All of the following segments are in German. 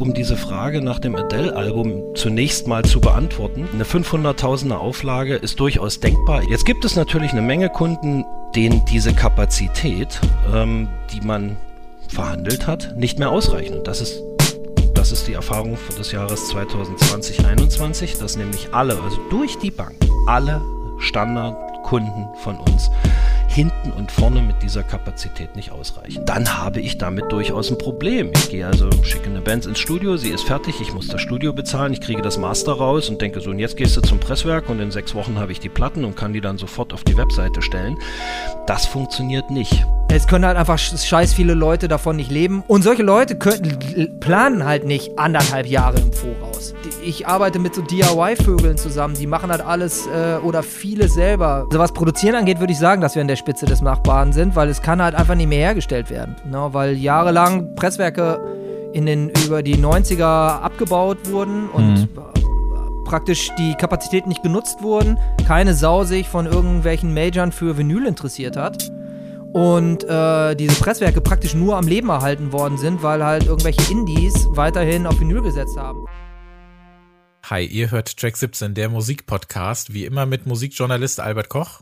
Um diese Frage nach dem Adele-Album zunächst mal zu beantworten, eine 500.000er Auflage ist durchaus denkbar. Jetzt gibt es natürlich eine Menge Kunden, denen diese Kapazität, ähm, die man verhandelt hat, nicht mehr ausreichen. Das ist das ist die Erfahrung des Jahres 2020 2021, dass nämlich alle, also durch die Bank, alle Standardkunden von uns hinten und vorne mit dieser Kapazität nicht ausreichen. Dann habe ich damit durchaus ein Problem. Ich gehe also, schicke eine Band ins Studio, sie ist fertig, ich muss das Studio bezahlen, ich kriege das Master raus und denke so, und jetzt gehst du zum Presswerk und in sechs Wochen habe ich die Platten und kann die dann sofort auf die Webseite stellen. Das funktioniert nicht. Es können halt einfach scheiß viele Leute davon nicht leben. Und solche Leute können, planen halt nicht anderthalb Jahre im Voraus. Ich arbeite mit so DIY-Vögeln zusammen, die machen halt alles äh, oder viele selber. Also was Produzieren angeht, würde ich sagen, dass wir an der Spitze des Machbaren sind, weil es kann halt einfach nicht mehr hergestellt werden. Ne? Weil jahrelang Presswerke in den über die 90er abgebaut wurden und mhm. praktisch die Kapazitäten nicht genutzt wurden. Keine Sau sich von irgendwelchen Majors für Vinyl interessiert hat und äh, diese Presswerke praktisch nur am Leben erhalten worden sind, weil halt irgendwelche Indies weiterhin auf Vinyl gesetzt haben. Hi, ihr hört Track 17, der Musikpodcast, wie immer mit Musikjournalist Albert Koch.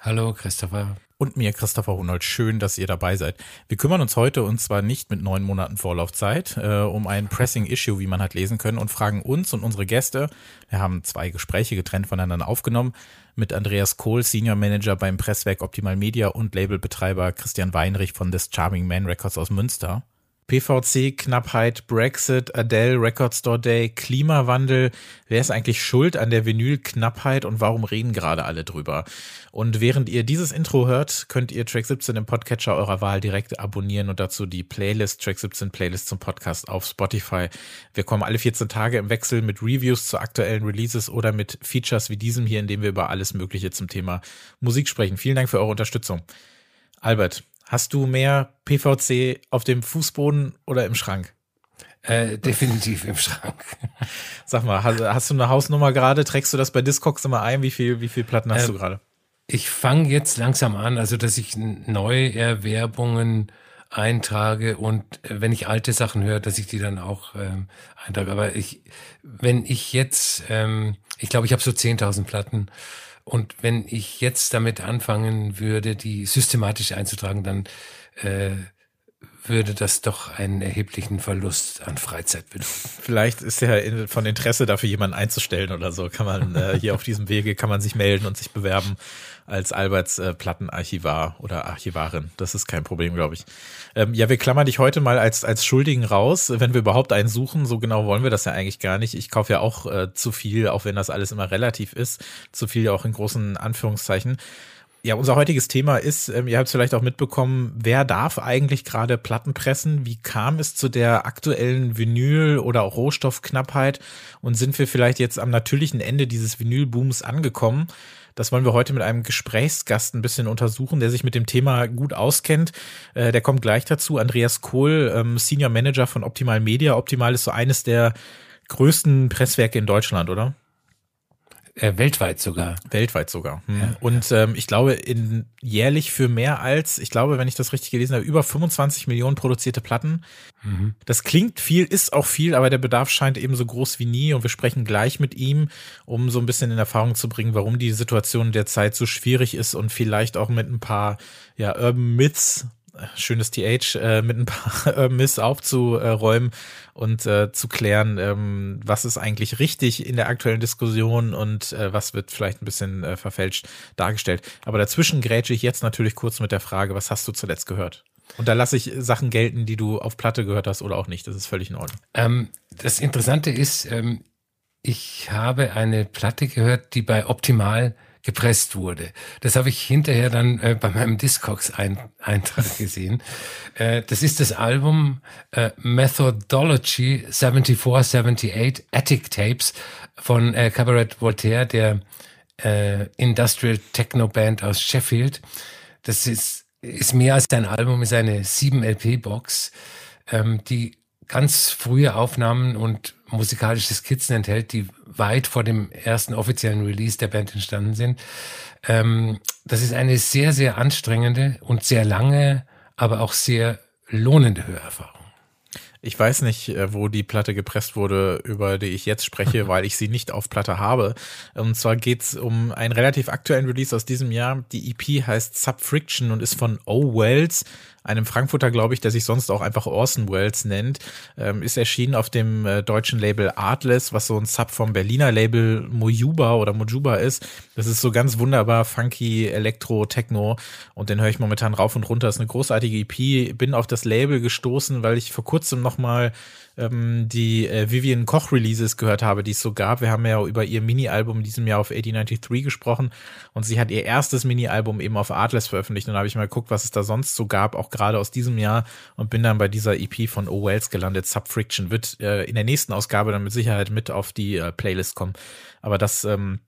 Hallo, Christopher. Und mir, Christopher Hunold. Schön, dass ihr dabei seid. Wir kümmern uns heute, und zwar nicht mit neun Monaten Vorlaufzeit, äh, um ein Pressing Issue, wie man hat lesen können, und fragen uns und unsere Gäste, wir haben zwei Gespräche getrennt voneinander aufgenommen, mit Andreas Kohl, Senior Manager beim Presswerk Optimal Media und Labelbetreiber Christian Weinrich von des Charming Man Records aus Münster. PVC, Knappheit, Brexit, Adele, Record Store Day, Klimawandel. Wer ist eigentlich schuld an der Vinyl-Knappheit und warum reden gerade alle drüber? Und während ihr dieses Intro hört, könnt ihr Track 17 im Podcatcher eurer Wahl direkt abonnieren und dazu die Playlist, Track 17 Playlist zum Podcast auf Spotify. Wir kommen alle 14 Tage im Wechsel mit Reviews zu aktuellen Releases oder mit Features wie diesem hier, in dem wir über alles Mögliche zum Thema Musik sprechen. Vielen Dank für eure Unterstützung. Albert, Hast du mehr PVC auf dem Fußboden oder im Schrank? Äh, definitiv im Schrank. Sag mal, hast, hast, du eine Hausnummer gerade? Trägst du das bei Discogs immer ein? Wie viel, wie viel Platten hast äh, du gerade? Ich fange jetzt langsam an, also dass ich Neuerwerbungen eintrage und äh, wenn ich alte Sachen höre, dass ich die dann auch ähm, eintrage. Aber ich, wenn ich jetzt, ähm, ich glaube, ich habe so 10.000 Platten und wenn ich jetzt damit anfangen würde, die systematisch einzutragen, dann äh, würde das doch einen erheblichen Verlust an Freizeit bedeuten. Vielleicht ist ja von Interesse dafür jemanden einzustellen oder so. Kann man äh, hier auf diesem Wege kann man sich melden und sich bewerben als Alberts äh, Plattenarchivar oder Archivarin. Das ist kein Problem, glaube ich. Ähm, ja, wir klammern dich heute mal als, als Schuldigen raus, wenn wir überhaupt einen suchen. So genau wollen wir das ja eigentlich gar nicht. Ich kaufe ja auch äh, zu viel, auch wenn das alles immer relativ ist. Zu viel auch in großen Anführungszeichen. Ja, unser heutiges Thema ist, ähm, ihr habt es vielleicht auch mitbekommen, wer darf eigentlich gerade Platten pressen? Wie kam es zu der aktuellen Vinyl- oder auch Rohstoffknappheit? Und sind wir vielleicht jetzt am natürlichen Ende dieses Vinylbooms angekommen? Das wollen wir heute mit einem Gesprächsgast ein bisschen untersuchen, der sich mit dem Thema gut auskennt. Äh, der kommt gleich dazu. Andreas Kohl, ähm, Senior Manager von Optimal Media. Optimal ist so eines der größten Presswerke in Deutschland, oder? Äh, weltweit sogar. Weltweit sogar. Hm. Ja, und ähm, ich glaube, in jährlich für mehr als, ich glaube, wenn ich das richtig gelesen habe, über 25 Millionen produzierte Platten. Mhm. Das klingt viel, ist auch viel, aber der Bedarf scheint eben so groß wie nie. Und wir sprechen gleich mit ihm, um so ein bisschen in Erfahrung zu bringen, warum die Situation derzeit so schwierig ist und vielleicht auch mit ein paar ja, Urban Myths schönes TH, äh, mit ein paar äh, Miss aufzuräumen und äh, zu klären, ähm, was ist eigentlich richtig in der aktuellen Diskussion und äh, was wird vielleicht ein bisschen äh, verfälscht dargestellt. Aber dazwischen grätsche ich jetzt natürlich kurz mit der Frage, was hast du zuletzt gehört? Und da lasse ich Sachen gelten, die du auf Platte gehört hast oder auch nicht. Das ist völlig in Ordnung. Ähm, das Interessante ist, ähm, ich habe eine Platte gehört, die bei Optimal gepresst wurde. Das habe ich hinterher dann äh, bei meinem Discogs-Eintrag gesehen. äh, das ist das Album äh, Methodology 7478 Attic Tapes von äh, Cabaret Voltaire, der äh, Industrial Techno Band aus Sheffield. Das ist, ist mehr als ein Album, ist eine 7-LP-Box, ähm, die ganz frühe Aufnahmen und musikalische Skizzen enthält, die weit vor dem ersten offiziellen Release der Band entstanden sind. Ähm, das ist eine sehr, sehr anstrengende und sehr lange, aber auch sehr lohnende Hörerfahrung. Ich weiß nicht, äh, wo die Platte gepresst wurde, über die ich jetzt spreche, weil ich sie nicht auf Platte habe. Und zwar geht's um einen relativ aktuellen Release aus diesem Jahr. Die EP heißt Subfriction und ist von O. Wells, einem Frankfurter, glaube ich, der sich sonst auch einfach Orson Welles nennt, ähm, ist erschienen auf dem äh, deutschen Label Artless, was so ein Sub vom Berliner Label Mojuba oder Mojuba ist. Das ist so ganz wunderbar funky Elektro, Techno und den höre ich momentan rauf und runter. Das ist eine großartige EP. Bin auf das Label gestoßen, weil ich vor kurzem nochmal ähm, die äh, Vivian Koch Releases gehört habe, die es so gab. Wir haben ja über ihr Mini-Album in diesem Jahr auf 8093 gesprochen und sie hat ihr erstes Mini-Album eben auf Artless veröffentlicht und da habe ich mal geguckt, was es da sonst so gab, auch gerade aus diesem Jahr und bin dann bei dieser EP von O. Wells gelandet. Subfriction wird äh, in der nächsten Ausgabe dann mit Sicherheit mit auf die äh, Playlist kommen. Aber das ähm,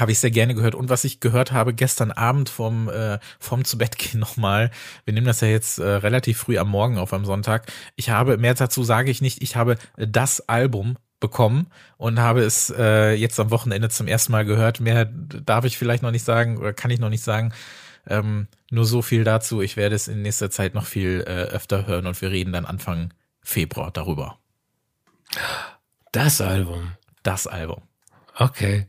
habe ich sehr gerne gehört. Und was ich gehört habe gestern Abend vom, äh, vom zu Bett gehen nochmal, wir nehmen das ja jetzt äh, relativ früh am Morgen auf am Sonntag. Ich habe, mehr dazu sage ich nicht, ich habe das Album bekommen und habe es äh, jetzt am Wochenende zum ersten Mal gehört. Mehr darf ich vielleicht noch nicht sagen oder kann ich noch nicht sagen. Ähm, nur so viel dazu. Ich werde es in nächster Zeit noch viel äh, öfter hören und wir reden dann Anfang Februar darüber. Das Album. Das Album. Okay.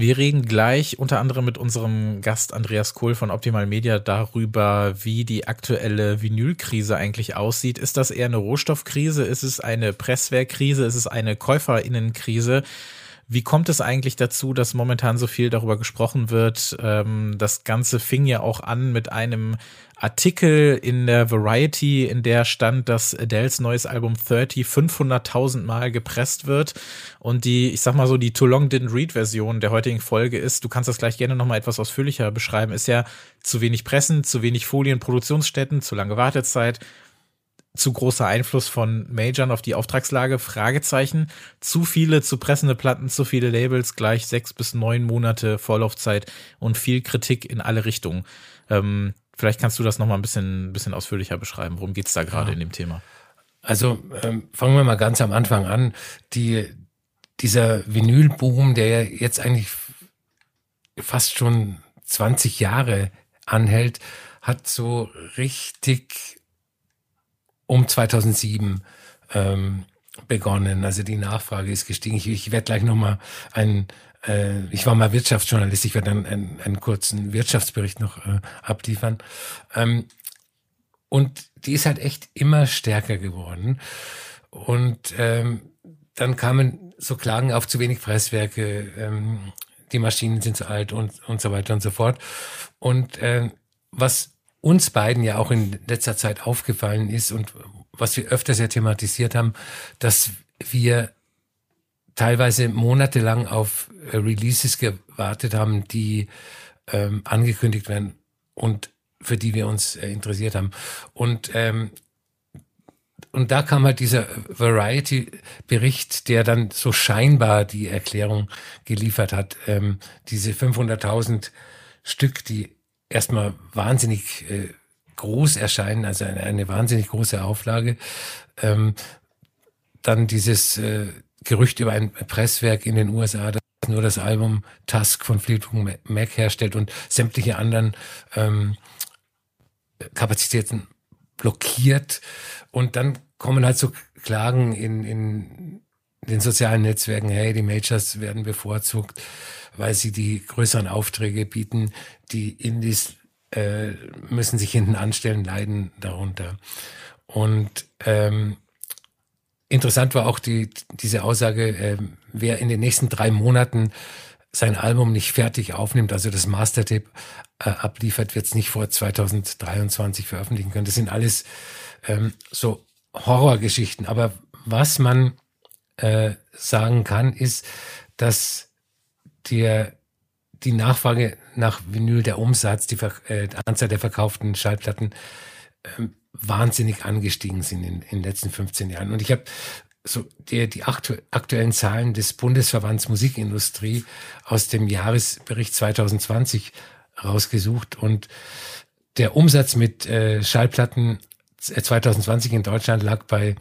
Wir reden gleich unter anderem mit unserem Gast Andreas Kohl von Optimal Media darüber, wie die aktuelle Vinylkrise eigentlich aussieht. Ist das eher eine Rohstoffkrise? Ist es eine Presswerkkrise? Ist es eine Käuferinnenkrise? Wie kommt es eigentlich dazu, dass momentan so viel darüber gesprochen wird? Ähm, das Ganze fing ja auch an mit einem Artikel in der Variety, in der stand, dass Adele's neues Album 30 500.000 Mal gepresst wird und die, ich sag mal so, die Too Long Didn't Read Version der heutigen Folge ist, du kannst das gleich gerne nochmal etwas ausführlicher beschreiben, ist ja zu wenig Pressen, zu wenig Folien, Produktionsstätten, zu lange Wartezeit, zu großer Einfluss von Majern auf die Auftragslage? Fragezeichen. Zu viele zu pressende Platten, zu viele Labels, gleich sechs bis neun Monate Vorlaufzeit und viel Kritik in alle Richtungen. Ähm, vielleicht kannst du das nochmal ein bisschen, bisschen ausführlicher beschreiben. Worum geht's da gerade ja. in dem Thema? Also ähm, fangen wir mal ganz am Anfang an. Die, dieser Vinylboom, der jetzt eigentlich fast schon 20 Jahre anhält, hat so richtig um 2007 ähm, begonnen. Also die Nachfrage ist gestiegen. Ich, ich werde gleich nochmal einen, äh, ich war mal Wirtschaftsjournalist, ich werde dann einen, einen kurzen Wirtschaftsbericht noch äh, abliefern. Ähm, und die ist halt echt immer stärker geworden. Und ähm, dann kamen so Klagen auf zu wenig Presswerke, ähm, die Maschinen sind zu alt und, und so weiter und so fort. Und äh, was uns beiden ja auch in letzter Zeit aufgefallen ist und was wir öfters ja thematisiert haben, dass wir teilweise monatelang auf äh, Releases gewartet haben, die ähm, angekündigt werden und für die wir uns äh, interessiert haben. Und ähm, und da kam halt dieser Variety-Bericht, der dann so scheinbar die Erklärung geliefert hat. Ähm, diese 500.000 Stück, die erstmal wahnsinnig äh, groß erscheinen, also eine, eine wahnsinnig große Auflage. Ähm, dann dieses äh, Gerücht über ein Presswerk in den USA, das nur das Album Tusk von Fleetwood Mac herstellt und sämtliche anderen ähm, Kapazitäten blockiert. Und dann kommen halt so Klagen in, in den sozialen Netzwerken, hey, die Majors werden bevorzugt weil sie die größeren Aufträge bieten. Die Indies äh, müssen sich hinten anstellen, leiden darunter. Und ähm, interessant war auch die, diese Aussage, äh, wer in den nächsten drei Monaten sein Album nicht fertig aufnimmt, also das Mastertape äh, abliefert, wird es nicht vor 2023 veröffentlichen können. Das sind alles ähm, so Horrorgeschichten. Aber was man äh, sagen kann, ist, dass der, die Nachfrage nach Vinyl, der Umsatz, die, äh, Anzahl der verkauften Schallplatten äh, wahnsinnig angestiegen sind in, in den letzten 15 Jahren. Und ich habe so die, die aktu aktuellen Zahlen des Bundesverbands Musikindustrie aus dem Jahresbericht 2020 rausgesucht und der Umsatz mit äh, Schallplatten 2020 in Deutschland lag bei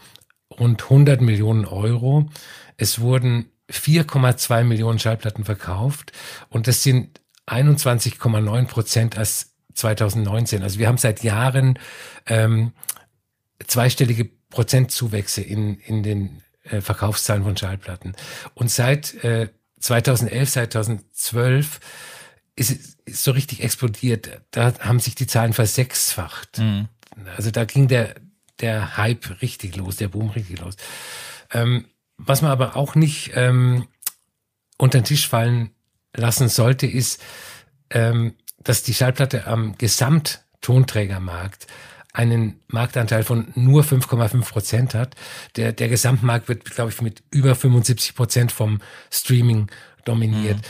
rund 100 Millionen Euro. Es wurden 4,2 Millionen Schallplatten verkauft und das sind 21,9 Prozent als 2019. Also wir haben seit Jahren ähm, zweistellige Prozentzuwächse in, in den äh, Verkaufszahlen von Schallplatten. Und seit äh, 2011, 2012 ist es so richtig explodiert. Da haben sich die Zahlen versechsfacht. Mhm. Also da ging der, der Hype richtig los, der Boom richtig los. Ähm, was man aber auch nicht ähm, unter den Tisch fallen lassen sollte, ist, ähm, dass die Schallplatte am Gesamttonträgermarkt einen Marktanteil von nur 5,5 Prozent hat. Der, der Gesamtmarkt wird, glaube ich, mit über 75 Prozent vom Streaming dominiert. Mhm.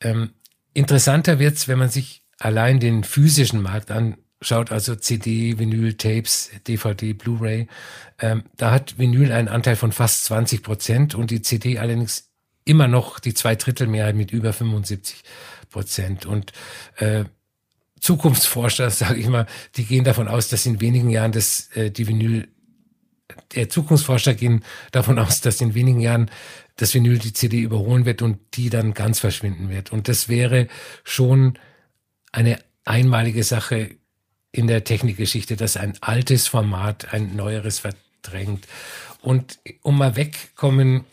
Ähm, interessanter wird's, wenn man sich allein den physischen Markt anschaut, also CD, Vinyl, Tapes, DVD, Blu-ray. Ähm, da hat Vinyl einen Anteil von fast 20 Prozent und die CD allerdings immer noch die Zweidrittelmehrheit mit über 75 Prozent. Und äh, Zukunftsforscher, sage ich mal, die gehen davon aus, dass in wenigen Jahren das äh, die Vinyl der Zukunftsforscher gehen davon aus, dass in wenigen Jahren das Vinyl die CD überholen wird und die dann ganz verschwinden wird. Und das wäre schon eine einmalige Sache in der Technikgeschichte, dass ein altes Format ein neueres verdrängt. Und um mal wegkommen,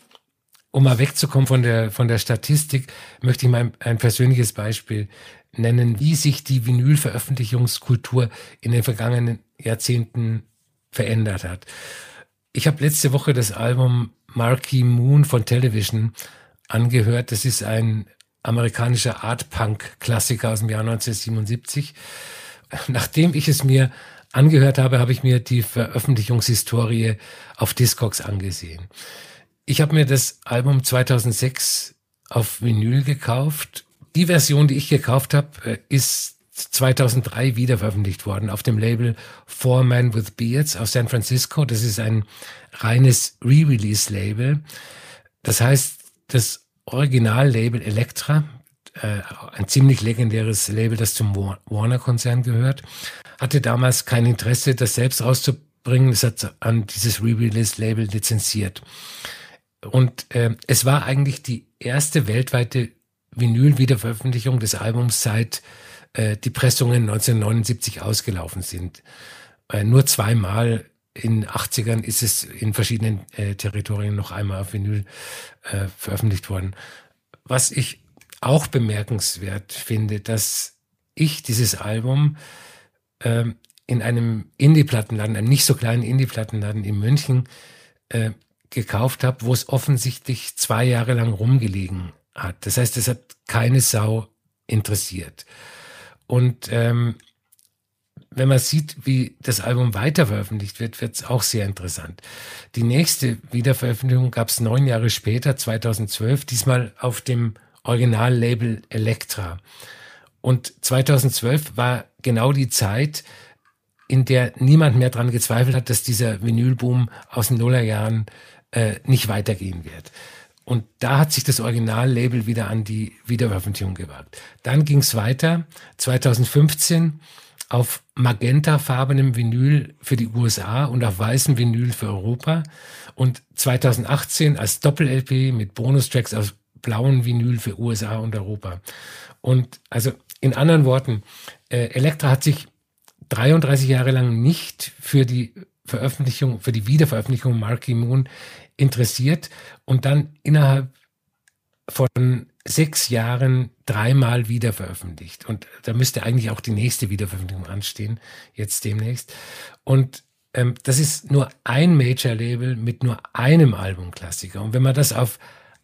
um mal wegzukommen von der, von der Statistik, möchte ich mal ein, persönliches Beispiel nennen, wie sich die Vinylveröffentlichungskultur in den vergangenen Jahrzehnten verändert hat. Ich habe letzte Woche das Album Marquee Moon von Television angehört. Das ist ein amerikanischer Art-Punk-Klassiker aus dem Jahr 1977. Nachdem ich es mir angehört habe, habe ich mir die Veröffentlichungshistorie auf Discogs angesehen. Ich habe mir das Album 2006 auf Vinyl gekauft die Version, die ich gekauft habe, äh, ist 2003 wieder veröffentlicht worden auf dem Label Four Men with Beards aus San Francisco. Das ist ein reines Re-Release-Label. Das heißt, das Original-Label Elektra, äh, ein ziemlich legendäres Label, das zum Warner-Konzern gehört, hatte damals kein Interesse, das selbst rauszubringen. Es hat an dieses Re-Release-Label lizenziert. Und äh, es war eigentlich die erste weltweite Vinyl-Wiederveröffentlichung des Albums seit äh, die Pressungen 1979 ausgelaufen sind. Äh, nur zweimal in 80ern ist es in verschiedenen äh, Territorien noch einmal auf Vinyl äh, veröffentlicht worden. Was ich auch bemerkenswert finde, dass ich dieses Album äh, in einem Indie-Plattenladen, einem nicht so kleinen Indie-Plattenladen in München äh, gekauft habe, wo es offensichtlich zwei Jahre lang rumgelegen hat. Das heißt, es hat keine Sau interessiert. Und ähm, wenn man sieht, wie das Album weiter veröffentlicht wird, wird es auch sehr interessant. Die nächste Wiederveröffentlichung gab es neun Jahre später, 2012, diesmal auf dem Originallabel Elektra. Und 2012 war genau die Zeit, in der niemand mehr dran gezweifelt hat, dass dieser Vinylboom aus den Nullerjahren äh, nicht weitergehen wird. Und da hat sich das Originallabel wieder an die Wiederveröffentlichung gewagt. Dann ging es weiter, 2015 auf magentafarbenem Vinyl für die USA und auf weißem Vinyl für Europa und 2018 als Doppel-LP mit Bonustracks auf blauen Vinyl für USA und Europa. Und also in anderen Worten, äh, Elektra hat sich 33 Jahre lang nicht für die Veröffentlichung, für die Wiederveröffentlichung Marky Moon interessiert und dann innerhalb von sechs Jahren dreimal wieder veröffentlicht. Und da müsste eigentlich auch die nächste Wiederveröffentlichung anstehen, jetzt demnächst. Und ähm, das ist nur ein Major-Label mit nur einem Albumklassiker. Und wenn man das auf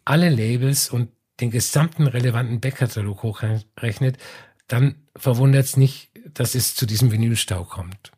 alle Labels und den gesamten relevanten Backkatalog hochrechnet, dann verwundert es nicht, dass es zu diesem Vinylstau kommt.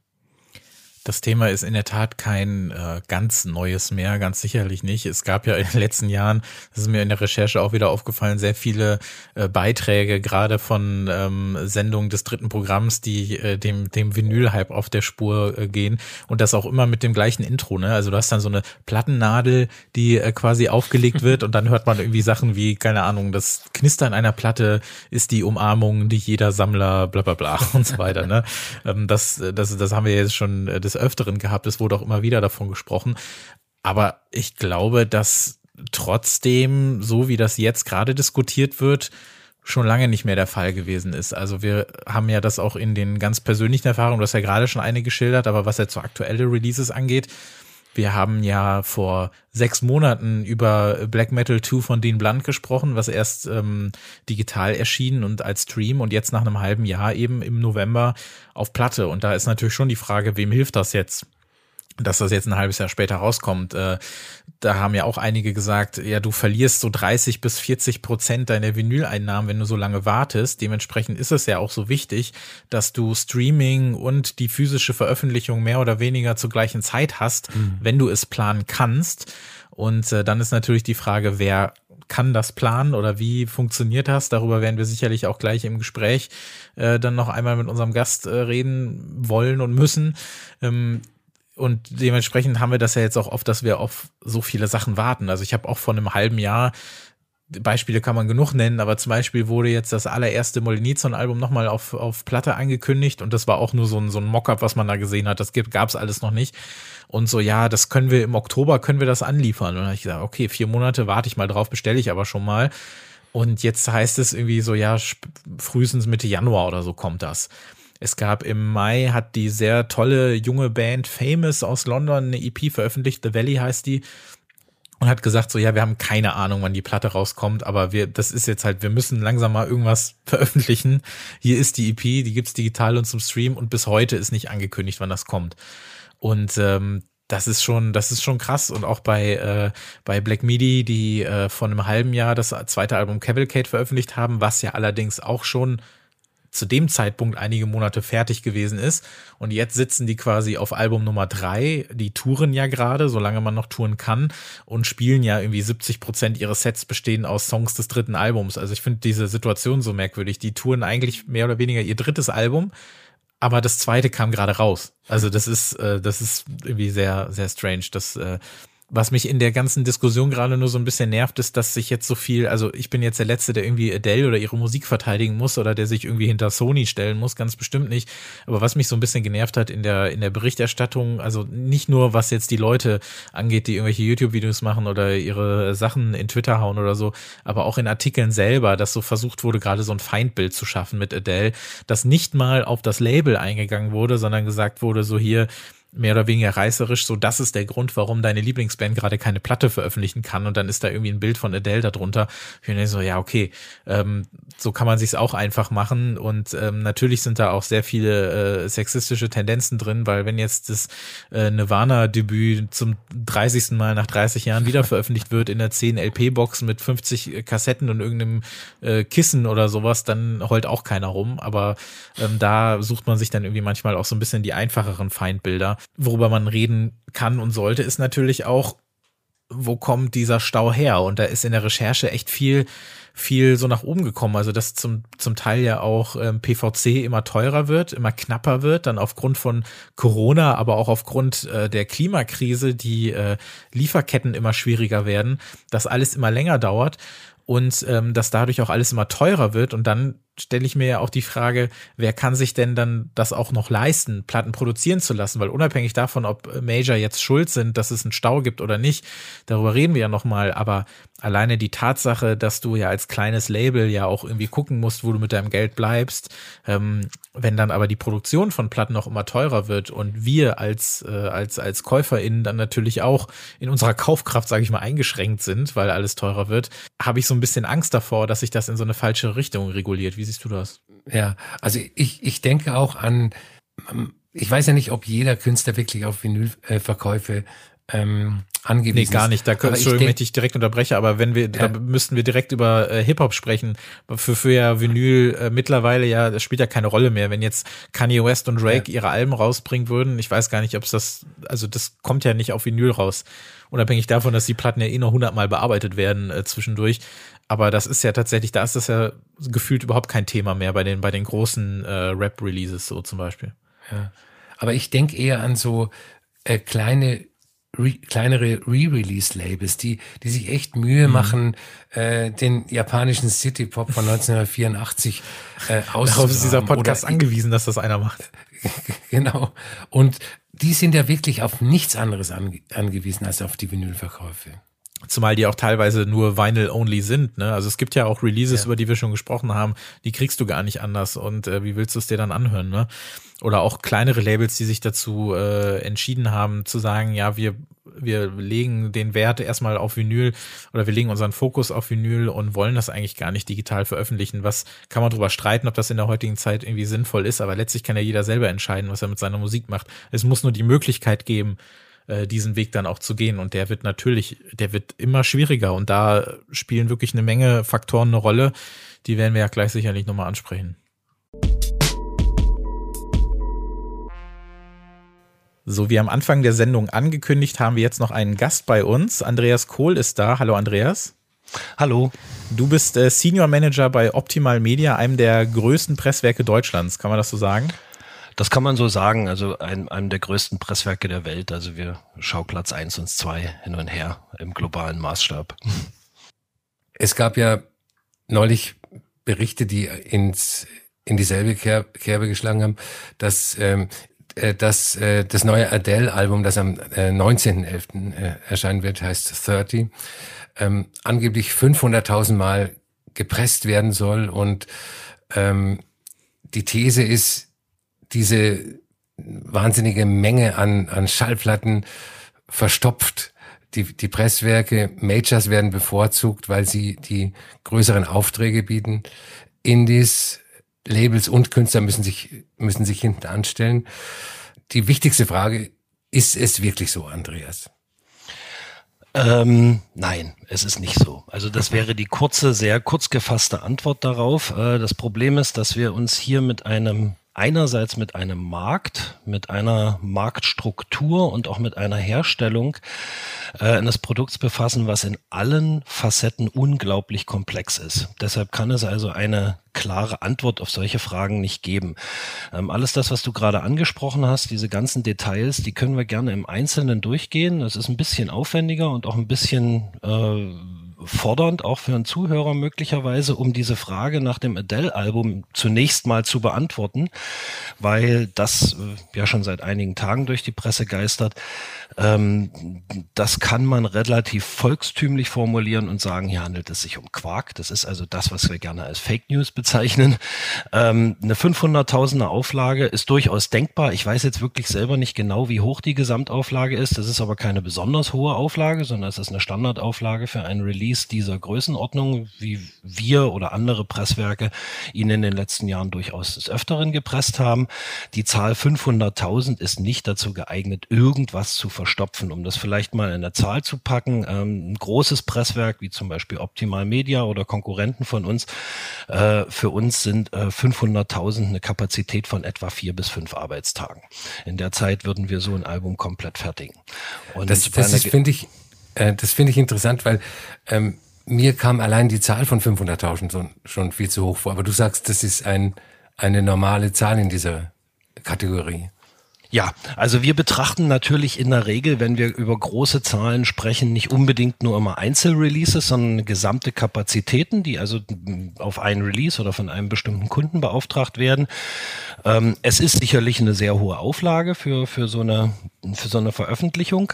Das Thema ist in der Tat kein äh, ganz neues mehr, ganz sicherlich nicht. Es gab ja in den letzten Jahren, das ist mir in der Recherche auch wieder aufgefallen, sehr viele äh, Beiträge, gerade von ähm, Sendungen des dritten Programms, die äh, dem, dem Vinyl-Hype auf der Spur äh, gehen und das auch immer mit dem gleichen Intro. Ne? Also du hast dann so eine Plattennadel, die äh, quasi aufgelegt wird und dann hört man irgendwie Sachen wie, keine Ahnung, das Knistern einer Platte ist die Umarmung, die jeder Sammler, bla bla bla und so weiter. Ne? Ähm, das, das, das haben wir jetzt schon äh, des Öfteren gehabt. Es wurde auch immer wieder davon gesprochen. Aber ich glaube, dass trotzdem, so wie das jetzt gerade diskutiert wird, schon lange nicht mehr der Fall gewesen ist. Also wir haben ja das auch in den ganz persönlichen Erfahrungen, du hast ja gerade schon eine geschildert, aber was jetzt so aktuelle Releases angeht, wir haben ja vor sechs Monaten über Black Metal 2 von Dean Blunt gesprochen, was erst ähm, digital erschien und als Stream und jetzt nach einem halben Jahr eben im November auf Platte. Und da ist natürlich schon die Frage, wem hilft das jetzt? Dass das jetzt ein halbes Jahr später rauskommt. Äh, da haben ja auch einige gesagt, ja, du verlierst so 30 bis 40 Prozent deiner Vinyleinnahmen, wenn du so lange wartest. Dementsprechend ist es ja auch so wichtig, dass du Streaming und die physische Veröffentlichung mehr oder weniger zur gleichen Zeit hast, mhm. wenn du es planen kannst. Und äh, dann ist natürlich die Frage, wer kann das planen oder wie funktioniert das? Darüber werden wir sicherlich auch gleich im Gespräch äh, dann noch einmal mit unserem Gast äh, reden wollen und müssen. Ähm, und dementsprechend haben wir das ja jetzt auch oft, dass wir auf so viele Sachen warten. Also ich habe auch vor einem halben Jahr Beispiele kann man genug nennen, aber zum Beispiel wurde jetzt das allererste Molinizon-Album nochmal auf, auf Platte angekündigt und das war auch nur so ein, so ein Mockup, was man da gesehen hat. Das gab es alles noch nicht. Und so, ja, das können wir im Oktober, können wir das anliefern. Und dann habe ich gesagt, okay, vier Monate warte ich mal drauf, bestelle ich aber schon mal. Und jetzt heißt es irgendwie so, ja, frühestens Mitte Januar oder so kommt das. Es gab im Mai, hat die sehr tolle junge Band Famous aus London eine EP veröffentlicht, The Valley heißt die, und hat gesagt so, ja, wir haben keine Ahnung, wann die Platte rauskommt, aber wir, das ist jetzt halt, wir müssen langsam mal irgendwas veröffentlichen. Hier ist die EP, die gibt's digital und zum Stream und bis heute ist nicht angekündigt, wann das kommt. Und ähm, das ist schon, das ist schon krass. Und auch bei, äh, bei Black Midi, die äh, vor einem halben Jahr das zweite Album Cavalcade veröffentlicht haben, was ja allerdings auch schon zu dem Zeitpunkt einige Monate fertig gewesen ist. Und jetzt sitzen die quasi auf Album Nummer drei. Die touren ja gerade, solange man noch touren kann und spielen ja irgendwie 70 Prozent ihres Sets bestehen aus Songs des dritten Albums. Also ich finde diese Situation so merkwürdig. Die touren eigentlich mehr oder weniger ihr drittes Album, aber das zweite kam gerade raus. Also das ist, äh, das ist irgendwie sehr, sehr strange. Das äh, was mich in der ganzen Diskussion gerade nur so ein bisschen nervt, ist, dass sich jetzt so viel, also ich bin jetzt der Letzte, der irgendwie Adele oder ihre Musik verteidigen muss oder der sich irgendwie hinter Sony stellen muss, ganz bestimmt nicht. Aber was mich so ein bisschen genervt hat in der, in der Berichterstattung, also nicht nur was jetzt die Leute angeht, die irgendwelche YouTube-Videos machen oder ihre Sachen in Twitter hauen oder so, aber auch in Artikeln selber, dass so versucht wurde, gerade so ein Feindbild zu schaffen mit Adele, dass nicht mal auf das Label eingegangen wurde, sondern gesagt wurde, so hier, mehr oder weniger reißerisch, so das ist der Grund, warum deine Lieblingsband gerade keine Platte veröffentlichen kann und dann ist da irgendwie ein Bild von Adele darunter. Ich bin so, ja, okay, ähm, so kann man sich's auch einfach machen und ähm, natürlich sind da auch sehr viele äh, sexistische Tendenzen drin, weil wenn jetzt das äh, Nirvana-Debüt zum 30. Mal nach 30 Jahren wieder veröffentlicht wird in der 10 LP-Box mit 50 Kassetten und irgendeinem äh, Kissen oder sowas, dann heult auch keiner rum, aber ähm, da sucht man sich dann irgendwie manchmal auch so ein bisschen die einfacheren Feindbilder worüber man reden kann und sollte, ist natürlich auch, wo kommt dieser Stau her? Und da ist in der Recherche echt viel, viel so nach oben gekommen. Also dass zum, zum Teil ja auch ähm, PVC immer teurer wird, immer knapper wird, dann aufgrund von Corona, aber auch aufgrund äh, der Klimakrise die äh, Lieferketten immer schwieriger werden, dass alles immer länger dauert und ähm, dass dadurch auch alles immer teurer wird und dann stelle ich mir ja auch die Frage, wer kann sich denn dann das auch noch leisten, Platten produzieren zu lassen? Weil unabhängig davon, ob Major jetzt schuld sind, dass es einen Stau gibt oder nicht, darüber reden wir ja nochmal. Aber alleine die Tatsache, dass du ja als kleines Label ja auch irgendwie gucken musst, wo du mit deinem Geld bleibst, ähm, wenn dann aber die Produktion von Platten noch immer teurer wird und wir als, äh, als, als KäuferInnen dann natürlich auch in unserer Kaufkraft, sage ich mal, eingeschränkt sind, weil alles teurer wird, habe ich so ein bisschen Angst davor, dass sich das in so eine falsche Richtung reguliert. Wie siehst du das? Ja, also ich, ich denke auch an, ich weiß ja nicht, ob jeder Künstler wirklich auf Vinylverkäufe ähm, angewiesen ist. Nee, gar nicht. Da können, Entschuldigung, wenn ich dich direkt unterbreche, aber wenn wir, ja. da müssten wir direkt über äh, Hip-Hop sprechen. Für, für ja Vinyl äh, mittlerweile ja, das spielt ja keine Rolle mehr. Wenn jetzt Kanye West und Drake ja. ihre Alben rausbringen würden, ich weiß gar nicht, ob es das, also das kommt ja nicht auf Vinyl raus. Unabhängig davon, dass die Platten ja eh noch hundertmal bearbeitet werden äh, zwischendurch. Aber das ist ja tatsächlich, da ist das ja gefühlt überhaupt kein Thema mehr bei den, bei den großen äh, Rap-Releases so zum Beispiel. Ja. Aber ich denke eher an so äh, kleine Re kleinere Re-Release-Labels, die, die sich echt Mühe mhm. machen, äh, den japanischen City-Pop von 1984 äh, Darauf ist dieser Podcast Oder, angewiesen, dass das einer macht. genau. Und die sind ja wirklich auf nichts anderes ange angewiesen als auf die Vinylverkäufe. Zumal die auch teilweise nur Vinyl-only sind. Ne? Also es gibt ja auch Releases, ja. über die wir schon gesprochen haben, die kriegst du gar nicht anders. Und äh, wie willst du es dir dann anhören? Ne? Oder auch kleinere Labels, die sich dazu äh, entschieden haben, zu sagen, ja, wir, wir legen den Wert erstmal auf Vinyl oder wir legen unseren Fokus auf Vinyl und wollen das eigentlich gar nicht digital veröffentlichen. Was kann man drüber streiten, ob das in der heutigen Zeit irgendwie sinnvoll ist, aber letztlich kann ja jeder selber entscheiden, was er mit seiner Musik macht. Es muss nur die Möglichkeit geben, äh, diesen Weg dann auch zu gehen. Und der wird natürlich, der wird immer schwieriger. Und da spielen wirklich eine Menge Faktoren eine Rolle. Die werden wir ja gleich sicherlich nochmal ansprechen. So wie am Anfang der Sendung angekündigt, haben wir jetzt noch einen Gast bei uns. Andreas Kohl ist da. Hallo Andreas. Hallo. Du bist äh, Senior Manager bei Optimal Media, einem der größten Presswerke Deutschlands. Kann man das so sagen? Das kann man so sagen, also ein, einem der größten Presswerke der Welt. Also wir Schauplatz eins und zwei hin und her im globalen Maßstab. Es gab ja neulich Berichte, die ins, in dieselbe Kerbe geschlagen haben, dass ähm, äh, dass äh, das neue Adele-Album, das am äh, 19.11. Äh, erscheinen wird, heißt 30, ähm, angeblich 500.000 Mal gepresst werden soll und ähm, die These ist, diese wahnsinnige Menge an, an Schallplatten verstopft. Die, die Presswerke, Majors werden bevorzugt, weil sie die größeren Aufträge bieten. Indies, Labels und Künstler müssen sich, müssen sich hinten anstellen. Die wichtigste Frage, ist es wirklich so, Andreas? Ähm, nein, es ist nicht so. Also das wäre die kurze, sehr kurz gefasste Antwort darauf. Äh, das Problem ist, dass wir uns hier mit einem einerseits mit einem Markt, mit einer Marktstruktur und auch mit einer Herstellung äh, eines Produkts befassen, was in allen Facetten unglaublich komplex ist. Deshalb kann es also eine klare Antwort auf solche Fragen nicht geben. Ähm, alles das, was du gerade angesprochen hast, diese ganzen Details, die können wir gerne im Einzelnen durchgehen. Das ist ein bisschen aufwendiger und auch ein bisschen äh, fordernd, auch für einen Zuhörer möglicherweise, um diese Frage nach dem Adele-Album zunächst mal zu beantworten, weil das äh, ja schon seit einigen Tagen durch die Presse geistert. Ähm, das kann man relativ volkstümlich formulieren und sagen, hier handelt es sich um Quark. Das ist also das, was wir gerne als Fake News bezeichnen. Ähm, eine 500.000er Auflage ist durchaus denkbar. Ich weiß jetzt wirklich selber nicht genau, wie hoch die Gesamtauflage ist. Das ist aber keine besonders hohe Auflage, sondern es ist eine Standardauflage für ein Release dieser Größenordnung, wie wir oder andere Presswerke ihn in den letzten Jahren durchaus des Öfteren gepresst haben. Die Zahl 500.000 ist nicht dazu geeignet, irgendwas zu verstopfen. Um das vielleicht mal in der Zahl zu packen, ähm, ein großes Presswerk wie zum Beispiel Optimal Media oder Konkurrenten von uns, äh, für uns sind äh, 500.000 eine Kapazität von etwa vier bis fünf Arbeitstagen. In der Zeit würden wir so ein Album komplett fertigen. Und das, das finde ich, äh, das finde ich interessant, weil ähm, mir kam allein die Zahl von 500.000 schon, schon viel zu hoch vor. Aber du sagst, das ist ein, eine normale Zahl in dieser Kategorie. Ja, also wir betrachten natürlich in der Regel, wenn wir über große Zahlen sprechen, nicht unbedingt nur immer Einzelreleases, sondern gesamte Kapazitäten, die also auf einen Release oder von einem bestimmten Kunden beauftragt werden. Ähm, es ist sicherlich eine sehr hohe Auflage für, für, so, eine, für so eine Veröffentlichung.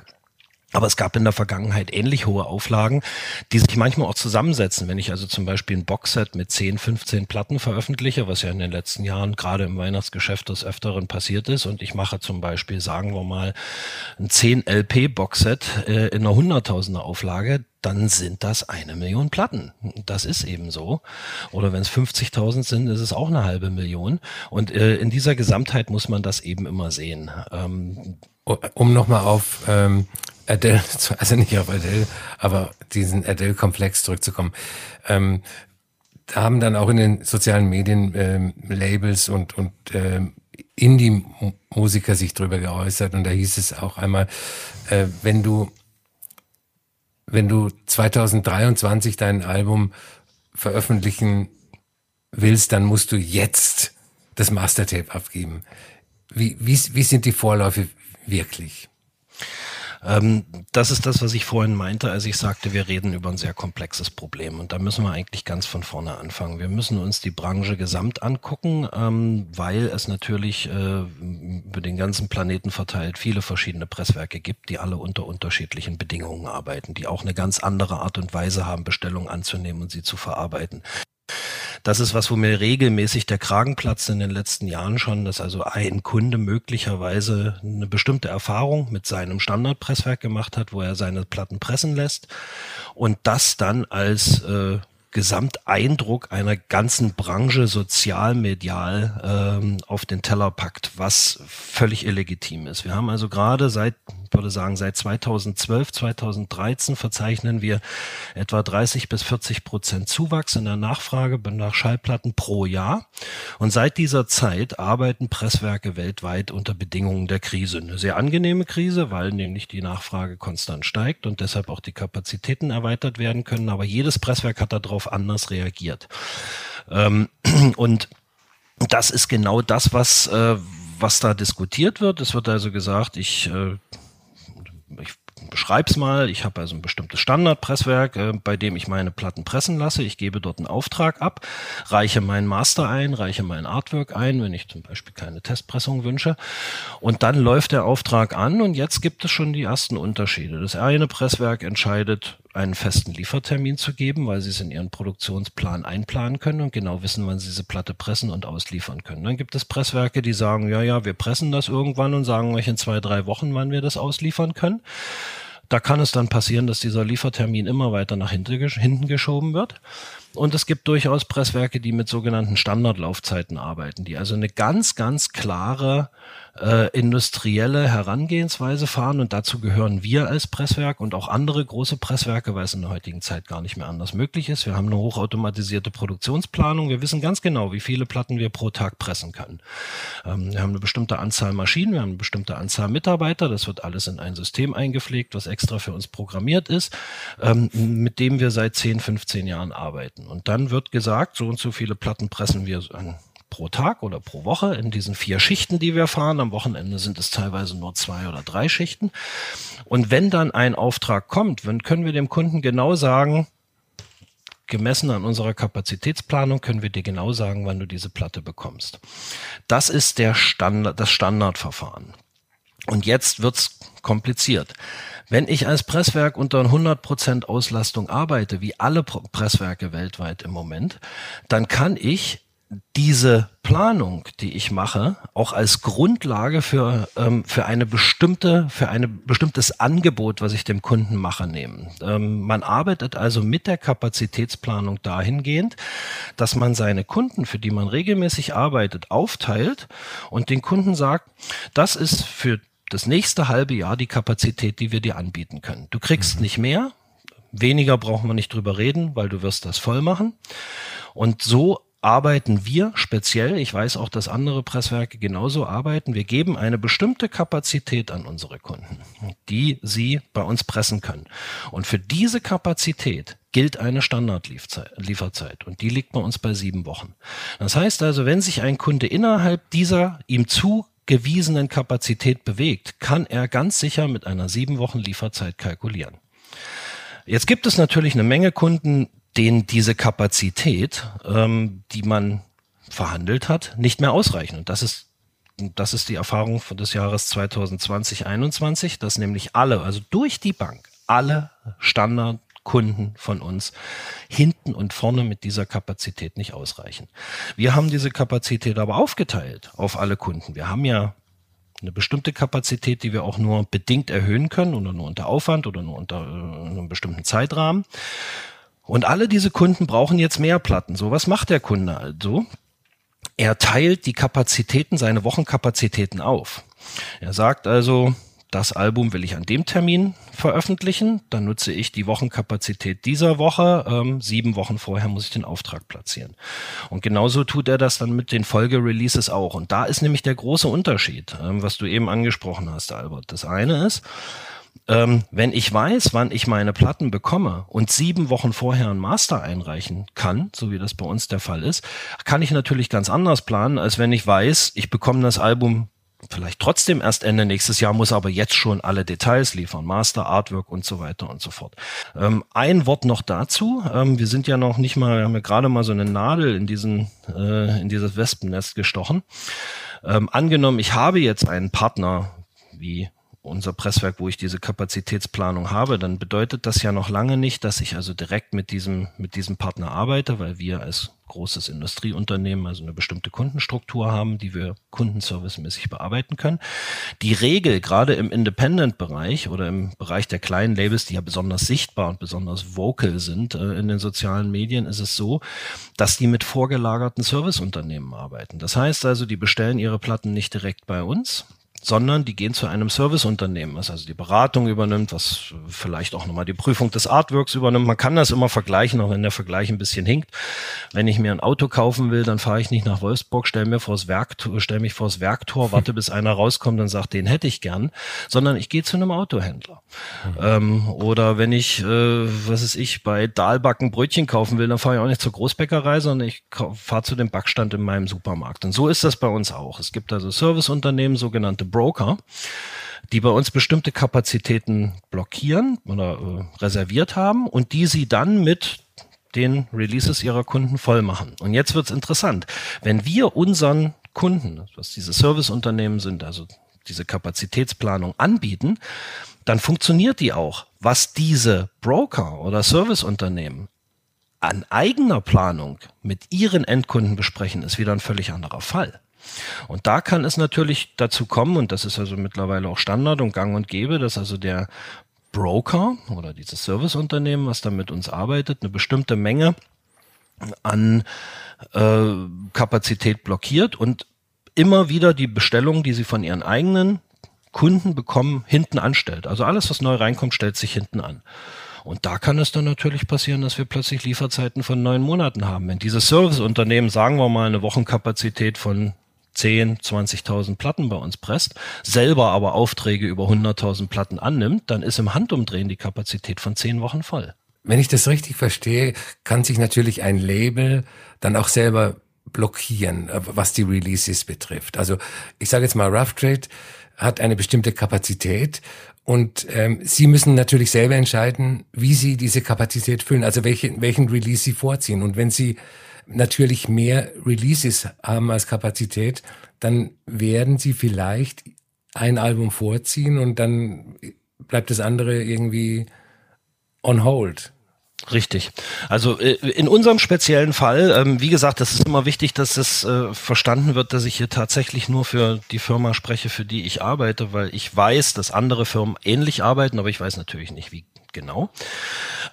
Aber es gab in der Vergangenheit ähnlich hohe Auflagen, die sich manchmal auch zusammensetzen. Wenn ich also zum Beispiel ein Boxset mit 10, 15 Platten veröffentliche, was ja in den letzten Jahren gerade im Weihnachtsgeschäft des Öfteren passiert ist, und ich mache zum Beispiel, sagen wir mal, ein 10 LP Boxset äh, in einer 100.000er Auflage, dann sind das eine Million Platten. Das ist eben so. Oder wenn es 50.000 sind, ist es auch eine halbe Million. Und äh, in dieser Gesamtheit muss man das eben immer sehen. Ähm, um nochmal auf ähm, Adele, also nicht auf Adele, aber diesen Adele-Komplex zurückzukommen. Ähm, haben dann auch in den sozialen Medien ähm, Labels und, und ähm, Indie-Musiker sich drüber geäußert und da hieß es auch einmal, äh, wenn du wenn du 2023 dein Album veröffentlichen willst, dann musst du jetzt das Mastertape abgeben. Wie, wie, wie sind die Vorläufe wirklich? Ähm, das ist das, was ich vorhin meinte, als ich sagte, wir reden über ein sehr komplexes Problem. Und da müssen wir eigentlich ganz von vorne anfangen. Wir müssen uns die Branche gesamt angucken, ähm, weil es natürlich äh, über den ganzen Planeten verteilt viele verschiedene Presswerke gibt, die alle unter unterschiedlichen Bedingungen arbeiten, die auch eine ganz andere Art und Weise haben, Bestellungen anzunehmen und sie zu verarbeiten. Das ist was, wo mir regelmäßig der Kragen platzt in den letzten Jahren schon, dass also ein Kunde möglicherweise eine bestimmte Erfahrung mit seinem Standardpresswerk gemacht hat, wo er seine Platten pressen lässt und das dann als äh, Gesamteindruck einer ganzen Branche sozial, medial ähm, auf den Teller packt, was völlig illegitim ist. Wir haben also gerade seit, würde sagen, seit 2012, 2013 verzeichnen wir etwa 30 bis 40 Prozent Zuwachs in der Nachfrage nach Schallplatten pro Jahr. Und seit dieser Zeit arbeiten Presswerke weltweit unter Bedingungen der Krise. Eine sehr angenehme Krise, weil nämlich die Nachfrage konstant steigt und deshalb auch die Kapazitäten erweitert werden können. Aber jedes Presswerk hat darauf anders reagiert. Ähm, und das ist genau das, was, äh, was da diskutiert wird. Es wird also gesagt, ich, ich beschreib's mal. Ich habe also ein bestimmtes Standardpresswerk, äh, bei dem ich meine Platten pressen lasse. Ich gebe dort einen Auftrag ab, reiche meinen Master ein, reiche mein Artwork ein, wenn ich zum Beispiel keine Testpressung wünsche. Und dann läuft der Auftrag an und jetzt gibt es schon die ersten Unterschiede. Das eine Presswerk entscheidet, einen festen Liefertermin zu geben, weil sie es in ihren Produktionsplan einplanen können und genau wissen, wann sie diese Platte pressen und ausliefern können. Dann gibt es Presswerke, die sagen, ja, ja, wir pressen das irgendwann und sagen euch in zwei, drei Wochen, wann wir das ausliefern können. Da kann es dann passieren, dass dieser Liefertermin immer weiter nach hinten geschoben wird. Und es gibt durchaus Presswerke, die mit sogenannten Standardlaufzeiten arbeiten, die also eine ganz, ganz klare äh, industrielle Herangehensweise fahren. Und dazu gehören wir als Presswerk und auch andere große Presswerke, weil es in der heutigen Zeit gar nicht mehr anders möglich ist. Wir haben eine hochautomatisierte Produktionsplanung. Wir wissen ganz genau, wie viele Platten wir pro Tag pressen können. Ähm, wir haben eine bestimmte Anzahl Maschinen, wir haben eine bestimmte Anzahl Mitarbeiter. Das wird alles in ein System eingepflegt, was extra für uns programmiert ist, ähm, mit dem wir seit 10, 15 Jahren arbeiten. Und dann wird gesagt, so und so viele Platten pressen wir an pro Tag oder pro Woche in diesen vier Schichten, die wir fahren. Am Wochenende sind es teilweise nur zwei oder drei Schichten. Und wenn dann ein Auftrag kommt, dann können wir dem Kunden genau sagen, gemessen an unserer Kapazitätsplanung können wir dir genau sagen, wann du diese Platte bekommst. Das ist der Standard, das Standardverfahren. Und jetzt wird's kompliziert. Wenn ich als Presswerk unter 100% Auslastung arbeite, wie alle Presswerke weltweit im Moment, dann kann ich diese Planung, die ich mache, auch als Grundlage für, ähm, für eine bestimmte, für ein bestimmtes Angebot, was ich dem Kunden mache, nehmen. Ähm, man arbeitet also mit der Kapazitätsplanung dahingehend, dass man seine Kunden, für die man regelmäßig arbeitet, aufteilt und den Kunden sagt, das ist für das nächste halbe Jahr die Kapazität, die wir dir anbieten können. Du kriegst mhm. nicht mehr, weniger brauchen wir nicht drüber reden, weil du wirst das voll machen. Und so arbeiten wir speziell, ich weiß auch, dass andere Presswerke genauso arbeiten, wir geben eine bestimmte Kapazität an unsere Kunden, die sie bei uns pressen können. Und für diese Kapazität gilt eine Standardlieferzeit und die liegt bei uns bei sieben Wochen. Das heißt also, wenn sich ein Kunde innerhalb dieser ihm zugewiesenen Kapazität bewegt, kann er ganz sicher mit einer sieben Wochen Lieferzeit kalkulieren. Jetzt gibt es natürlich eine Menge Kunden, denen diese Kapazität, ähm, die man verhandelt hat, nicht mehr ausreichen. Und das ist das ist die Erfahrung des Jahres 2020, 2021, dass nämlich alle, also durch die Bank, alle Standardkunden von uns hinten und vorne mit dieser Kapazität nicht ausreichen. Wir haben diese Kapazität aber aufgeteilt auf alle Kunden. Wir haben ja eine bestimmte Kapazität, die wir auch nur bedingt erhöhen können oder nur unter Aufwand oder nur unter äh, einem bestimmten Zeitrahmen. Und alle diese Kunden brauchen jetzt mehr Platten. So, was macht der Kunde also? Er teilt die Kapazitäten, seine Wochenkapazitäten auf. Er sagt also, das Album will ich an dem Termin veröffentlichen, dann nutze ich die Wochenkapazität dieser Woche. Ähm, sieben Wochen vorher muss ich den Auftrag platzieren. Und genauso tut er das dann mit den Folgereleases auch. Und da ist nämlich der große Unterschied, ähm, was du eben angesprochen hast, Albert. Das eine ist, ähm, wenn ich weiß, wann ich meine Platten bekomme und sieben Wochen vorher einen Master einreichen kann, so wie das bei uns der Fall ist, kann ich natürlich ganz anders planen, als wenn ich weiß, ich bekomme das Album vielleicht trotzdem erst Ende nächstes Jahr, muss aber jetzt schon alle Details liefern, Master, Artwork und so weiter und so fort. Ähm, ein Wort noch dazu. Ähm, wir sind ja noch nicht mal, wir haben ja gerade mal so eine Nadel in diesen, äh, in dieses Wespennest gestochen. Ähm, angenommen, ich habe jetzt einen Partner wie unser Presswerk, wo ich diese Kapazitätsplanung habe, dann bedeutet das ja noch lange nicht, dass ich also direkt mit diesem, mit diesem Partner arbeite, weil wir als großes Industrieunternehmen also eine bestimmte Kundenstruktur haben, die wir kundenservicemäßig bearbeiten können. Die Regel, gerade im Independent-Bereich oder im Bereich der kleinen Labels, die ja besonders sichtbar und besonders vocal sind äh, in den sozialen Medien, ist es so, dass die mit vorgelagerten Serviceunternehmen arbeiten. Das heißt also, die bestellen ihre Platten nicht direkt bei uns, sondern die gehen zu einem Serviceunternehmen, was also die Beratung übernimmt, was vielleicht auch nochmal die Prüfung des Artworks übernimmt. Man kann das immer vergleichen, auch wenn der Vergleich ein bisschen hinkt. Wenn ich mir ein Auto kaufen will, dann fahre ich nicht nach Wolfsburg, stelle mir vors Werktor, stelle mich vors Werktor, warte, bis einer rauskommt und sagt, den hätte ich gern, sondern ich gehe zu einem Autohändler. Mhm. Ähm, oder wenn ich, äh, was ist ich, bei Dahlbacken Brötchen kaufen will, dann fahre ich auch nicht zur Großbäckerei, sondern ich fahre zu dem Backstand in meinem Supermarkt. Und so ist das bei uns auch. Es gibt also Serviceunternehmen, sogenannte Broker, die bei uns bestimmte Kapazitäten blockieren oder äh, reserviert haben und die sie dann mit den Releases ihrer Kunden voll machen. Und jetzt wird's interessant. Wenn wir unseren Kunden, was diese Serviceunternehmen sind, also diese Kapazitätsplanung anbieten, dann funktioniert die auch. Was diese Broker oder Serviceunternehmen an eigener Planung mit ihren Endkunden besprechen, ist wieder ein völlig anderer Fall. Und da kann es natürlich dazu kommen, und das ist also mittlerweile auch Standard und gang und gäbe, dass also der Broker oder dieses Serviceunternehmen, was da mit uns arbeitet, eine bestimmte Menge an äh, Kapazität blockiert und immer wieder die Bestellung, die sie von ihren eigenen Kunden bekommen, hinten anstellt. Also alles, was neu reinkommt, stellt sich hinten an. Und da kann es dann natürlich passieren, dass wir plötzlich Lieferzeiten von neun Monaten haben. Wenn dieses Serviceunternehmen, sagen wir mal, eine Wochenkapazität von 10, 20.000 Platten bei uns presst, selber aber Aufträge über 100.000 Platten annimmt, dann ist im Handumdrehen die Kapazität von zehn Wochen voll. Wenn ich das richtig verstehe, kann sich natürlich ein Label dann auch selber blockieren, äh, was die Releases betrifft. Also ich sage jetzt mal, Rough Trade hat eine bestimmte Kapazität und ähm, Sie müssen natürlich selber entscheiden, wie Sie diese Kapazität füllen, also welche, welchen Release Sie vorziehen. Und wenn Sie natürlich mehr Releases haben als Kapazität, dann werden sie vielleicht ein Album vorziehen und dann bleibt das andere irgendwie on hold. Richtig. Also äh, in unserem speziellen Fall, ähm, wie gesagt, das ist immer wichtig, dass es äh, verstanden wird, dass ich hier tatsächlich nur für die Firma spreche, für die ich arbeite, weil ich weiß, dass andere Firmen ähnlich arbeiten, aber ich weiß natürlich nicht, wie genau.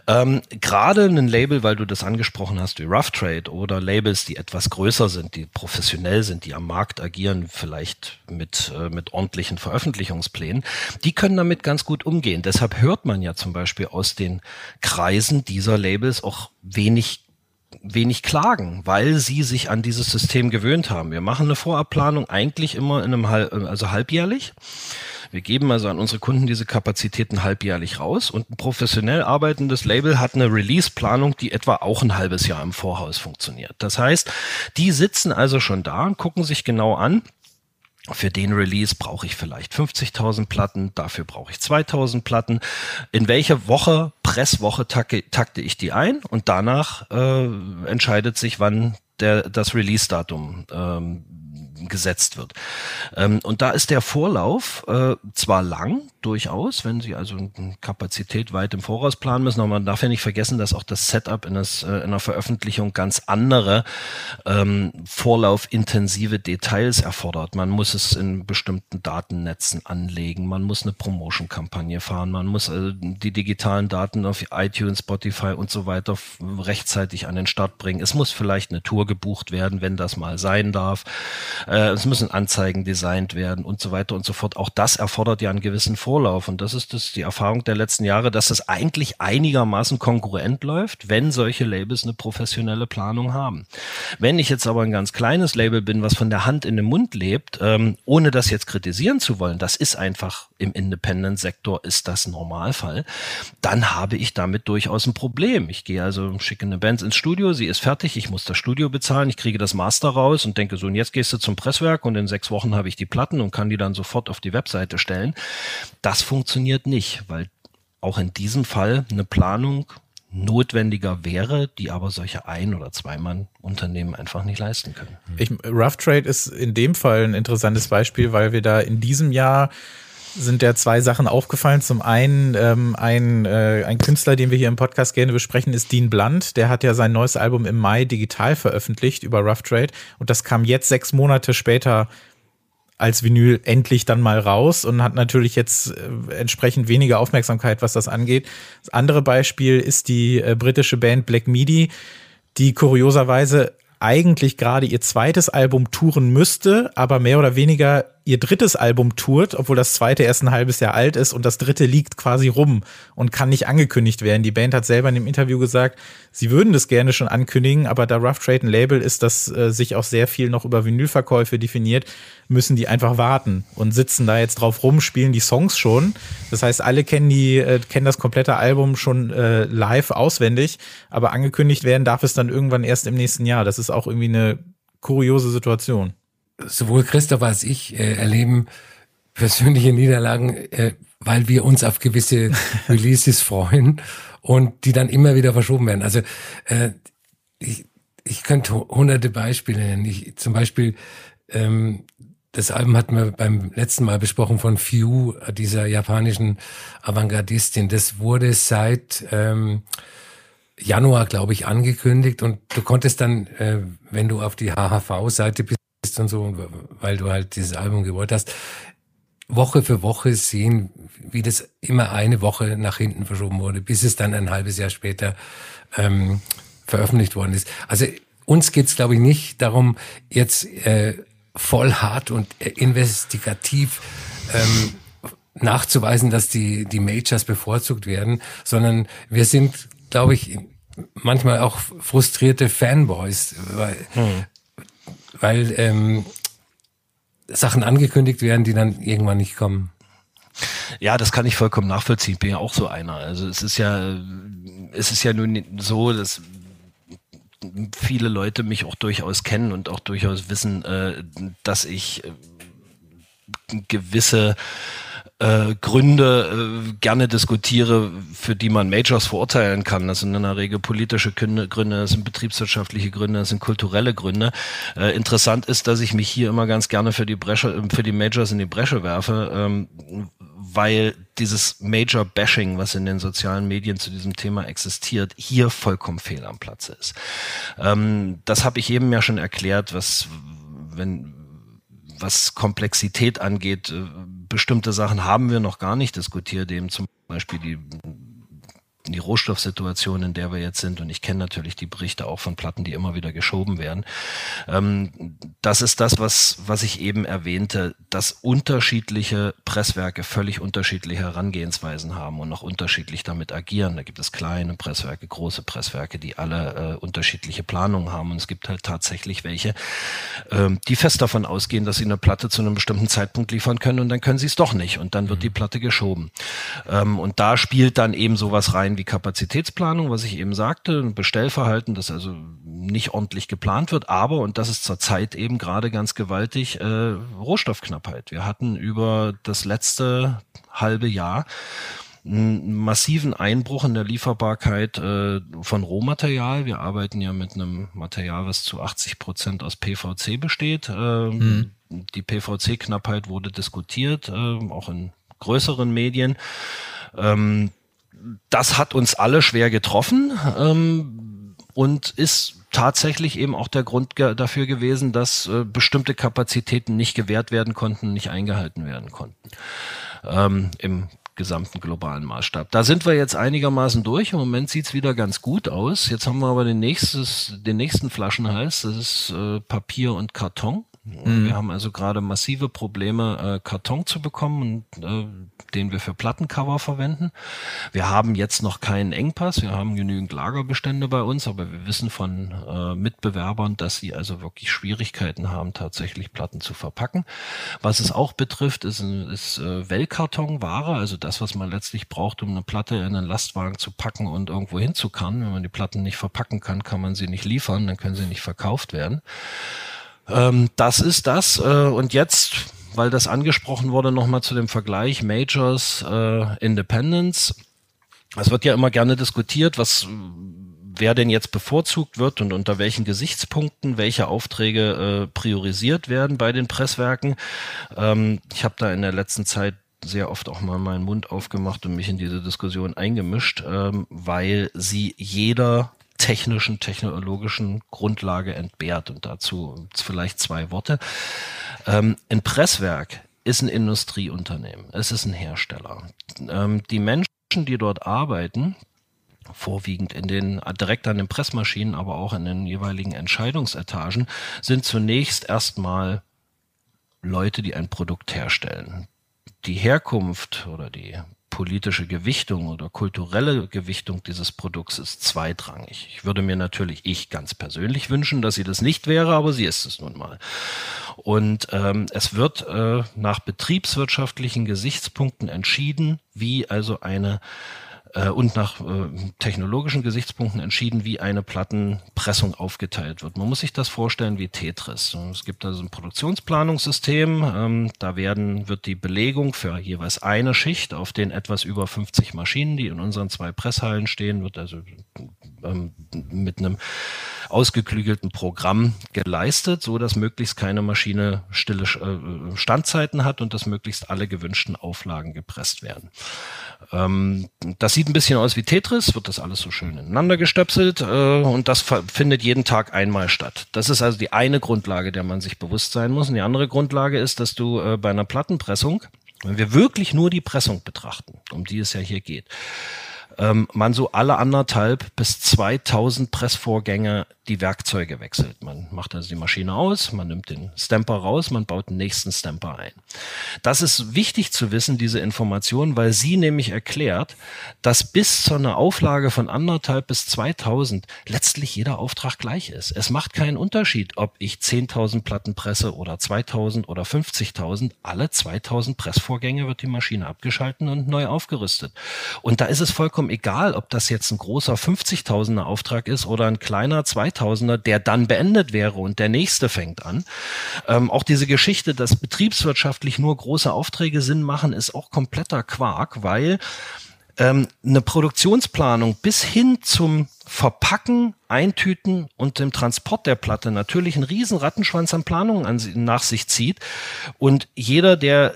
Ähm, Gerade ein Label, weil du das angesprochen hast, wie Rough Trade oder Labels, die etwas größer sind, die professionell sind, die am Markt agieren, vielleicht mit, äh, mit ordentlichen Veröffentlichungsplänen, die können damit ganz gut umgehen. Deshalb hört man ja zum Beispiel aus den Kreisen dieser Labels auch wenig wenig klagen, weil sie sich an dieses System gewöhnt haben. Wir machen eine Vorabplanung eigentlich immer in einem halb, also halbjährlich. Wir geben also an unsere Kunden diese Kapazitäten halbjährlich raus und ein professionell arbeitendes Label hat eine Release-Planung, die etwa auch ein halbes Jahr im Vorhaus funktioniert. Das heißt, die sitzen also schon da und gucken sich genau an, für den Release brauche ich vielleicht 50.000 Platten, dafür brauche ich 2.000 Platten. In welcher Woche, Presswoche takte, takte ich die ein und danach äh, entscheidet sich, wann der, das Release-Datum ähm, gesetzt wird. Ähm, und da ist der Vorlauf äh, zwar lang, durchaus, wenn Sie also eine Kapazität weit im Voraus planen müssen, aber man darf ja nicht vergessen, dass auch das Setup in, das, äh, in einer Veröffentlichung ganz andere ähm, vorlaufintensive Details erfordert. Man muss es in bestimmten Datennetzen anlegen, man muss eine Promotion-Kampagne fahren, man muss äh, die digitalen Daten auf iTunes, Spotify und so weiter rechtzeitig an den Start bringen. Es muss vielleicht eine Tour gebucht werden, wenn das mal sein darf. Äh, es müssen Anzeigen designt werden und so weiter und so fort. Auch das erfordert ja einen gewissen Vorlauf. Vorlauf und das ist das, die Erfahrung der letzten Jahre, dass es eigentlich einigermaßen konkurrent läuft, wenn solche Labels eine professionelle Planung haben. Wenn ich jetzt aber ein ganz kleines Label bin, was von der Hand in den Mund lebt, ähm, ohne das jetzt kritisieren zu wollen, das ist einfach im Independent-Sektor ist das Normalfall, dann habe ich damit durchaus ein Problem. Ich gehe also, schicke eine Band ins Studio, sie ist fertig, ich muss das Studio bezahlen, ich kriege das Master raus und denke so, und jetzt gehst du zum Presswerk und in sechs Wochen habe ich die Platten und kann die dann sofort auf die Webseite stellen. Das funktioniert nicht, weil auch in diesem Fall eine Planung notwendiger wäre, die aber solche ein- oder zweimann-Unternehmen einfach nicht leisten können. Ich, Rough Trade ist in dem Fall ein interessantes Beispiel, weil wir da in diesem Jahr sind ja zwei Sachen aufgefallen. Zum einen ähm, ein, äh, ein Künstler, den wir hier im Podcast gerne besprechen, ist Dean Blunt. Der hat ja sein neues Album im Mai digital veröffentlicht über Rough Trade und das kam jetzt sechs Monate später als Vinyl endlich dann mal raus und hat natürlich jetzt äh, entsprechend weniger Aufmerksamkeit, was das angeht. Das andere Beispiel ist die äh, britische Band Black Midi, die kurioserweise eigentlich gerade ihr zweites Album touren müsste, aber mehr oder weniger ihr drittes Album tourt, obwohl das zweite erst ein halbes Jahr alt ist und das dritte liegt quasi rum und kann nicht angekündigt werden. Die Band hat selber in dem Interview gesagt, sie würden das gerne schon ankündigen, aber da Rough Trade ein Label ist, das äh, sich auch sehr viel noch über Vinylverkäufe definiert, müssen die einfach warten und sitzen da jetzt drauf rum, spielen die Songs schon. Das heißt, alle kennen die, äh, kennen das komplette Album schon äh, live auswendig, aber angekündigt werden darf es dann irgendwann erst im nächsten Jahr. Das ist auch irgendwie eine kuriose Situation sowohl Christoph als ich äh, erleben persönliche Niederlagen, äh, weil wir uns auf gewisse Releases freuen und die dann immer wieder verschoben werden. Also äh, ich, ich könnte hunderte Beispiele nennen. Ich, zum Beispiel ähm, das Album hatten wir beim letzten Mal besprochen von Few, dieser japanischen Avantgardistin. Das wurde seit ähm, Januar, glaube ich, angekündigt und du konntest dann, äh, wenn du auf die HHV-Seite bist, und so, weil du halt dieses Album gewollt hast, Woche für Woche sehen, wie das immer eine Woche nach hinten verschoben wurde, bis es dann ein halbes Jahr später ähm, veröffentlicht worden ist. Also uns geht's, glaube ich, nicht darum, jetzt äh, voll hart und äh, investigativ ähm, nachzuweisen, dass die, die Majors bevorzugt werden, sondern wir sind, glaube ich, manchmal auch frustrierte Fanboys, weil, hm weil ähm, Sachen angekündigt werden, die dann irgendwann nicht kommen. Ja, das kann ich vollkommen nachvollziehen. Bin ja auch so einer. Also es ist ja, es ist ja nun so, dass viele Leute mich auch durchaus kennen und auch durchaus wissen, äh, dass ich äh, gewisse äh, Gründe äh, gerne diskutiere, für die man Majors verurteilen kann. Das sind in der Regel politische Gründe, das sind betriebswirtschaftliche Gründe, das sind kulturelle Gründe. Äh, interessant ist, dass ich mich hier immer ganz gerne für die Bresche, für die Majors in die Bresche werfe, ähm, weil dieses Major-Bashing, was in den sozialen Medien zu diesem Thema existiert, hier vollkommen fehl am Platze ist. Ähm, das habe ich eben ja schon erklärt, was wenn was Komplexität angeht, äh, bestimmte Sachen haben wir noch gar nicht diskutiert, eben zum Beispiel die die Rohstoffsituation, in der wir jetzt sind, und ich kenne natürlich die Berichte auch von Platten, die immer wieder geschoben werden. Ähm, das ist das, was, was ich eben erwähnte, dass unterschiedliche Presswerke völlig unterschiedliche Herangehensweisen haben und auch unterschiedlich damit agieren. Da gibt es kleine Presswerke, große Presswerke, die alle äh, unterschiedliche Planungen haben. Und es gibt halt tatsächlich welche, ähm, die fest davon ausgehen, dass sie eine Platte zu einem bestimmten Zeitpunkt liefern können und dann können sie es doch nicht. Und dann wird mhm. die Platte geschoben. Ähm, und da spielt dann eben sowas rein, Bereichen wie Kapazitätsplanung, was ich eben sagte, Bestellverhalten, das also nicht ordentlich geplant wird, aber, und das ist zurzeit eben gerade ganz gewaltig, äh, Rohstoffknappheit. Wir hatten über das letzte halbe Jahr einen massiven Einbruch in der Lieferbarkeit äh, von Rohmaterial. Wir arbeiten ja mit einem Material, was zu 80 Prozent aus PVC besteht. Äh, mhm. Die PVC-Knappheit wurde diskutiert, äh, auch in größeren Medien. Ähm, das hat uns alle schwer getroffen ähm, und ist tatsächlich eben auch der Grund ge dafür gewesen, dass äh, bestimmte Kapazitäten nicht gewährt werden konnten, nicht eingehalten werden konnten. Ähm, Im gesamten globalen Maßstab. Da sind wir jetzt einigermaßen durch. Im Moment sieht's wieder ganz gut aus. Jetzt haben wir aber den, nächstes, den nächsten Flaschenhals, das ist äh, Papier und Karton. Mhm. Wir haben also gerade massive Probleme, äh, Karton zu bekommen, und, äh, den wir für Plattencover verwenden. Wir haben jetzt noch keinen Engpass. Wir haben genügend Lagerbestände bei uns, aber wir wissen von äh, Mitbewerbern, dass sie also wirklich Schwierigkeiten haben, tatsächlich Platten zu verpacken. Was es auch betrifft, ist, ist äh, Wellkartonware, also das, was man letztlich braucht, um eine Platte in einen Lastwagen zu packen und irgendwo hinzukarren. Wenn man die Platten nicht verpacken kann, kann man sie nicht liefern, dann können sie nicht verkauft werden. Ähm, das ist das. Äh, und jetzt, weil das angesprochen wurde, nochmal zu dem Vergleich Majors äh, Independence. Es wird ja immer gerne diskutiert, was wer denn jetzt bevorzugt wird und unter welchen Gesichtspunkten welche Aufträge äh, priorisiert werden bei den Presswerken. Ähm, ich habe da in der letzten Zeit sehr oft auch mal meinen Mund aufgemacht und mich in diese Diskussion eingemischt, ähm, weil sie jeder technischen, technologischen Grundlage entbehrt. Und dazu vielleicht zwei Worte. Ähm, ein Presswerk ist ein Industrieunternehmen. Es ist ein Hersteller. Ähm, die Menschen, die dort arbeiten, vorwiegend in den direkt an den Pressmaschinen, aber auch in den jeweiligen Entscheidungsetagen, sind zunächst erstmal Leute, die ein Produkt herstellen. Die Herkunft oder die politische Gewichtung oder kulturelle Gewichtung dieses Produkts ist zweitrangig. Ich würde mir natürlich ich ganz persönlich wünschen, dass sie das nicht wäre, aber sie ist es nun mal. Und ähm, es wird äh, nach betriebswirtschaftlichen Gesichtspunkten entschieden, wie also eine äh, und nach äh, technologischen Gesichtspunkten entschieden, wie eine Plattenpressung aufgeteilt wird. Man muss sich das vorstellen wie Tetris. Es gibt also ein Produktionsplanungssystem, ähm, da werden, wird die Belegung für jeweils eine Schicht auf den etwas über 50 Maschinen, die in unseren zwei Presshallen stehen, wird also ähm, mit einem ausgeklügelten Programm geleistet, so dass möglichst keine Maschine stille äh, Standzeiten hat und dass möglichst alle gewünschten Auflagen gepresst werden. Ähm, das sieht ein bisschen aus wie Tetris, wird das alles so schön ineinander gestöpselt äh, und das findet jeden Tag einmal statt. Das ist also die eine Grundlage, der man sich bewusst sein muss. Und die andere Grundlage ist, dass du äh, bei einer Plattenpressung, wenn wir wirklich nur die Pressung betrachten, um die es ja hier geht, ähm, man so alle anderthalb bis 2000 Pressvorgänge die Werkzeuge wechselt. Man macht also die Maschine aus, man nimmt den Stamper raus, man baut den nächsten Stamper ein. Das ist wichtig zu wissen, diese Information, weil sie nämlich erklärt, dass bis zu einer Auflage von anderthalb bis 2000 letztlich jeder Auftrag gleich ist. Es macht keinen Unterschied, ob ich 10.000 Platten presse oder 2000 oder 50.000. Alle 2000 Pressvorgänge wird die Maschine abgeschalten und neu aufgerüstet. Und da ist es vollkommen egal, ob das jetzt ein großer 50.000er Auftrag ist oder ein kleiner 2000 2000er, der dann beendet wäre und der nächste fängt an. Ähm, auch diese Geschichte, dass betriebswirtschaftlich nur große Aufträge Sinn machen, ist auch kompletter Quark, weil ähm, eine Produktionsplanung bis hin zum Verpacken, Eintüten und dem Transport der Platte natürlich einen riesen Rattenschwanz an Planungen an, nach sich zieht. Und jeder, der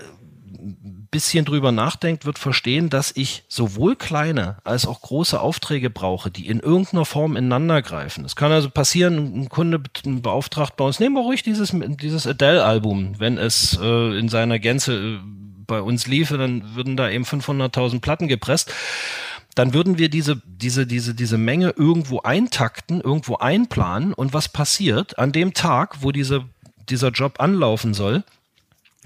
bisschen drüber nachdenkt, wird verstehen, dass ich sowohl kleine als auch große Aufträge brauche, die in irgendeiner Form ineinander greifen. Es kann also passieren, ein Kunde beauftragt bei uns, nehmen wir ruhig dieses, dieses Adele-Album, wenn es äh, in seiner Gänze äh, bei uns liefe, dann würden da eben 500.000 Platten gepresst. Dann würden wir diese, diese, diese, diese Menge irgendwo eintakten, irgendwo einplanen. Und was passiert an dem Tag, wo diese, dieser Job anlaufen soll,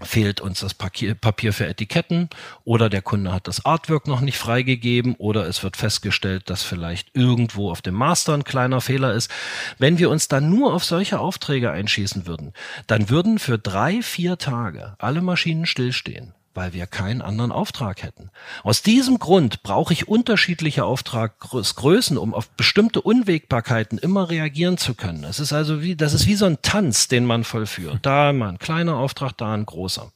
fehlt uns das Papier für Etiketten oder der Kunde hat das Artwork noch nicht freigegeben oder es wird festgestellt, dass vielleicht irgendwo auf dem Master ein kleiner Fehler ist. Wenn wir uns dann nur auf solche Aufträge einschießen würden, dann würden für drei, vier Tage alle Maschinen stillstehen weil wir keinen anderen Auftrag hätten. Aus diesem Grund brauche ich unterschiedliche Auftragsgrößen, um auf bestimmte Unwägbarkeiten immer reagieren zu können. Das ist also wie, das ist wie so ein Tanz, den man vollführt. Da mal ein kleiner Auftrag, da ein großer.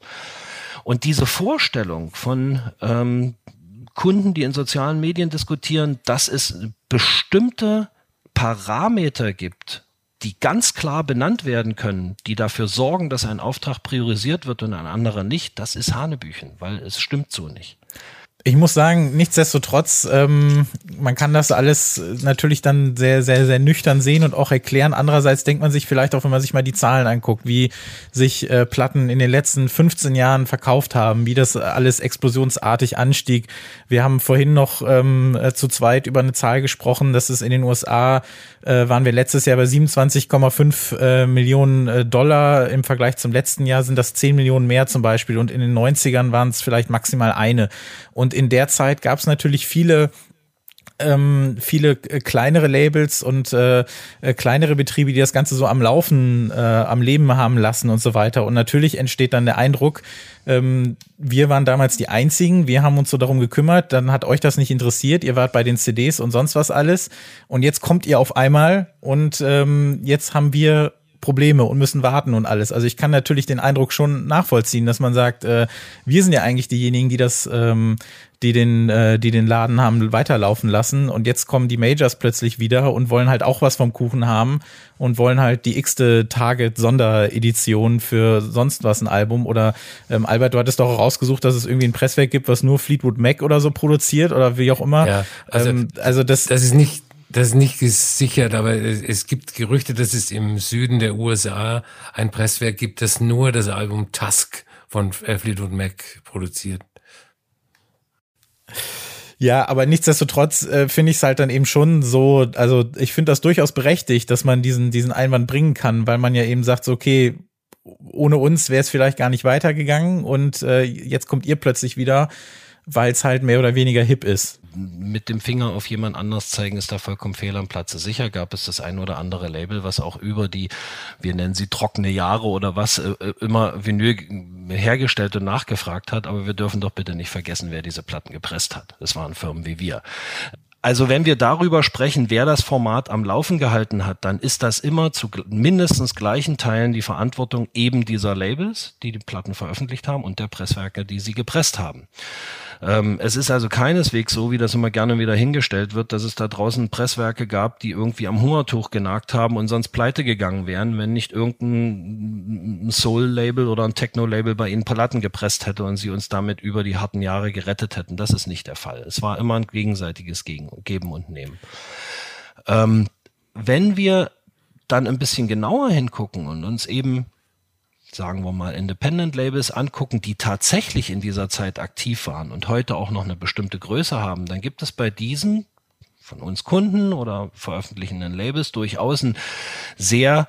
Und diese Vorstellung von ähm, Kunden, die in sozialen Medien diskutieren, dass es bestimmte Parameter gibt, die ganz klar benannt werden können, die dafür sorgen, dass ein Auftrag priorisiert wird und ein anderer nicht, das ist Hanebüchen, weil es stimmt so nicht. Ich muss sagen, nichtsdestotrotz, ähm, man kann das alles natürlich dann sehr, sehr, sehr nüchtern sehen und auch erklären. Andererseits denkt man sich vielleicht auch, wenn man sich mal die Zahlen anguckt, wie sich äh, Platten in den letzten 15 Jahren verkauft haben, wie das alles explosionsartig anstieg. Wir haben vorhin noch ähm, äh, zu zweit über eine Zahl gesprochen, dass es in den USA äh, waren wir letztes Jahr bei 27,5 äh, Millionen äh, Dollar. Im Vergleich zum letzten Jahr sind das 10 Millionen mehr zum Beispiel und in den 90ern waren es vielleicht maximal eine. Und in der Zeit gab es natürlich viele ähm, viele äh, kleinere Labels und äh, äh, kleinere Betriebe, die das Ganze so am Laufen, äh, am Leben haben lassen und so weiter. Und natürlich entsteht dann der Eindruck, ähm, wir waren damals die Einzigen, wir haben uns so darum gekümmert, dann hat euch das nicht interessiert, ihr wart bei den CDs und sonst was alles. Und jetzt kommt ihr auf einmal und ähm, jetzt haben wir Probleme und müssen warten und alles. Also ich kann natürlich den Eindruck schon nachvollziehen, dass man sagt, äh, wir sind ja eigentlich diejenigen, die das, ähm, die den, äh, die den Laden haben weiterlaufen lassen und jetzt kommen die Majors plötzlich wieder und wollen halt auch was vom Kuchen haben und wollen halt die x-te Target Sonderedition für sonst was ein Album oder ähm, Albert, du hattest doch rausgesucht, dass es irgendwie ein Presswerk gibt, was nur Fleetwood Mac oder so produziert oder wie auch immer. Ja, also, ähm, also das, das ist nicht das ist nicht gesichert, aber es gibt Gerüchte, dass es im Süden der USA ein Presswerk gibt, das nur das Album Tusk von Fleetwood Mac produziert. Ja, aber nichtsdestotrotz äh, finde ich es halt dann eben schon so, also ich finde das durchaus berechtigt, dass man diesen, diesen Einwand bringen kann, weil man ja eben sagt, so, okay, ohne uns wäre es vielleicht gar nicht weitergegangen und äh, jetzt kommt ihr plötzlich wieder weil es halt mehr oder weniger hip ist. Mit dem Finger auf jemand anders zeigen ist da vollkommen fehl am Platze. Sicher gab es das ein oder andere Label, was auch über die, wir nennen sie trockene Jahre oder was, äh, äh, immer Vinyl hergestellt und nachgefragt hat, aber wir dürfen doch bitte nicht vergessen, wer diese Platten gepresst hat. Das waren Firmen wie wir. Also wenn wir darüber sprechen, wer das Format am Laufen gehalten hat, dann ist das immer zu mindestens gleichen Teilen die Verantwortung eben dieser Labels, die die Platten veröffentlicht haben und der Presswerke, die sie gepresst haben. Ähm, es ist also keineswegs so, wie das immer gerne wieder hingestellt wird, dass es da draußen Presswerke gab, die irgendwie am Hungertuch genagt haben und sonst pleite gegangen wären, wenn nicht irgendein Soul-Label oder ein Techno-Label bei ihnen Palatten gepresst hätte und sie uns damit über die harten Jahre gerettet hätten. Das ist nicht der Fall. Es war immer ein gegenseitiges Geben und Nehmen. Ähm, wenn wir dann ein bisschen genauer hingucken und uns eben sagen wir mal, Independent Labels angucken, die tatsächlich in dieser Zeit aktiv waren und heute auch noch eine bestimmte Größe haben, dann gibt es bei diesen von uns Kunden oder veröffentlichenden Labels durchaus ein sehr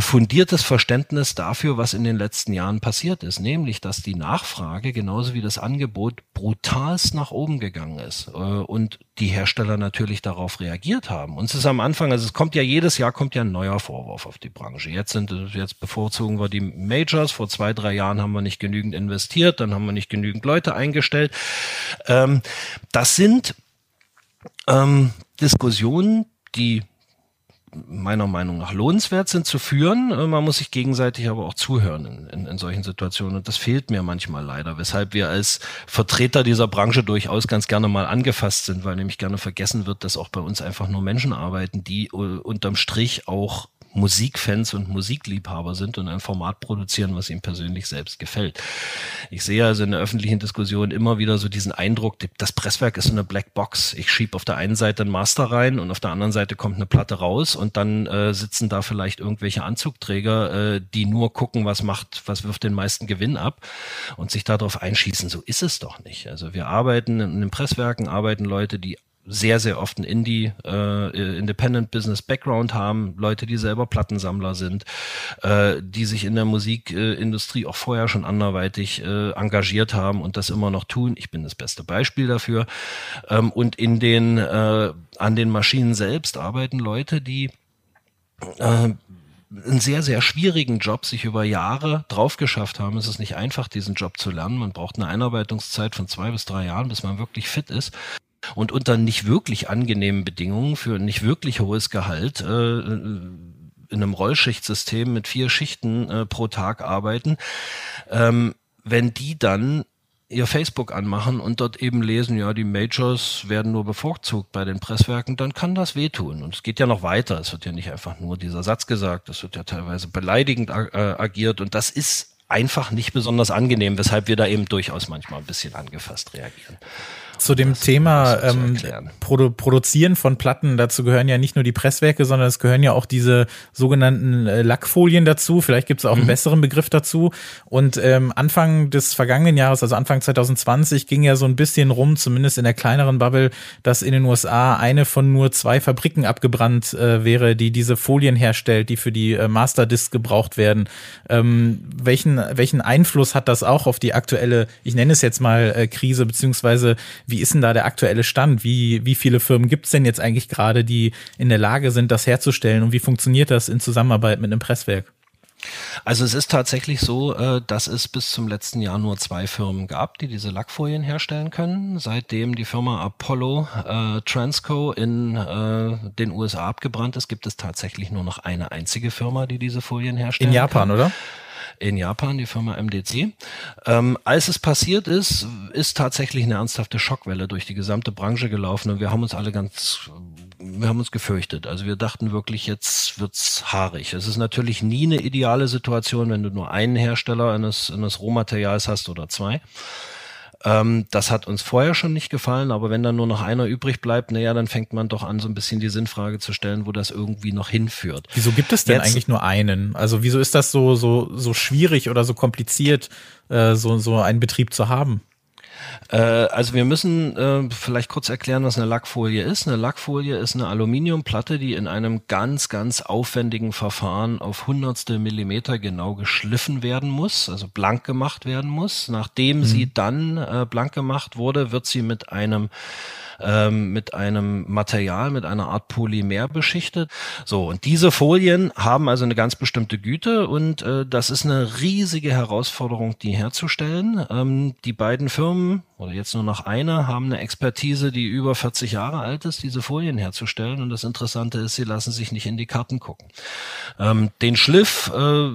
fundiertes Verständnis dafür, was in den letzten Jahren passiert ist, nämlich dass die Nachfrage genauso wie das Angebot brutalst nach oben gegangen ist äh, und die Hersteller natürlich darauf reagiert haben. Uns ist am Anfang, also es kommt ja jedes Jahr kommt ja ein neuer Vorwurf auf die Branche. Jetzt sind jetzt bevorzugen wir die Majors. Vor zwei drei Jahren haben wir nicht genügend investiert, dann haben wir nicht genügend Leute eingestellt. Ähm, das sind ähm, Diskussionen, die meiner Meinung nach lohnenswert sind zu führen. Äh, man muss sich gegenseitig aber auch zuhören in, in, in, solchen Situationen. Und das fehlt mir manchmal leider, weshalb wir als Vertreter dieser Branche durchaus ganz gerne mal angefasst sind, weil nämlich gerne vergessen wird, dass auch bei uns einfach nur Menschen arbeiten, die äh, unterm Strich auch Musikfans und Musikliebhaber sind und ein Format produzieren, was ihm persönlich selbst gefällt. Ich sehe also in der öffentlichen Diskussion immer wieder so diesen Eindruck, das Presswerk ist so eine Blackbox. Ich schiebe auf der einen Seite ein Master rein und auf der anderen Seite kommt eine Platte raus und dann äh, sitzen da vielleicht irgendwelche Anzugträger, äh, die nur gucken, was macht, was wirft den meisten Gewinn ab und sich darauf einschießen. So ist es doch nicht. Also wir arbeiten in den Presswerken, arbeiten Leute, die sehr, sehr oft ein Indie, äh, Independent Business Background haben, Leute, die selber Plattensammler sind, äh, die sich in der Musikindustrie auch vorher schon anderweitig äh, engagiert haben und das immer noch tun. Ich bin das beste Beispiel dafür. Ähm, und in den, äh, an den Maschinen selbst arbeiten Leute, die äh, einen sehr, sehr schwierigen Job sich über Jahre drauf geschafft haben. Es ist nicht einfach, diesen Job zu lernen. Man braucht eine Einarbeitungszeit von zwei bis drei Jahren, bis man wirklich fit ist und unter nicht wirklich angenehmen Bedingungen für nicht wirklich hohes Gehalt äh, in einem Rollschichtsystem mit vier Schichten äh, pro Tag arbeiten, ähm, wenn die dann ihr Facebook anmachen und dort eben lesen, ja, die Majors werden nur bevorzugt bei den Presswerken, dann kann das wehtun. Und es geht ja noch weiter. Es wird ja nicht einfach nur dieser Satz gesagt, es wird ja teilweise beleidigend äh, agiert und das ist einfach nicht besonders angenehm, weshalb wir da eben durchaus manchmal ein bisschen angefasst reagieren zu dem Thema ähm, Produ Produzieren von Platten, dazu gehören ja nicht nur die Presswerke, sondern es gehören ja auch diese sogenannten äh, Lackfolien dazu. Vielleicht gibt es auch einen mhm. besseren Begriff dazu. Und ähm, Anfang des vergangenen Jahres, also Anfang 2020, ging ja so ein bisschen rum, zumindest in der kleineren Bubble, dass in den USA eine von nur zwei Fabriken abgebrannt äh, wäre, die diese Folien herstellt, die für die äh, Masterdisc gebraucht werden. Ähm, welchen, welchen Einfluss hat das auch auf die aktuelle, ich nenne es jetzt mal äh, Krise, beziehungsweise wie ist denn da der aktuelle Stand? Wie, wie viele Firmen gibt es denn jetzt eigentlich gerade, die in der Lage sind, das herzustellen? Und wie funktioniert das in Zusammenarbeit mit einem Presswerk? Also es ist tatsächlich so, äh, dass es bis zum letzten Jahr nur zwei Firmen gab, die diese Lackfolien herstellen können. Seitdem die Firma Apollo äh, Transco in äh, den USA abgebrannt ist, gibt es tatsächlich nur noch eine einzige Firma, die diese Folien herstellt. In Japan, kann. oder? In Japan, die Firma MDC. Ähm, als es passiert ist, ist tatsächlich eine ernsthafte Schockwelle durch die gesamte Branche gelaufen und wir haben uns alle ganz, wir haben uns gefürchtet. Also wir dachten wirklich, jetzt wird's haarig. Es ist natürlich nie eine ideale Situation, wenn du nur einen Hersteller eines, eines Rohmaterials hast oder zwei. Ähm, das hat uns vorher schon nicht gefallen, aber wenn dann nur noch einer übrig bleibt, naja, dann fängt man doch an, so ein bisschen die Sinnfrage zu stellen, wo das irgendwie noch hinführt. Wieso gibt es denn Jetzt, eigentlich nur einen? Also wieso ist das so, so, so schwierig oder so kompliziert, äh, so, so einen Betrieb zu haben? Äh, also wir müssen äh, vielleicht kurz erklären, was eine Lackfolie ist. Eine Lackfolie ist eine Aluminiumplatte, die in einem ganz, ganz aufwendigen Verfahren auf hundertstel Millimeter genau geschliffen werden muss, also blank gemacht werden muss. Nachdem mhm. sie dann äh, blank gemacht wurde, wird sie mit einem ähm, mit einem Material, mit einer Art Polymer beschichtet. So, und diese Folien haben also eine ganz bestimmte Güte und äh, das ist eine riesige Herausforderung, die herzustellen. Ähm, die beiden Firmen, oder jetzt nur noch eine, haben eine Expertise, die über 40 Jahre alt ist, diese Folien herzustellen. Und das Interessante ist, sie lassen sich nicht in die Karten gucken. Ähm, den Schliff äh,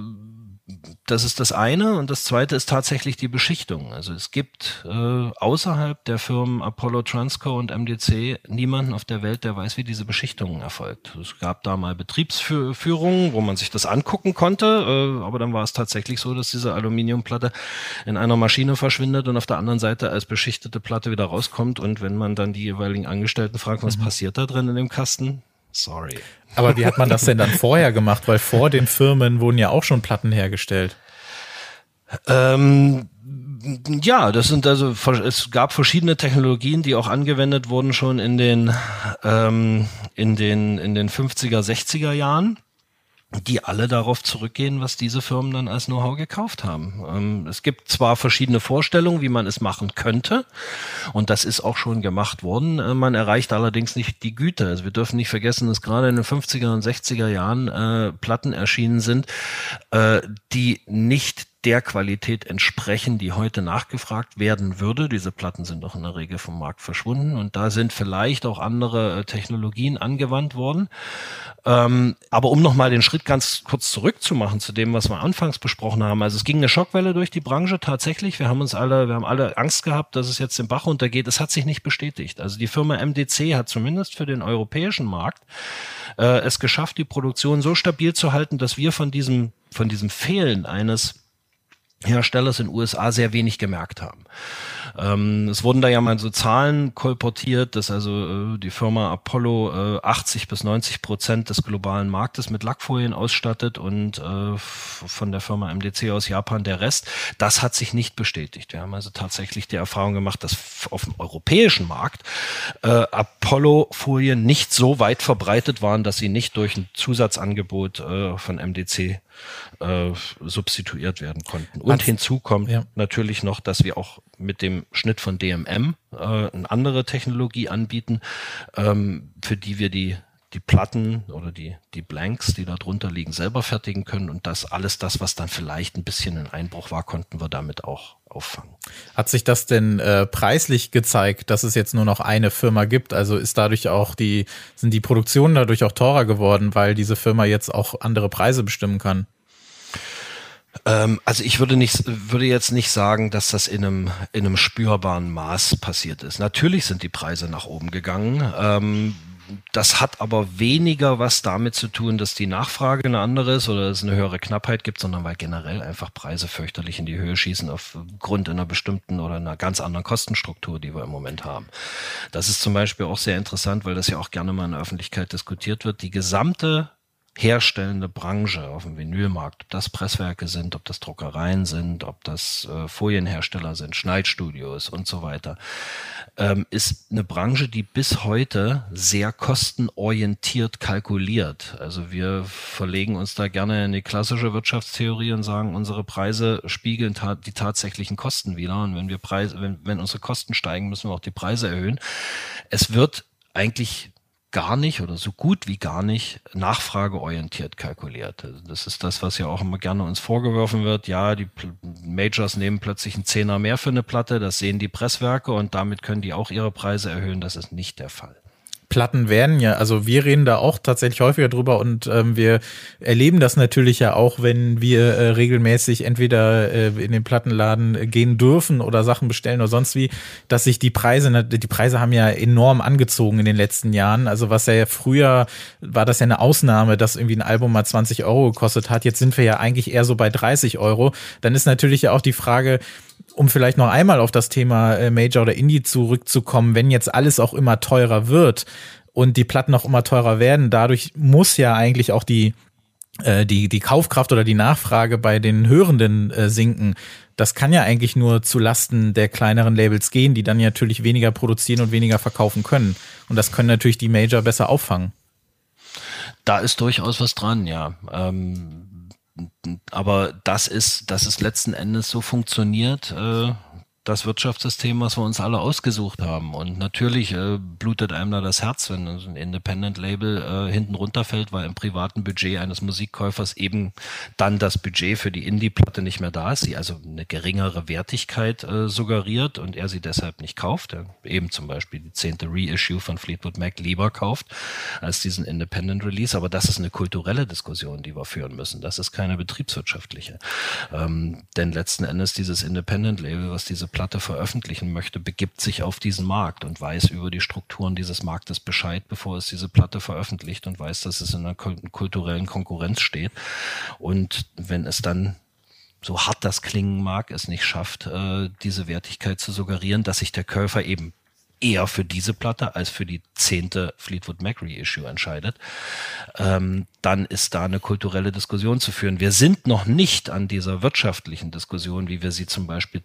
das ist das eine. Und das zweite ist tatsächlich die Beschichtung. Also es gibt äh, außerhalb der Firmen Apollo Transco und MDC niemanden auf der Welt, der weiß, wie diese Beschichtung erfolgt. Es gab da mal Betriebsführungen, wo man sich das angucken konnte, äh, aber dann war es tatsächlich so, dass diese Aluminiumplatte in einer Maschine verschwindet und auf der anderen Seite als beschichtete Platte wieder rauskommt. Und wenn man dann die jeweiligen Angestellten fragt, was mhm. passiert da drin in dem Kasten, Sorry. Aber wie hat man das denn dann vorher gemacht? Weil vor den Firmen wurden ja auch schon Platten hergestellt. Ähm, ja, das sind also, es gab verschiedene Technologien, die auch angewendet wurden schon in den, ähm, in den, in den 50er, 60er Jahren die alle darauf zurückgehen, was diese Firmen dann als Know-how gekauft haben. Ähm, es gibt zwar verschiedene Vorstellungen, wie man es machen könnte, und das ist auch schon gemacht worden. Äh, man erreicht allerdings nicht die Güte. Also wir dürfen nicht vergessen, dass gerade in den 50er und 60er Jahren äh, Platten erschienen sind, äh, die nicht der Qualität entsprechen, die heute nachgefragt werden würde. Diese Platten sind doch in der Regel vom Markt verschwunden und da sind vielleicht auch andere äh, Technologien angewandt worden. Ähm, aber um nochmal den Schritt ganz kurz zurückzumachen zu dem, was wir anfangs besprochen haben. Also es ging eine Schockwelle durch die Branche tatsächlich. Wir haben uns alle, wir haben alle Angst gehabt, dass es jetzt den Bach runtergeht. Es hat sich nicht bestätigt. Also die Firma MDC hat zumindest für den europäischen Markt äh, es geschafft, die Produktion so stabil zu halten, dass wir von diesem, von diesem Fehlen eines Herstellers in den USA sehr wenig gemerkt haben. Ähm, es wurden da ja mal so Zahlen kolportiert, dass also äh, die Firma Apollo äh, 80 bis 90 Prozent des globalen Marktes mit Lackfolien ausstattet und äh, von der Firma MDC aus Japan der Rest. Das hat sich nicht bestätigt. Wir haben also tatsächlich die Erfahrung gemacht, dass auf dem europäischen Markt äh, Apollo-Folien nicht so weit verbreitet waren, dass sie nicht durch ein Zusatzangebot äh, von MDC äh, substituiert werden konnten. Und hinzu kommt ja. natürlich noch, dass wir auch mit dem Schnitt von DMM äh, eine andere Technologie anbieten, ähm, für die wir die die Platten oder die, die Blanks, die da drunter liegen, selber fertigen können. Und das alles das, was dann vielleicht ein bisschen ein Einbruch war, konnten wir damit auch auffangen. Hat sich das denn äh, preislich gezeigt, dass es jetzt nur noch eine Firma gibt? Also ist dadurch auch die, sind die Produktionen dadurch auch teurer geworden, weil diese Firma jetzt auch andere Preise bestimmen kann? Ähm, also ich würde nicht, würde jetzt nicht sagen, dass das in einem, in einem spürbaren Maß passiert ist. Natürlich sind die Preise nach oben gegangen. Ähm, das hat aber weniger was damit zu tun, dass die Nachfrage eine andere ist oder es eine höhere Knappheit gibt, sondern weil generell einfach Preise fürchterlich in die Höhe schießen aufgrund einer bestimmten oder einer ganz anderen Kostenstruktur, die wir im Moment haben. Das ist zum Beispiel auch sehr interessant, weil das ja auch gerne mal in der Öffentlichkeit diskutiert wird. Die gesamte herstellende Branche auf dem Vinylmarkt, ob das Presswerke sind, ob das Druckereien sind, ob das äh, Folienhersteller sind, Schneidstudios und so weiter, ähm, ist eine Branche, die bis heute sehr kostenorientiert kalkuliert. Also wir verlegen uns da gerne in die klassische Wirtschaftstheorie und sagen, unsere Preise spiegeln ta die tatsächlichen Kosten wieder. Und wenn wir Preise, wenn, wenn unsere Kosten steigen, müssen wir auch die Preise erhöhen. Es wird eigentlich gar nicht oder so gut wie gar nicht nachfrageorientiert kalkuliert. Also das ist das, was ja auch immer gerne uns vorgeworfen wird. Ja, die Majors nehmen plötzlich einen Zehner mehr für eine Platte, das sehen die Presswerke und damit können die auch ihre Preise erhöhen. Das ist nicht der Fall. Platten werden ja, also wir reden da auch tatsächlich häufiger drüber und ähm, wir erleben das natürlich ja auch, wenn wir äh, regelmäßig entweder äh, in den Plattenladen gehen dürfen oder Sachen bestellen oder sonst wie, dass sich die Preise, die Preise haben ja enorm angezogen in den letzten Jahren. Also was ja früher war das ja eine Ausnahme, dass irgendwie ein Album mal 20 Euro gekostet hat. Jetzt sind wir ja eigentlich eher so bei 30 Euro. Dann ist natürlich ja auch die Frage, um vielleicht noch einmal auf das Thema äh, Major oder Indie zurückzukommen, wenn jetzt alles auch immer teurer wird und die Platten auch immer teurer werden, dadurch muss ja eigentlich auch die äh, die die Kaufkraft oder die Nachfrage bei den Hörenden äh, sinken. Das kann ja eigentlich nur zu Lasten der kleineren Labels gehen, die dann natürlich weniger produzieren und weniger verkaufen können. Und das können natürlich die Major besser auffangen. Da ist durchaus was dran, ja. Ähm aber das ist, das ist letzten Endes so funktioniert, äh, das Wirtschaftssystem, was wir uns alle ausgesucht haben. Und natürlich äh, blutet einem da das Herz, wenn ein Independent-Label äh, hinten runterfällt, weil im privaten Budget eines Musikkäufers eben dann das Budget für die Indie-Platte nicht mehr da ist, sie also eine geringere Wertigkeit äh, suggeriert und er sie deshalb nicht kauft. Er eben zum Beispiel die zehnte Reissue von Fleetwood Mac lieber kauft als diesen Independent-Release. Aber das ist eine kulturelle Diskussion, die wir führen müssen. Das ist keine betriebswirtschaftliche. Ähm, denn letzten Endes dieses Independent-Label, was diese Platte veröffentlichen möchte, begibt sich auf diesen Markt und weiß über die Strukturen dieses Marktes Bescheid, bevor es diese Platte veröffentlicht und weiß, dass es in einer kulturellen Konkurrenz steht. Und wenn es dann so hart das klingen mag, es nicht schafft, äh, diese Wertigkeit zu suggerieren, dass sich der Käufer eben eher für diese Platte als für die zehnte Fleetwood Mac Reissue entscheidet, ähm, dann ist da eine kulturelle Diskussion zu führen. Wir sind noch nicht an dieser wirtschaftlichen Diskussion, wie wir sie zum Beispiel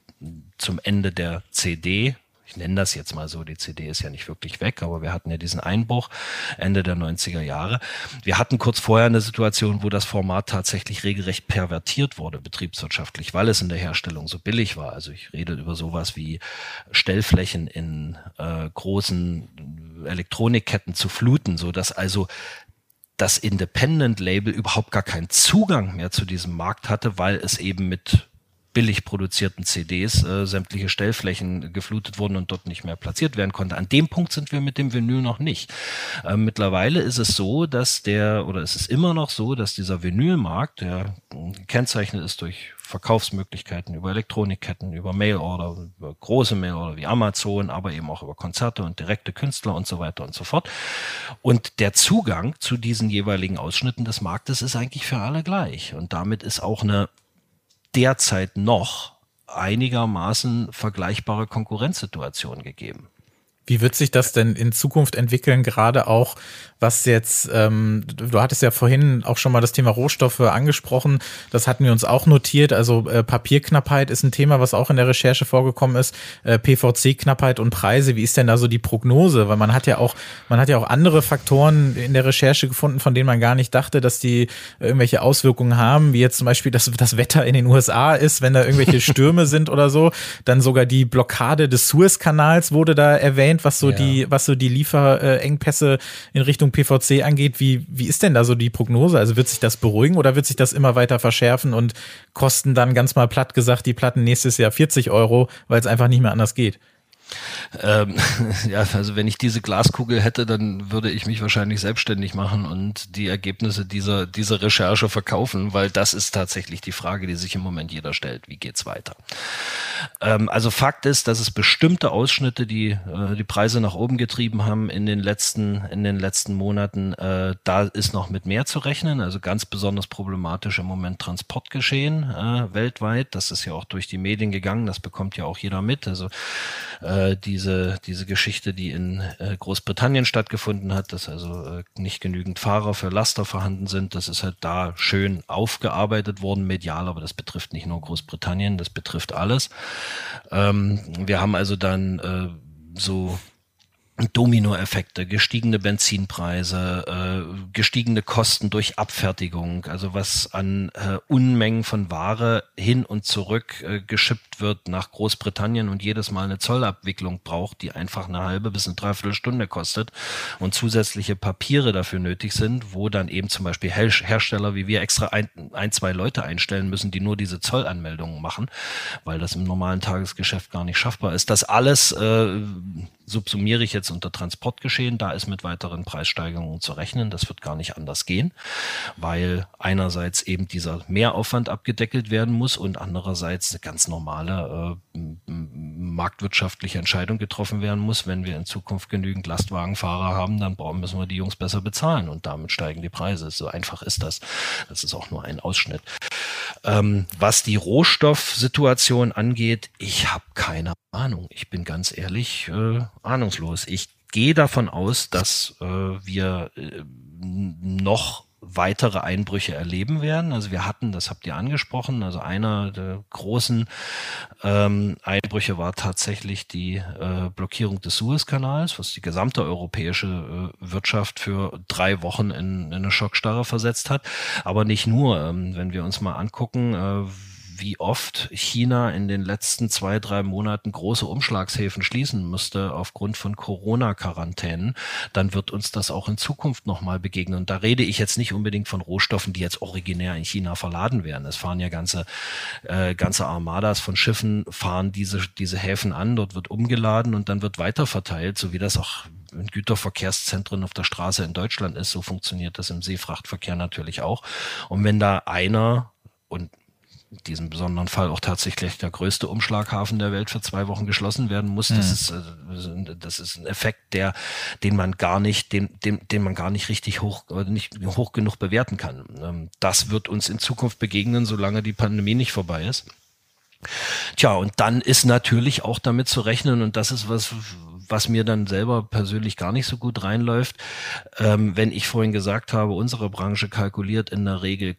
zum Ende der CD ich nenne das jetzt mal so, die CD ist ja nicht wirklich weg, aber wir hatten ja diesen Einbruch Ende der 90er Jahre. Wir hatten kurz vorher eine Situation, wo das Format tatsächlich regelrecht pervertiert wurde, betriebswirtschaftlich, weil es in der Herstellung so billig war. Also ich rede über sowas wie Stellflächen in äh, großen Elektronikketten zu fluten, so dass also das Independent-Label überhaupt gar keinen Zugang mehr zu diesem Markt hatte, weil es eben mit billig produzierten CDs äh, sämtliche Stellflächen geflutet wurden und dort nicht mehr platziert werden konnte. An dem Punkt sind wir mit dem Vinyl noch nicht. Äh, mittlerweile ist es so, dass der, oder es ist immer noch so, dass dieser Vinylmarkt, der gekennzeichnet ist durch Verkaufsmöglichkeiten über Elektronikketten, über Mailorder, über große Mailorder wie Amazon, aber eben auch über Konzerte und direkte Künstler und so weiter und so fort. Und der Zugang zu diesen jeweiligen Ausschnitten des Marktes ist eigentlich für alle gleich. Und damit ist auch eine derzeit noch einigermaßen vergleichbare Konkurrenzsituation gegeben. Wie wird sich das denn in Zukunft entwickeln, gerade auch was jetzt, ähm, du hattest ja vorhin auch schon mal das Thema Rohstoffe angesprochen, das hatten wir uns auch notiert, also äh, Papierknappheit ist ein Thema, was auch in der Recherche vorgekommen ist, äh, PVC-Knappheit und Preise, wie ist denn da so die Prognose? Weil man hat ja auch, man hat ja auch andere Faktoren in der Recherche gefunden, von denen man gar nicht dachte, dass die irgendwelche Auswirkungen haben, wie jetzt zum Beispiel das, das Wetter in den USA ist, wenn da irgendwelche Stürme sind oder so, dann sogar die Blockade des Suezkanals wurde da erwähnt, was so ja. die, was so die Lieferengpässe in Richtung PVC angeht, wie, wie ist denn da so die Prognose? Also wird sich das beruhigen oder wird sich das immer weiter verschärfen und kosten dann ganz mal platt gesagt die Platten nächstes Jahr 40 Euro, weil es einfach nicht mehr anders geht? Ähm, ja, also wenn ich diese Glaskugel hätte, dann würde ich mich wahrscheinlich selbstständig machen und die Ergebnisse dieser, dieser Recherche verkaufen, weil das ist tatsächlich die Frage, die sich im Moment jeder stellt. Wie geht's weiter? Ähm, also Fakt ist, dass es bestimmte Ausschnitte, die äh, die Preise nach oben getrieben haben in den letzten, in den letzten Monaten, äh, da ist noch mit mehr zu rechnen. Also ganz besonders problematisch im Moment Transportgeschehen äh, weltweit. Das ist ja auch durch die Medien gegangen. Das bekommt ja auch jeder mit. Also äh, diese, diese Geschichte, die in äh, Großbritannien stattgefunden hat, dass also äh, nicht genügend Fahrer für Laster vorhanden sind, das ist halt da schön aufgearbeitet worden, medial, aber das betrifft nicht nur Großbritannien, das betrifft alles. Ähm, wir haben also dann äh, so Dominoeffekte, gestiegene Benzinpreise, äh, gestiegene Kosten durch Abfertigung, also was an äh, Unmengen von Ware hin und zurück äh, geschippt wird nach Großbritannien und jedes Mal eine Zollabwicklung braucht, die einfach eine halbe bis eine Dreiviertelstunde kostet und zusätzliche Papiere dafür nötig sind, wo dann eben zum Beispiel Her Hersteller wie wir extra ein, ein, zwei Leute einstellen müssen, die nur diese Zollanmeldungen machen, weil das im normalen Tagesgeschäft gar nicht schaffbar ist. Das alles äh, subsumiere ich jetzt unter Transportgeschehen. Da ist mit weiteren Preissteigerungen zu rechnen. Das wird gar nicht anders gehen, weil einerseits eben dieser Mehraufwand abgedeckelt werden muss und andererseits eine ganz normale äh, marktwirtschaftliche Entscheidung getroffen werden muss. Wenn wir in Zukunft genügend Lastwagenfahrer haben, dann müssen wir die Jungs besser bezahlen und damit steigen die Preise. So einfach ist das. Das ist auch nur ein Ausschnitt. Ähm, was die Rohstoffsituation angeht, ich habe keine Ahnung. Ich bin ganz ehrlich äh, ahnungslos. Ich gehe davon aus, dass äh, wir äh, noch weitere Einbrüche erleben werden. Also wir hatten, das habt ihr angesprochen, also einer der großen ähm, Einbrüche war tatsächlich die äh, Blockierung des Suezkanals, was die gesamte europäische äh, Wirtschaft für drei Wochen in, in, eine Schockstarre versetzt hat. Aber nicht nur, ähm, wenn wir uns mal angucken, äh, wie oft China in den letzten zwei, drei Monaten große Umschlagshäfen schließen musste aufgrund von Corona-Quarantänen, dann wird uns das auch in Zukunft nochmal begegnen. Und da rede ich jetzt nicht unbedingt von Rohstoffen, die jetzt originär in China verladen werden. Es fahren ja ganze, äh, ganze Armadas von Schiffen, fahren diese, diese Häfen an, dort wird umgeladen und dann wird weiterverteilt, so wie das auch in Güterverkehrszentren auf der Straße in Deutschland ist. So funktioniert das im Seefrachtverkehr natürlich auch. Und wenn da einer und diesem besonderen Fall auch tatsächlich der größte Umschlaghafen der Welt für zwei Wochen geschlossen werden muss. Das mhm. ist äh, das ist ein Effekt, der den man gar nicht den den, den man gar nicht richtig hoch nicht hoch genug bewerten kann. Ähm, das wird uns in Zukunft begegnen, solange die Pandemie nicht vorbei ist. Tja, und dann ist natürlich auch damit zu rechnen, und das ist was, was mir dann selber persönlich gar nicht so gut reinläuft. Ähm, wenn ich vorhin gesagt habe, unsere Branche kalkuliert in der Regel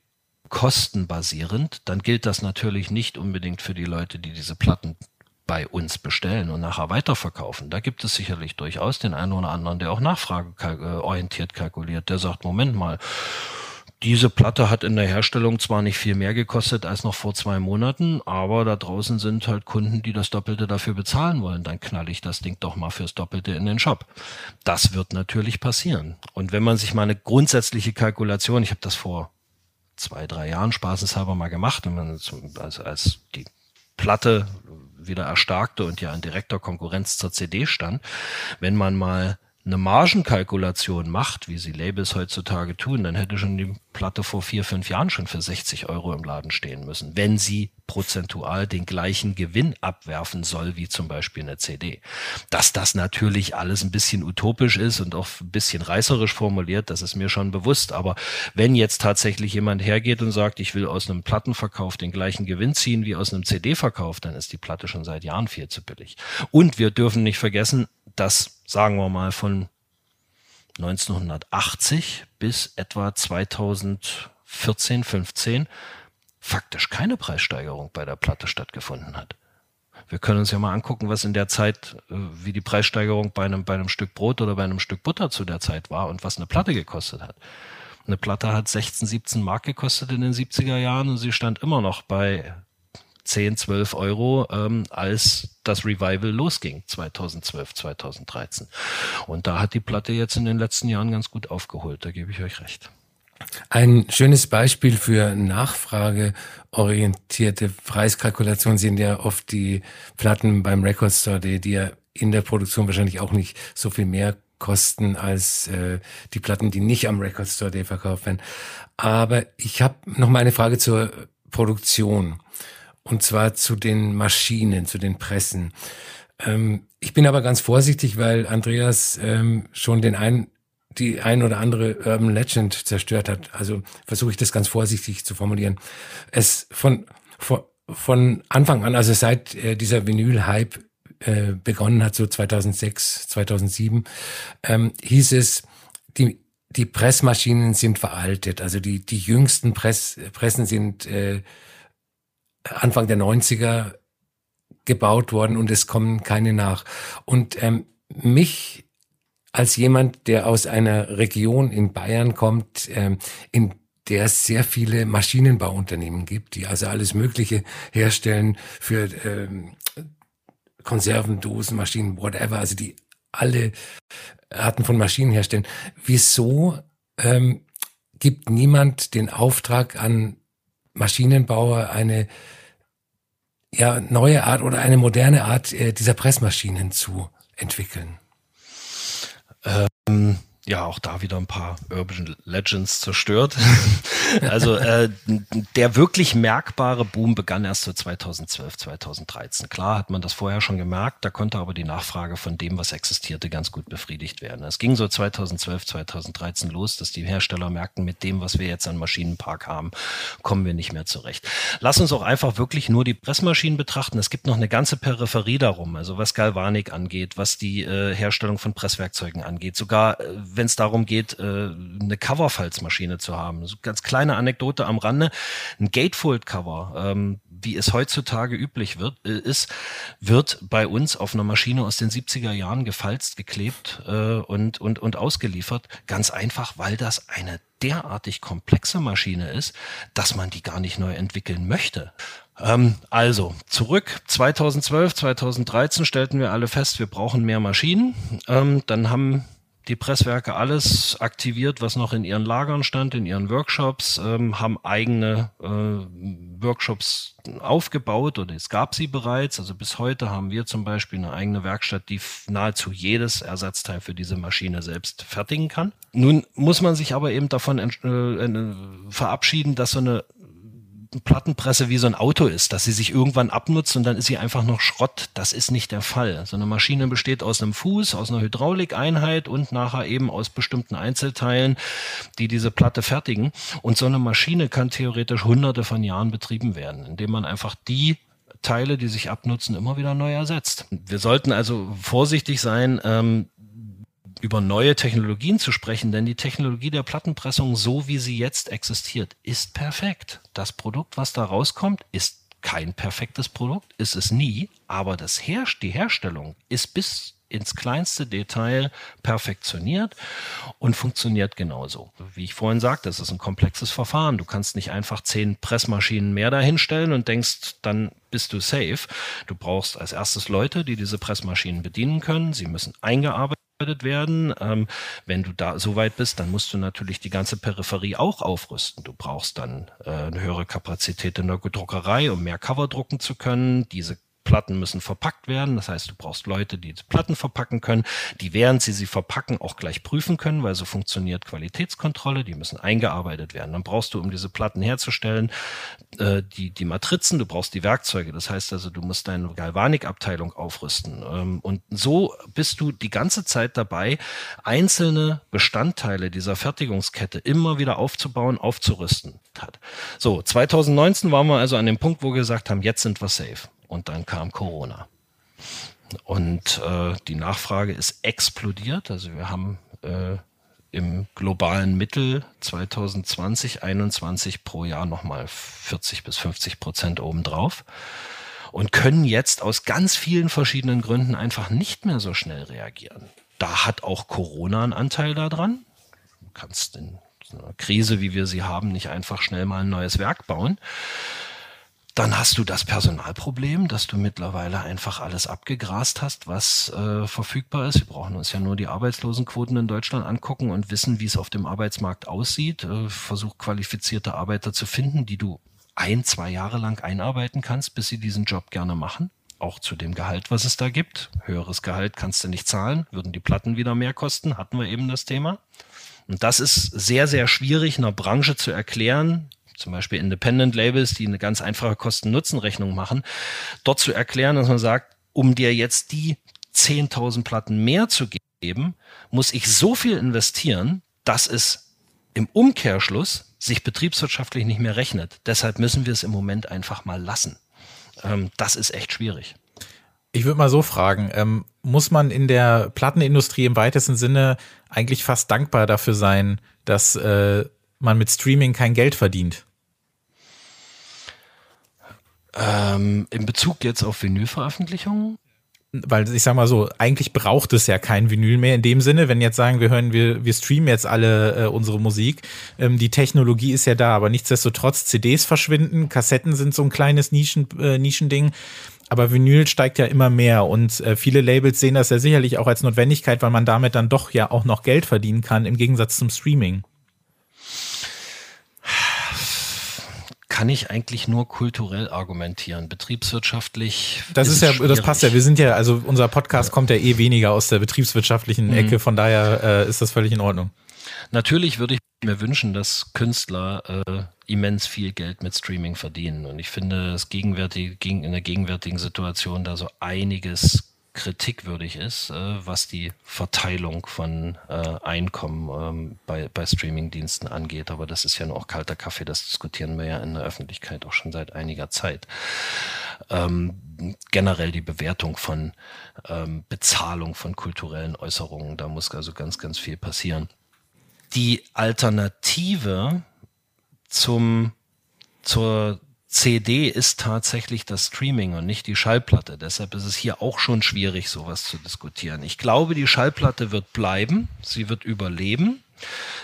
kostenbasierend, dann gilt das natürlich nicht unbedingt für die Leute, die diese Platten bei uns bestellen und nachher weiterverkaufen. Da gibt es sicherlich durchaus den einen oder anderen, der auch nachfrageorientiert kalkuliert, der sagt, Moment mal, diese Platte hat in der Herstellung zwar nicht viel mehr gekostet als noch vor zwei Monaten, aber da draußen sind halt Kunden, die das Doppelte dafür bezahlen wollen. Dann knall ich das Ding doch mal fürs Doppelte in den Shop. Das wird natürlich passieren. Und wenn man sich mal eine grundsätzliche Kalkulation, ich habe das vor zwei, drei Jahren spaßeshalber mal gemacht, wenn man als, als die Platte wieder erstarkte und ja in direkter Konkurrenz zur CD stand, wenn man mal eine Margenkalkulation macht, wie sie Labels heutzutage tun, dann hätte schon die Platte vor vier, fünf Jahren schon für 60 Euro im Laden stehen müssen, wenn sie prozentual den gleichen Gewinn abwerfen soll, wie zum Beispiel eine CD. Dass das natürlich alles ein bisschen utopisch ist und auch ein bisschen reißerisch formuliert, das ist mir schon bewusst. Aber wenn jetzt tatsächlich jemand hergeht und sagt, ich will aus einem Plattenverkauf den gleichen Gewinn ziehen wie aus einem CD-Verkauf, dann ist die Platte schon seit Jahren viel zu billig. Und wir dürfen nicht vergessen, dass, sagen wir mal, von 1980 bis etwa 2014, 15 faktisch keine Preissteigerung bei der Platte stattgefunden hat. Wir können uns ja mal angucken, was in der Zeit, äh, wie die Preissteigerung bei einem, bei einem Stück Brot oder bei einem Stück Butter zu der Zeit war und was eine Platte gekostet hat. Eine Platte hat 16, 17 Mark gekostet in den 70er Jahren und sie stand immer noch bei 10, 12 Euro, ähm, als das Revival losging, 2012, 2013. Und da hat die Platte jetzt in den letzten Jahren ganz gut aufgeholt, da gebe ich euch recht. Ein schönes Beispiel für nachfrageorientierte Preiskalkulation sind ja oft die Platten beim Record Store, die, die ja in der Produktion wahrscheinlich auch nicht so viel mehr kosten als äh, die Platten, die nicht am Record Store Day verkauft werden. Aber ich habe noch mal eine Frage zur Produktion und zwar zu den Maschinen, zu den Pressen. Ähm, ich bin aber ganz vorsichtig, weil Andreas ähm, schon den einen die ein oder andere Urban Legend zerstört hat. Also versuche ich das ganz vorsichtig zu formulieren. Es von, von, von Anfang an, also seit äh, dieser Vinyl-Hype äh, begonnen hat, so 2006, 2007, ähm, hieß es, die, die Pressmaschinen sind veraltet. Also die, die jüngsten Press, Pressen sind äh, Anfang der 90er gebaut worden und es kommen keine nach. Und ähm, mich als jemand, der aus einer Region in Bayern kommt, ähm, in der es sehr viele Maschinenbauunternehmen gibt, die also alles Mögliche herstellen für ähm, Konservendosen, Maschinen, whatever, also die alle Arten von Maschinen herstellen. Wieso ähm, gibt niemand den Auftrag an Maschinenbauer, eine ja, neue Art oder eine moderne Art äh, dieser Pressmaschinen zu entwickeln? Ähm, ja, auch da wieder ein paar Urban Legends zerstört. also äh, der wirklich merkbare Boom begann erst so 2012, 2013. Klar hat man das vorher schon gemerkt, da konnte aber die Nachfrage von dem, was existierte, ganz gut befriedigt werden. Es ging so 2012, 2013 los, dass die Hersteller merkten, mit dem, was wir jetzt an Maschinenpark haben, kommen wir nicht mehr zurecht. Lass uns auch einfach wirklich nur die Pressmaschinen betrachten. Es gibt noch eine ganze Peripherie darum, also was Galvanik angeht, was die äh, Herstellung von Presswerkzeugen angeht, sogar äh, wenn es darum geht, äh, eine Coverfalzmaschine zu haben. So ganz kleine Anekdote am Rande. Ein Gatefold-Cover, ähm, wie es heutzutage üblich wird, äh, ist, wird bei uns auf einer Maschine aus den 70er Jahren gefalzt, geklebt äh, und, und, und ausgeliefert. Ganz einfach, weil das eine derartig komplexe Maschine ist, dass man die gar nicht neu entwickeln möchte. Ähm, also zurück 2012, 2013 stellten wir alle fest, wir brauchen mehr Maschinen. Ähm, dann haben die Presswerke alles aktiviert, was noch in ihren Lagern stand, in ihren Workshops, ähm, haben eigene äh, Workshops aufgebaut oder es gab sie bereits. Also bis heute haben wir zum Beispiel eine eigene Werkstatt, die nahezu jedes Ersatzteil für diese Maschine selbst fertigen kann. Nun muss man sich aber eben davon äh, verabschieden, dass so eine Plattenpresse wie so ein Auto ist, dass sie sich irgendwann abnutzt und dann ist sie einfach noch Schrott. Das ist nicht der Fall. So eine Maschine besteht aus einem Fuß, aus einer Hydraulikeinheit und nachher eben aus bestimmten Einzelteilen, die diese Platte fertigen. Und so eine Maschine kann theoretisch hunderte von Jahren betrieben werden, indem man einfach die Teile, die sich abnutzen, immer wieder neu ersetzt. Wir sollten also vorsichtig sein, ähm, über neue Technologien zu sprechen, denn die Technologie der Plattenpressung, so wie sie jetzt existiert, ist perfekt. Das Produkt, was da rauskommt, ist kein perfektes Produkt, ist es nie, aber das Her die Herstellung ist bis ins kleinste Detail perfektioniert und funktioniert genauso. Wie ich vorhin sagte, es ist ein komplexes Verfahren. Du kannst nicht einfach zehn Pressmaschinen mehr dahinstellen und denkst, dann bist du safe. Du brauchst als erstes Leute, die diese Pressmaschinen bedienen können. Sie müssen eingearbeitet werden. Ähm, wenn du da so weit bist, dann musst du natürlich die ganze Peripherie auch aufrüsten. Du brauchst dann äh, eine höhere Kapazität in der Druckerei, um mehr Cover drucken zu können. Diese Platten müssen verpackt werden. Das heißt, du brauchst Leute, die Platten verpacken können, die während sie sie verpacken auch gleich prüfen können, weil so funktioniert Qualitätskontrolle. Die müssen eingearbeitet werden. Dann brauchst du, um diese Platten herzustellen, äh, die, die Matrizen, du brauchst die Werkzeuge. Das heißt also, du musst deine Galvanikabteilung aufrüsten. Ähm, und so bist du die ganze Zeit dabei, einzelne Bestandteile dieser Fertigungskette immer wieder aufzubauen, aufzurüsten hat. So, 2019 waren wir also an dem Punkt, wo wir gesagt haben, jetzt sind wir safe und dann kam Corona. Und äh, die Nachfrage ist explodiert. Also wir haben äh, im globalen Mittel 2020, 2021 pro Jahr nochmal 40 bis 50 Prozent obendrauf und können jetzt aus ganz vielen verschiedenen Gründen einfach nicht mehr so schnell reagieren. Da hat auch Corona einen Anteil daran. Du kannst in so einer Krise, wie wir sie haben, nicht einfach schnell mal ein neues Werk bauen. Dann hast du das Personalproblem, dass du mittlerweile einfach alles abgegrast hast, was äh, verfügbar ist. Wir brauchen uns ja nur die Arbeitslosenquoten in Deutschland angucken und wissen, wie es auf dem Arbeitsmarkt aussieht. Äh, versuch qualifizierte Arbeiter zu finden, die du ein, zwei Jahre lang einarbeiten kannst, bis sie diesen Job gerne machen. auch zu dem Gehalt, was es da gibt. Höheres Gehalt kannst du nicht zahlen, würden die Platten wieder mehr kosten, hatten wir eben das Thema. Und das ist sehr, sehr schwierig einer Branche zu erklären, zum Beispiel Independent Labels, die eine ganz einfache Kosten-Nutzen-Rechnung machen, dort zu erklären, dass man sagt, um dir jetzt die 10.000 Platten mehr zu geben, muss ich so viel investieren, dass es im Umkehrschluss sich betriebswirtschaftlich nicht mehr rechnet. Deshalb müssen wir es im Moment einfach mal lassen. Ähm, das ist echt schwierig. Ich würde mal so fragen, ähm, muss man in der Plattenindustrie im weitesten Sinne eigentlich fast dankbar dafür sein, dass äh, man mit Streaming kein Geld verdient? Ähm, in Bezug jetzt auf Vinylveröffentlichungen? weil ich sag mal so, eigentlich braucht es ja kein Vinyl mehr in dem Sinne, wenn jetzt sagen, wir hören, wir, wir streamen jetzt alle äh, unsere Musik. Ähm, die Technologie ist ja da, aber nichtsdestotrotz, CDs verschwinden, Kassetten sind so ein kleines Nischen, äh, Nischending. Aber Vinyl steigt ja immer mehr und äh, viele Labels sehen das ja sicherlich auch als Notwendigkeit, weil man damit dann doch ja auch noch Geld verdienen kann, im Gegensatz zum Streaming. Kann ich eigentlich nur kulturell argumentieren. Betriebswirtschaftlich. Das ist, ist ja, das passt ja. Wir sind ja, also unser Podcast kommt ja eh weniger aus der betriebswirtschaftlichen mhm. Ecke, von daher äh, ist das völlig in Ordnung. Natürlich würde ich mir wünschen, dass Künstler äh, immens viel Geld mit Streaming verdienen. Und ich finde es gegenwärtig, in der gegenwärtigen Situation da so einiges kritikwürdig ist, äh, was die Verteilung von äh, Einkommen ähm, bei, bei Streamingdiensten angeht. Aber das ist ja nur auch kalter Kaffee, das diskutieren wir ja in der Öffentlichkeit auch schon seit einiger Zeit. Ähm, generell die Bewertung von ähm, Bezahlung von kulturellen Äußerungen, da muss also ganz, ganz viel passieren. Die Alternative zum, zur CD ist tatsächlich das Streaming und nicht die Schallplatte. Deshalb ist es hier auch schon schwierig, sowas zu diskutieren. Ich glaube, die Schallplatte wird bleiben, sie wird überleben.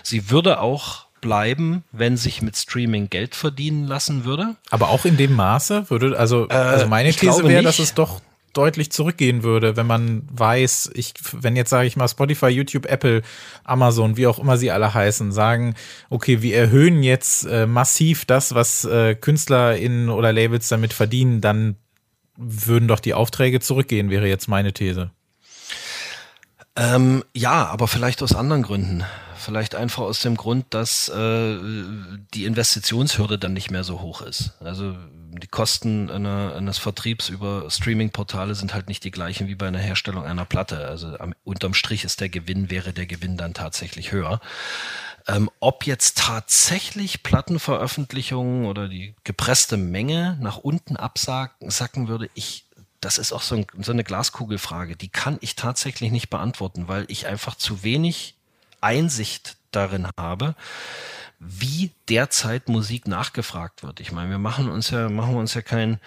Sie würde auch bleiben, wenn sich mit Streaming Geld verdienen lassen würde. Aber auch in dem Maße würde, also, also meine These wäre, dass es doch deutlich zurückgehen würde, wenn man weiß, ich, wenn jetzt sage ich mal Spotify, YouTube, Apple, Amazon, wie auch immer sie alle heißen, sagen, okay, wir erhöhen jetzt äh, massiv das, was äh, KünstlerInnen oder Labels damit verdienen, dann würden doch die Aufträge zurückgehen, wäre jetzt meine These. Ähm, ja, aber vielleicht aus anderen Gründen. Vielleicht einfach aus dem Grund, dass äh, die Investitionshürde dann nicht mehr so hoch ist. Also die Kosten einer, eines Vertriebs über Streaming-Portale sind halt nicht die gleichen wie bei einer Herstellung einer Platte. Also am, unterm Strich ist der Gewinn, wäre der Gewinn dann tatsächlich höher. Ähm, ob jetzt tatsächlich Plattenveröffentlichungen oder die gepresste Menge nach unten absacken würde, ich das ist auch so, ein, so eine Glaskugelfrage. Die kann ich tatsächlich nicht beantworten, weil ich einfach zu wenig Einsicht darin habe, wie derzeit Musik nachgefragt wird. Ich meine, wir machen uns ja, machen wir uns ja kein,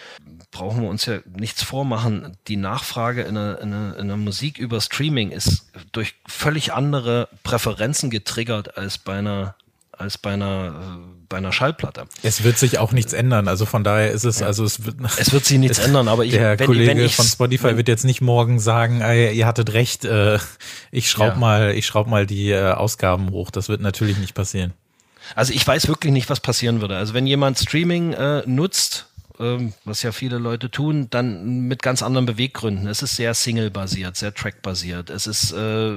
brauchen wir uns ja nichts vormachen. Die Nachfrage in einer, in einer, in einer Musik über Streaming ist durch völlig andere Präferenzen getriggert als bei einer als bei einer, bei einer Schallplatte. Es wird sich auch nichts ändern. Also von daher ist es, ja. also es wird, es wird sich nichts ändern, aber ich, der wenn, Kollege wenn von Spotify wird jetzt nicht morgen sagen, ey, ihr hattet recht, äh, ich schraub ja. mal, ich schraub mal die äh, Ausgaben hoch. Das wird natürlich nicht passieren. Also ich weiß wirklich nicht, was passieren würde. Also wenn jemand Streaming äh, nutzt, ähm, was ja viele Leute tun, dann mit ganz anderen Beweggründen. Es ist sehr Single-basiert, sehr Track-basiert. Es ist äh,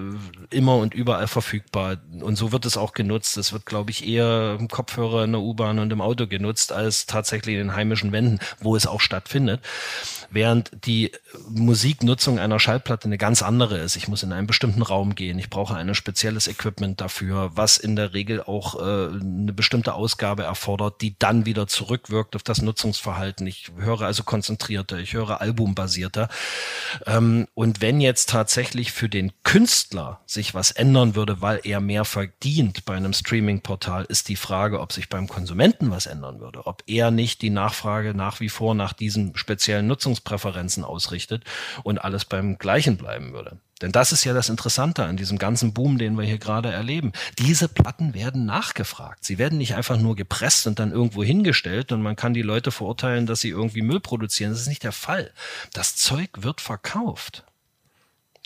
immer und überall verfügbar. Und so wird es auch genutzt. Es wird, glaube ich, eher im Kopfhörer in der U-Bahn und im Auto genutzt, als tatsächlich in den heimischen Wänden, wo es auch stattfindet während die Musiknutzung einer Schallplatte eine ganz andere ist. Ich muss in einen bestimmten Raum gehen, ich brauche ein spezielles Equipment dafür, was in der Regel auch äh, eine bestimmte Ausgabe erfordert, die dann wieder zurückwirkt auf das Nutzungsverhalten. Ich höre also konzentrierter, ich höre albumbasierter. Ähm, und wenn jetzt tatsächlich für den Künstler sich was ändern würde, weil er mehr verdient bei einem Streaming-Portal, ist die Frage, ob sich beim Konsumenten was ändern würde, ob er nicht die Nachfrage nach wie vor nach diesem speziellen Nutzungsverhalten Präferenzen ausrichtet und alles beim Gleichen bleiben würde. Denn das ist ja das Interessante an diesem ganzen Boom, den wir hier gerade erleben. Diese Platten werden nachgefragt. Sie werden nicht einfach nur gepresst und dann irgendwo hingestellt und man kann die Leute verurteilen, dass sie irgendwie Müll produzieren. Das ist nicht der Fall. Das Zeug wird verkauft.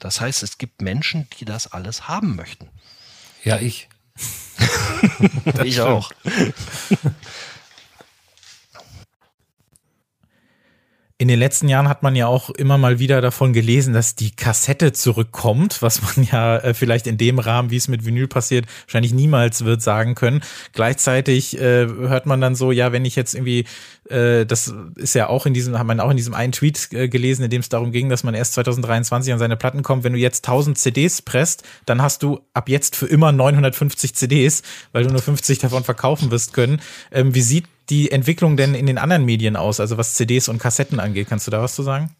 Das heißt, es gibt Menschen, die das alles haben möchten. Ja, ich. ich auch. In den letzten Jahren hat man ja auch immer mal wieder davon gelesen, dass die Kassette zurückkommt, was man ja äh, vielleicht in dem Rahmen, wie es mit Vinyl passiert, wahrscheinlich niemals wird sagen können. Gleichzeitig äh, hört man dann so, ja, wenn ich jetzt irgendwie, äh, das ist ja auch in diesem, hat man auch in diesem einen Tweet äh, gelesen, in dem es darum ging, dass man erst 2023 an seine Platten kommt. Wenn du jetzt 1000 CDs presst, dann hast du ab jetzt für immer 950 CDs, weil du nur 50 davon verkaufen wirst können. Ähm, wie sieht die Entwicklung denn in den anderen Medien aus, also was CDs und Kassetten angeht? Kannst du da was zu sagen?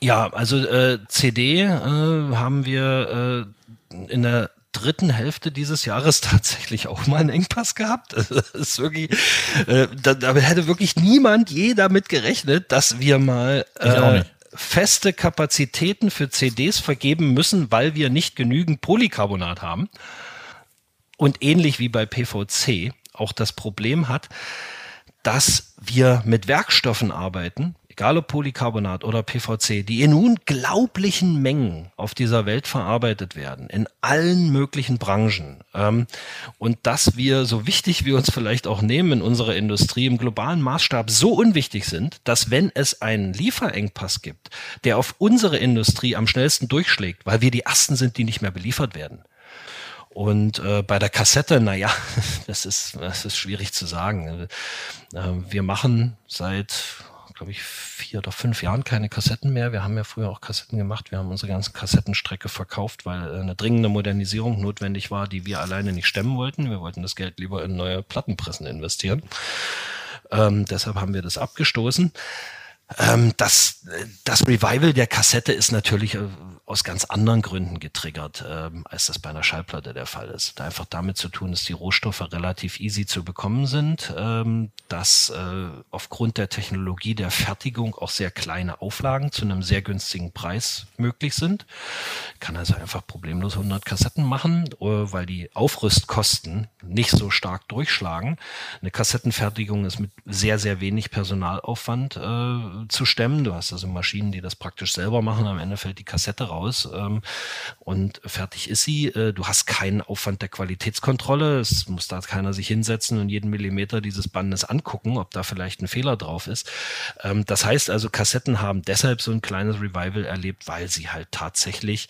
Ja, also äh, CD äh, haben wir äh, in der dritten Hälfte dieses Jahres tatsächlich auch mal einen Engpass gehabt. Das ist wirklich, äh, da, da hätte wirklich niemand je damit gerechnet, dass wir mal äh, feste Kapazitäten für CDs vergeben müssen, weil wir nicht genügend Polycarbonat haben. Und ähnlich wie bei PVC auch das Problem hat, dass wir mit Werkstoffen arbeiten, egal ob Polycarbonat oder PVC, die in unglaublichen Mengen auf dieser Welt verarbeitet werden, in allen möglichen Branchen. Ähm, und dass wir, so wichtig wir uns vielleicht auch nehmen in unserer Industrie, im globalen Maßstab so unwichtig sind, dass wenn es einen Lieferengpass gibt, der auf unsere Industrie am schnellsten durchschlägt, weil wir die Ersten sind, die nicht mehr beliefert werden, und äh, bei der Kassette, naja, das ist, das ist schwierig zu sagen. Äh, wir machen seit, glaube ich, vier oder fünf Jahren keine Kassetten mehr. Wir haben ja früher auch Kassetten gemacht. Wir haben unsere ganze Kassettenstrecke verkauft, weil äh, eine dringende Modernisierung notwendig war, die wir alleine nicht stemmen wollten. Wir wollten das Geld lieber in neue Plattenpressen investieren. Ähm, deshalb haben wir das abgestoßen. Ähm, das, das Revival der Kassette ist natürlich äh, aus ganz anderen Gründen getriggert, ähm, als das bei einer Schallplatte der Fall ist. Da einfach damit zu tun, dass die Rohstoffe relativ easy zu bekommen sind, ähm, dass äh, aufgrund der Technologie der Fertigung auch sehr kleine Auflagen zu einem sehr günstigen Preis möglich sind. Kann also einfach problemlos 100 Kassetten machen, äh, weil die Aufrüstkosten nicht so stark durchschlagen. Eine Kassettenfertigung ist mit sehr, sehr wenig Personalaufwand äh, zu stemmen. Du hast also Maschinen, die das praktisch selber machen. Am Ende fällt die Kassette raus raus ähm, und fertig ist sie. Äh, du hast keinen Aufwand der Qualitätskontrolle. Es muss da keiner sich hinsetzen und jeden Millimeter dieses Bandes angucken, ob da vielleicht ein Fehler drauf ist. Ähm, das heißt also, Kassetten haben deshalb so ein kleines Revival erlebt, weil sie halt tatsächlich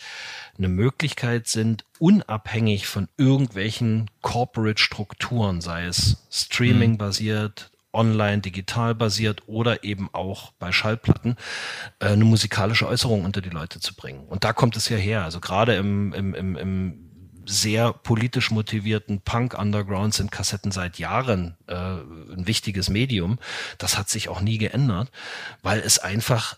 eine Möglichkeit sind, unabhängig von irgendwelchen Corporate-Strukturen, sei es Streaming-basiert, online, digital basiert oder eben auch bei Schallplatten, äh, eine musikalische Äußerung unter die Leute zu bringen. Und da kommt es ja her. Also gerade im, im, im, im sehr politisch motivierten Punk-Underground sind Kassetten seit Jahren äh, ein wichtiges Medium. Das hat sich auch nie geändert, weil es einfach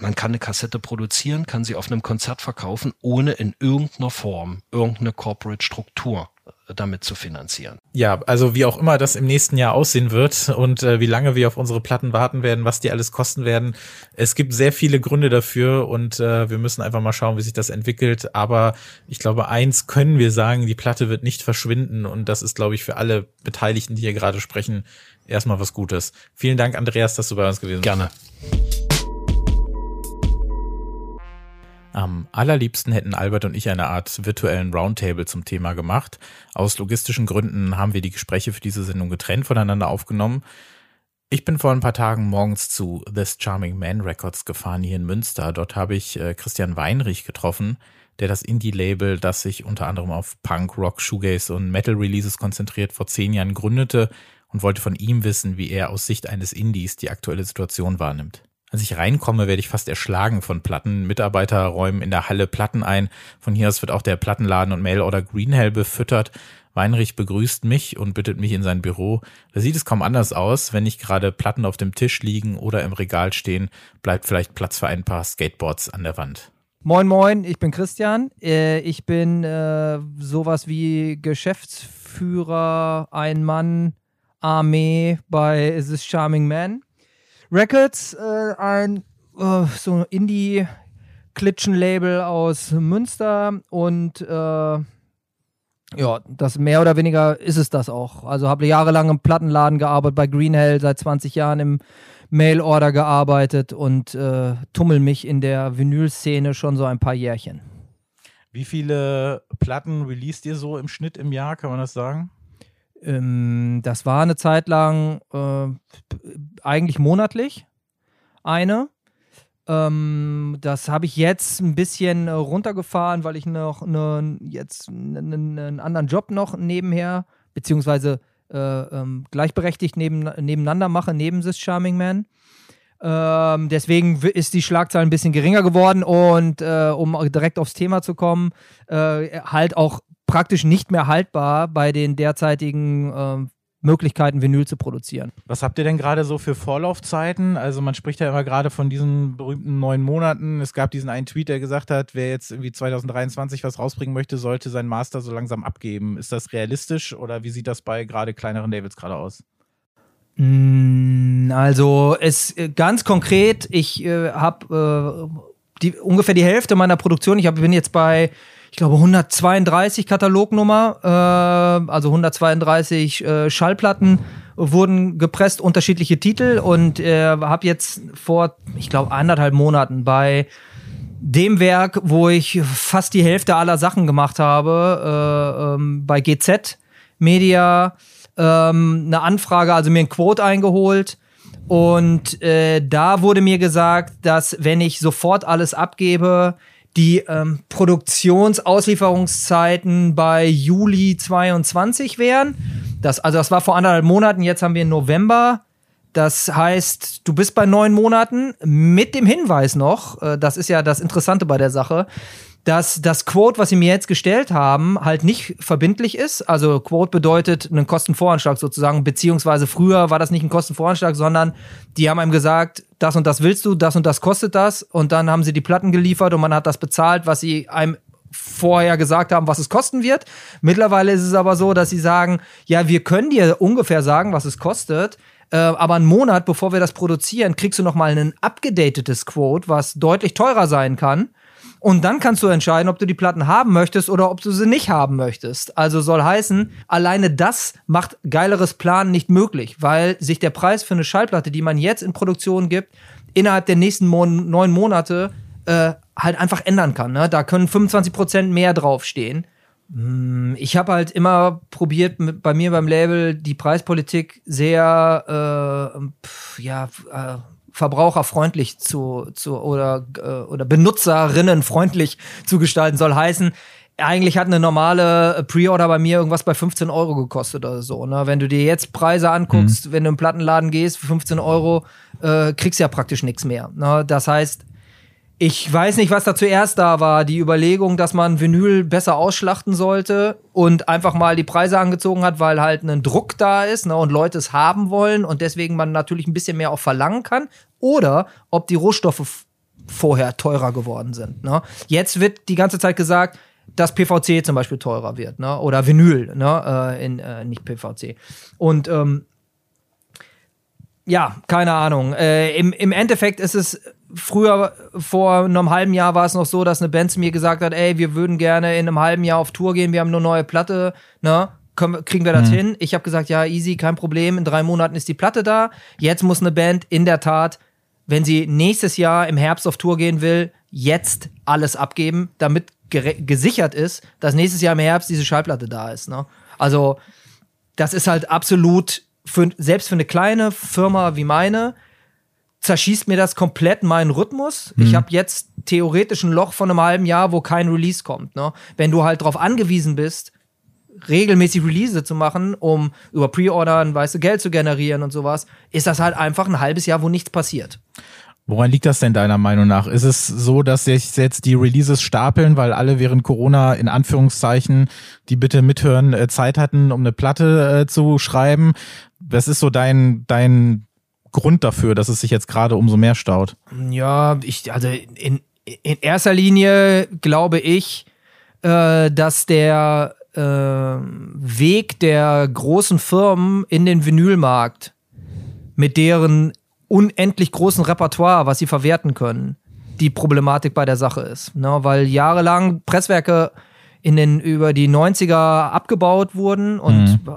man kann eine Kassette produzieren, kann sie auf einem Konzert verkaufen, ohne in irgendeiner Form irgendeine Corporate Struktur damit zu finanzieren. Ja, also wie auch immer das im nächsten Jahr aussehen wird und äh, wie lange wir auf unsere Platten warten werden, was die alles kosten werden. Es gibt sehr viele Gründe dafür und äh, wir müssen einfach mal schauen, wie sich das entwickelt. Aber ich glaube, eins können wir sagen, die Platte wird nicht verschwinden und das ist, glaube ich, für alle Beteiligten, die hier gerade sprechen, erstmal was Gutes. Vielen Dank, Andreas, dass du bei uns gewesen bist. Gerne. Am allerliebsten hätten Albert und ich eine Art virtuellen Roundtable zum Thema gemacht. Aus logistischen Gründen haben wir die Gespräche für diese Sendung getrennt voneinander aufgenommen. Ich bin vor ein paar Tagen morgens zu This Charming Man Records gefahren hier in Münster. Dort habe ich äh, Christian Weinrich getroffen, der das Indie-Label, das sich unter anderem auf Punk, Rock, Shoegaze und Metal-Releases konzentriert, vor zehn Jahren gründete und wollte von ihm wissen, wie er aus Sicht eines Indies die aktuelle Situation wahrnimmt. Als ich reinkomme, werde ich fast erschlagen von Platten. Mitarbeiter räumen in der Halle Platten ein. Von hier aus wird auch der Plattenladen und Mailorder Greenhell befüttert. Weinrich begrüßt mich und bittet mich in sein Büro. Da sieht es kaum anders aus. Wenn nicht gerade Platten auf dem Tisch liegen oder im Regal stehen, bleibt vielleicht Platz für ein paar Skateboards an der Wand. Moin, moin, ich bin Christian. Äh, ich bin äh, sowas wie Geschäftsführer, ein Mann, Armee bei This Charming Man. Records, äh, ein äh, so Indie-Klitschen-Label aus Münster und äh, ja, das mehr oder weniger ist es das auch. Also habe jahrelang im Plattenladen gearbeitet, bei Greenhell, seit 20 Jahren im Mail-Order gearbeitet und äh, tummel mich in der Vinyl-Szene schon so ein paar Jährchen. Wie viele Platten released ihr so im Schnitt im Jahr, kann man das sagen? Ähm, das war eine Zeit lang äh, eigentlich monatlich eine. Ähm, das habe ich jetzt ein bisschen äh, runtergefahren, weil ich noch ne, jetzt einen ne, anderen Job noch nebenher, beziehungsweise äh, ähm, gleichberechtigt neben, nebeneinander mache, neben This Charming Man. Ähm, deswegen ist die Schlagzahl ein bisschen geringer geworden und äh, um direkt aufs Thema zu kommen, äh, halt auch praktisch nicht mehr haltbar bei den derzeitigen äh, Möglichkeiten, Vinyl zu produzieren. Was habt ihr denn gerade so für Vorlaufzeiten? Also man spricht ja immer gerade von diesen berühmten neun Monaten. Es gab diesen einen Tweet, der gesagt hat, wer jetzt irgendwie 2023 was rausbringen möchte, sollte seinen Master so langsam abgeben. Ist das realistisch oder wie sieht das bei gerade kleineren Labels gerade aus? Mm, also es äh, ganz konkret, ich äh, habe äh, ungefähr die Hälfte meiner Produktion. Ich hab, bin jetzt bei ich glaube, 132 Katalognummer, äh, also 132 äh, Schallplatten wurden gepresst, unterschiedliche Titel und äh, habe jetzt vor, ich glaube, anderthalb Monaten bei dem Werk, wo ich fast die Hälfte aller Sachen gemacht habe, äh, ähm, bei GZ Media, ähm, eine Anfrage, also mir ein Quote eingeholt. Und äh, da wurde mir gesagt, dass wenn ich sofort alles abgebe, die ähm, Produktionsauslieferungszeiten bei Juli 22 wären. Das, also das war vor anderthalb Monaten, jetzt haben wir November. Das heißt, du bist bei neun Monaten mit dem Hinweis noch, äh, das ist ja das Interessante bei der Sache, dass das Quote, was sie mir jetzt gestellt haben, halt nicht verbindlich ist. Also Quote bedeutet einen Kostenvoranschlag sozusagen, beziehungsweise früher war das nicht ein Kostenvoranschlag, sondern die haben einem gesagt, das und das willst du, das und das kostet das und dann haben sie die Platten geliefert und man hat das bezahlt, was sie einem vorher gesagt haben, was es kosten wird. Mittlerweile ist es aber so, dass sie sagen, ja, wir können dir ungefähr sagen, was es kostet, äh, aber einen Monat bevor wir das produzieren, kriegst du noch mal ein abgedatetes Quote, was deutlich teurer sein kann. Und dann kannst du entscheiden, ob du die Platten haben möchtest oder ob du sie nicht haben möchtest. Also soll heißen, alleine das macht geileres Planen nicht möglich, weil sich der Preis für eine Schallplatte, die man jetzt in Produktion gibt, innerhalb der nächsten Mon neun Monate äh, halt einfach ändern kann. Ne? Da können 25% mehr draufstehen. Hm, ich habe halt immer probiert, bei mir beim Label die Preispolitik sehr, äh, pf, ja, äh, verbraucherfreundlich zu, zu oder, äh, oder benutzerinnenfreundlich zu gestalten soll heißen, eigentlich hat eine normale Pre-Order bei mir irgendwas bei 15 Euro gekostet oder so. Ne? Wenn du dir jetzt Preise anguckst, mhm. wenn du im Plattenladen gehst, für 15 Euro äh, kriegst du ja praktisch nichts mehr. Ne? Das heißt, ich weiß nicht, was da zuerst da war. Die Überlegung, dass man Vinyl besser ausschlachten sollte und einfach mal die Preise angezogen hat, weil halt ein Druck da ist ne, und Leute es haben wollen und deswegen man natürlich ein bisschen mehr auch verlangen kann. Oder ob die Rohstoffe vorher teurer geworden sind. Ne? Jetzt wird die ganze Zeit gesagt, dass PVC zum Beispiel teurer wird, ne? Oder Vinyl, ne? Äh, in, äh, nicht PVC. Und ähm, ja, keine Ahnung. Äh, im, Im Endeffekt ist es früher, vor einem halben Jahr war es noch so, dass eine Band zu mir gesagt hat, ey, wir würden gerne in einem halben Jahr auf Tour gehen, wir haben eine neue Platte, ne? Kriegen wir das mhm. hin? Ich habe gesagt, ja, easy, kein Problem, in drei Monaten ist die Platte da. Jetzt muss eine Band in der Tat, wenn sie nächstes Jahr im Herbst auf Tour gehen will, jetzt alles abgeben, damit gesichert ist, dass nächstes Jahr im Herbst diese Schallplatte da ist. Ne? Also, das ist halt absolut, für, selbst für eine kleine Firma wie meine, zerschießt mir das komplett meinen Rhythmus. Mhm. Ich habe jetzt theoretisch ein Loch von einem halben Jahr, wo kein Release kommt. Ne? Wenn du halt darauf angewiesen bist, regelmäßig Release zu machen, um über Pre-Ordern, weißt du, Geld zu generieren und sowas, ist das halt einfach ein halbes Jahr, wo nichts passiert. Woran liegt das denn deiner Meinung nach? Ist es so, dass sich jetzt die Releases stapeln, weil alle während Corona in Anführungszeichen, die bitte mithören, äh, Zeit hatten, um eine Platte äh, zu schreiben? Was ist so dein, dein Grund dafür, dass es sich jetzt gerade umso mehr staut? Ja, ich, also in, in erster Linie glaube ich, äh, dass der äh, Weg der großen Firmen in den Vinylmarkt mit deren unendlich großen Repertoire, was sie verwerten können, die Problematik bei der Sache ist. Ne? Weil jahrelang Presswerke in den über die 90er abgebaut wurden und mhm.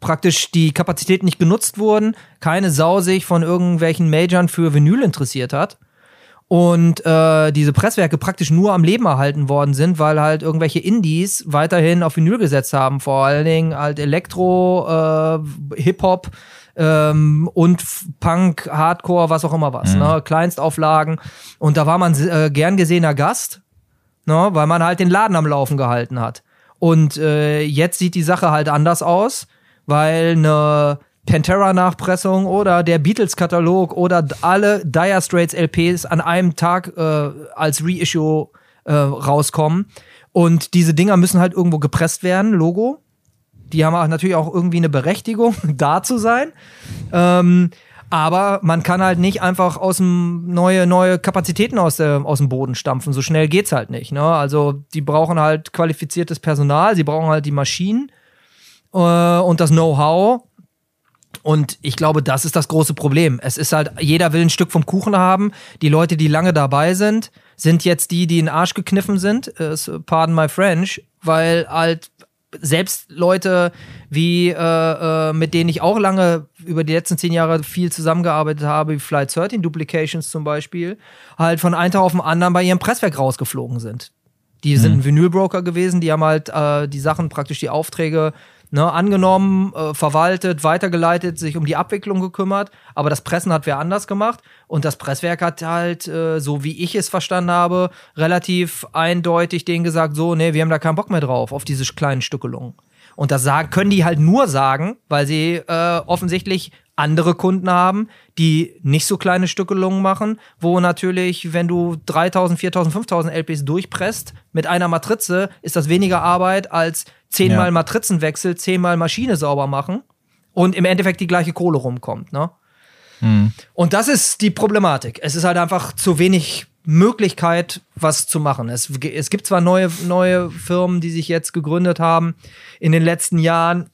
praktisch die Kapazitäten nicht genutzt wurden, keine Sau sich von irgendwelchen Majors für Vinyl interessiert hat. und äh, diese Presswerke praktisch nur am Leben erhalten worden sind, weil halt irgendwelche Indies weiterhin auf Vinyl gesetzt haben, vor allen Dingen halt Elektro, äh, Hip-Hop ähm, und Punk, Hardcore, was auch immer was, mhm. ne? Kleinstauflagen und da war man äh, gern gesehener Gast, ne? weil man halt den Laden am Laufen gehalten hat. Und äh, jetzt sieht die Sache halt anders aus, weil eine Pantera-Nachpressung oder der Beatles-Katalog oder alle Dire Straits LPs an einem Tag äh, als Reissue äh, rauskommen. Und diese Dinger müssen halt irgendwo gepresst werden, Logo. Die haben auch natürlich auch irgendwie eine Berechtigung, da zu sein. Ähm, aber man kann halt nicht einfach aus dem neue, neue Kapazitäten aus, der, aus dem Boden stampfen. So schnell geht's halt nicht. Ne? Also die brauchen halt qualifiziertes Personal, sie brauchen halt die Maschinen äh, und das Know-how. Und ich glaube, das ist das große Problem. Es ist halt, jeder will ein Stück vom Kuchen haben. Die Leute, die lange dabei sind, sind jetzt die, die in den Arsch gekniffen sind. Pardon my French, weil halt selbst Leute wie äh, äh, mit denen ich auch lange über die letzten zehn Jahre viel zusammengearbeitet habe, wie Flight 13 Duplications zum Beispiel, halt von einem Tag auf den anderen bei ihrem Presswerk rausgeflogen sind. Die sind mhm. ein Vinylbroker gewesen, die haben halt äh, die Sachen, praktisch die Aufträge ne, angenommen, äh, verwaltet, weitergeleitet, sich um die Abwicklung gekümmert. Aber das Pressen hat wer anders gemacht. Und das Presswerk hat halt, äh, so wie ich es verstanden habe, relativ eindeutig denen gesagt, so, nee, wir haben da keinen Bock mehr drauf, auf diese kleinen Stückelungen. Und das sagen, können die halt nur sagen, weil sie äh, offensichtlich andere Kunden haben, die nicht so kleine Stückelungen machen, wo natürlich, wenn du 3000, 4000, 5000 LPs durchpresst mit einer Matrize, ist das weniger Arbeit als zehnmal ja. Matrizenwechsel, zehnmal Maschine sauber machen und im Endeffekt die gleiche Kohle rumkommt, ne? Mhm. Und das ist die Problematik. Es ist halt einfach zu wenig Möglichkeit, was zu machen. Es, es gibt zwar neue, neue Firmen, die sich jetzt gegründet haben in den letzten Jahren,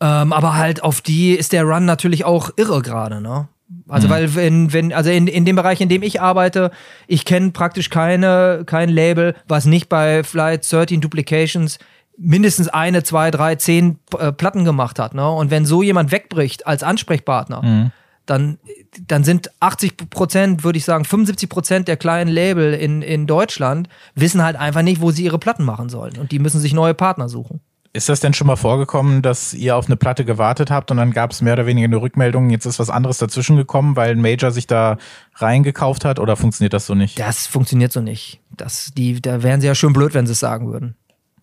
ähm, aber halt auf die ist der Run natürlich auch irre gerade, ne? Also, mhm. weil wenn, wenn, also in, in dem Bereich, in dem ich arbeite, ich kenne praktisch keine, kein Label, was nicht bei Flight 13 Duplications mindestens eine, zwei, drei, zehn äh, Platten gemacht hat. Ne? Und wenn so jemand wegbricht als Ansprechpartner, mhm. dann, dann sind 80 Prozent, würde ich sagen, 75 Prozent der kleinen Label in, in Deutschland wissen halt einfach nicht, wo sie ihre Platten machen sollen. Und die müssen sich neue Partner suchen. Ist das denn schon mal vorgekommen, dass ihr auf eine Platte gewartet habt und dann gab es mehr oder weniger eine Rückmeldung, jetzt ist was anderes dazwischen gekommen, weil ein Major sich da reingekauft hat oder funktioniert das so nicht? Das funktioniert so nicht. Das, die, da wären sie ja schön blöd, wenn sie es sagen würden.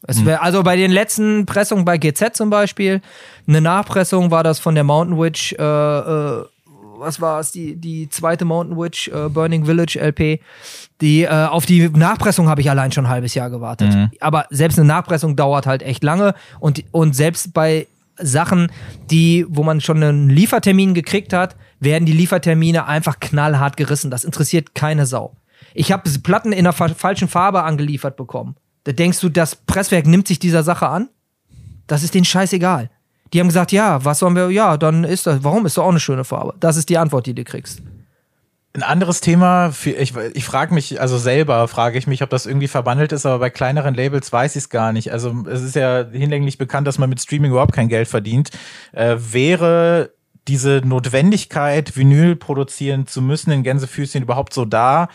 Es wär, also bei den letzten Pressungen bei GZ zum Beispiel, eine Nachpressung war das von der Mountain Witch, äh, äh, was war es, die, die zweite Mountain Witch, äh, Burning Village LP. Die, äh, auf die Nachpressung habe ich allein schon ein halbes Jahr gewartet. Mhm. Aber selbst eine Nachpressung dauert halt echt lange und, und selbst bei Sachen, die, wo man schon einen Liefertermin gekriegt hat, werden die Liefertermine einfach knallhart gerissen. Das interessiert keine Sau. Ich habe Platten in der fa falschen Farbe angeliefert bekommen. Da denkst du, das Presswerk nimmt sich dieser Sache an? Das ist denen scheißegal. Die haben gesagt, ja, was sollen wir, ja, dann ist das, warum ist doch auch eine schöne Farbe? Das ist die Antwort, die du kriegst. Ein anderes Thema, ich, ich frage mich, also selber frage ich mich, ob das irgendwie verbandelt ist, aber bei kleineren Labels weiß ich es gar nicht. Also es ist ja hinlänglich bekannt, dass man mit Streaming überhaupt kein Geld verdient. Äh, wäre diese Notwendigkeit, Vinyl produzieren zu müssen in Gänsefüßchen überhaupt so da,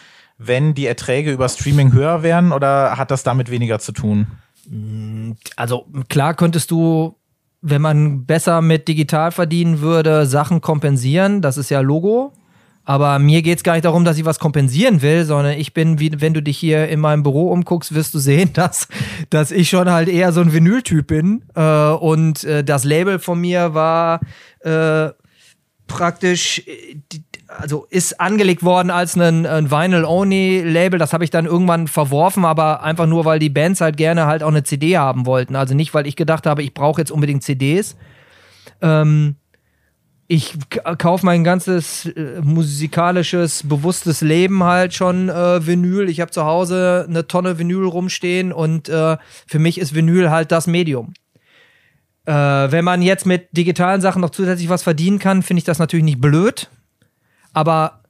wenn die Erträge über Streaming höher wären oder hat das damit weniger zu tun? Also klar könntest du, wenn man besser mit digital verdienen würde, Sachen kompensieren. Das ist ja Logo. Aber mir geht es gar nicht darum, dass ich was kompensieren will, sondern ich bin, wie wenn du dich hier in meinem Büro umguckst, wirst du sehen, dass, dass ich schon halt eher so ein Vinyltyp bin. Äh, und äh, das Label von mir war äh, praktisch, äh, die, also ist angelegt worden als ein, ein Vinyl-Only-Label. Das habe ich dann irgendwann verworfen, aber einfach nur, weil die Bands halt gerne halt auch eine CD haben wollten. Also nicht, weil ich gedacht habe, ich brauche jetzt unbedingt CDs. Ähm, ich kaufe mein ganzes äh, musikalisches, bewusstes Leben halt schon äh, Vinyl. Ich habe zu Hause eine Tonne Vinyl rumstehen und äh, für mich ist Vinyl halt das Medium. Äh, wenn man jetzt mit digitalen Sachen noch zusätzlich was verdienen kann, finde ich das natürlich nicht blöd aber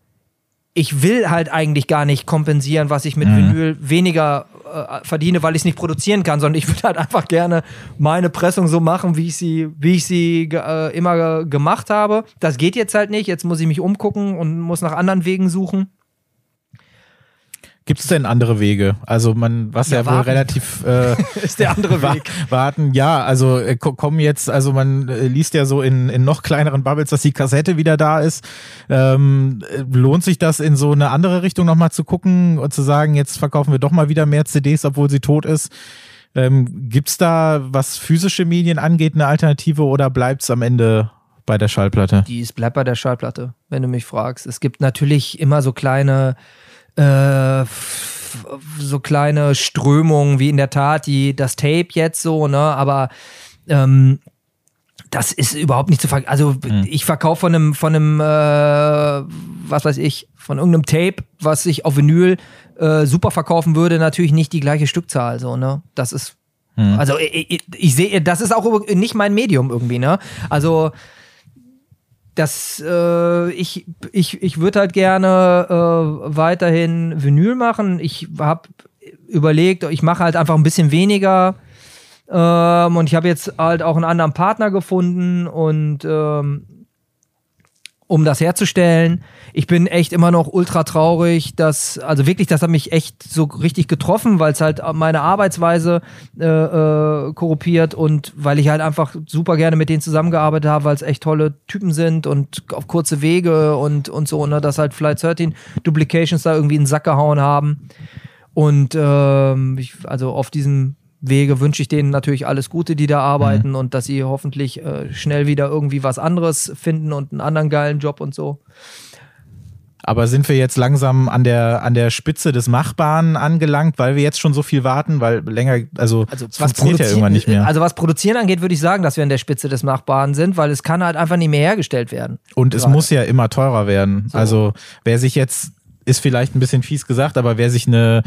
ich will halt eigentlich gar nicht kompensieren, was ich mit mhm. Vinyl weniger äh, verdiene, weil ich es nicht produzieren kann, sondern ich würde halt einfach gerne meine Pressung so machen, wie ich sie, wie ich sie äh, immer gemacht habe. Das geht jetzt halt nicht. Jetzt muss ich mich umgucken und muss nach anderen Wegen suchen. Gibt es denn andere Wege? Also man, was ja, ja wohl relativ äh, ist der andere Weg. Warten, ja, also äh, kommen jetzt, also man äh, liest ja so in, in noch kleineren Bubbles, dass die Kassette wieder da ist. Ähm, lohnt sich das in so eine andere Richtung nochmal zu gucken und zu sagen, jetzt verkaufen wir doch mal wieder mehr CDs, obwohl sie tot ist? Ähm, Gibt da, was physische Medien angeht, eine Alternative oder bleibt es am Ende bei der Schallplatte? Die ist, bleibt bei der Schallplatte, wenn du mich fragst. Es gibt natürlich immer so kleine äh, so kleine Strömungen wie in der Tat die das Tape jetzt so, ne, aber ähm, das ist überhaupt nicht zu ver also hm. ich verkaufe von einem von einem äh, was weiß ich von irgendeinem Tape, was ich auf Vinyl äh, super verkaufen würde, natürlich nicht die gleiche Stückzahl so, ne? Das ist hm. also ich, ich, ich sehe, das ist auch nicht mein Medium irgendwie, ne? Also das, äh, ich, ich, ich würde halt gerne äh, weiterhin Vinyl machen. Ich habe überlegt, ich mache halt einfach ein bisschen weniger. Ähm, und ich habe jetzt halt auch einen anderen Partner gefunden und ähm, um das herzustellen. Ich bin echt immer noch ultra traurig, dass, also wirklich, das hat mich echt so richtig getroffen, weil es halt meine Arbeitsweise äh, äh, korruptiert und weil ich halt einfach super gerne mit denen zusammengearbeitet habe, weil es echt tolle Typen sind und auf kurze Wege und, und so, ne, dass halt Flight 13 Duplications da irgendwie in den Sack gehauen haben. Und ähm, ich, also auf diesem Wege wünsche ich denen natürlich alles Gute, die da arbeiten mhm. und dass sie hoffentlich äh, schnell wieder irgendwie was anderes finden und einen anderen geilen Job und so. Aber sind wir jetzt langsam an der, an der Spitze des Machbaren angelangt, weil wir jetzt schon so viel warten, weil länger, also, also was funktioniert ja irgendwann nicht mehr. Also was Produzieren angeht, würde ich sagen, dass wir an der Spitze des Machbaren sind, weil es kann halt einfach nicht mehr hergestellt werden. Und gerade. es muss ja immer teurer werden. So. Also wer sich jetzt, ist vielleicht ein bisschen fies gesagt, aber wer sich eine,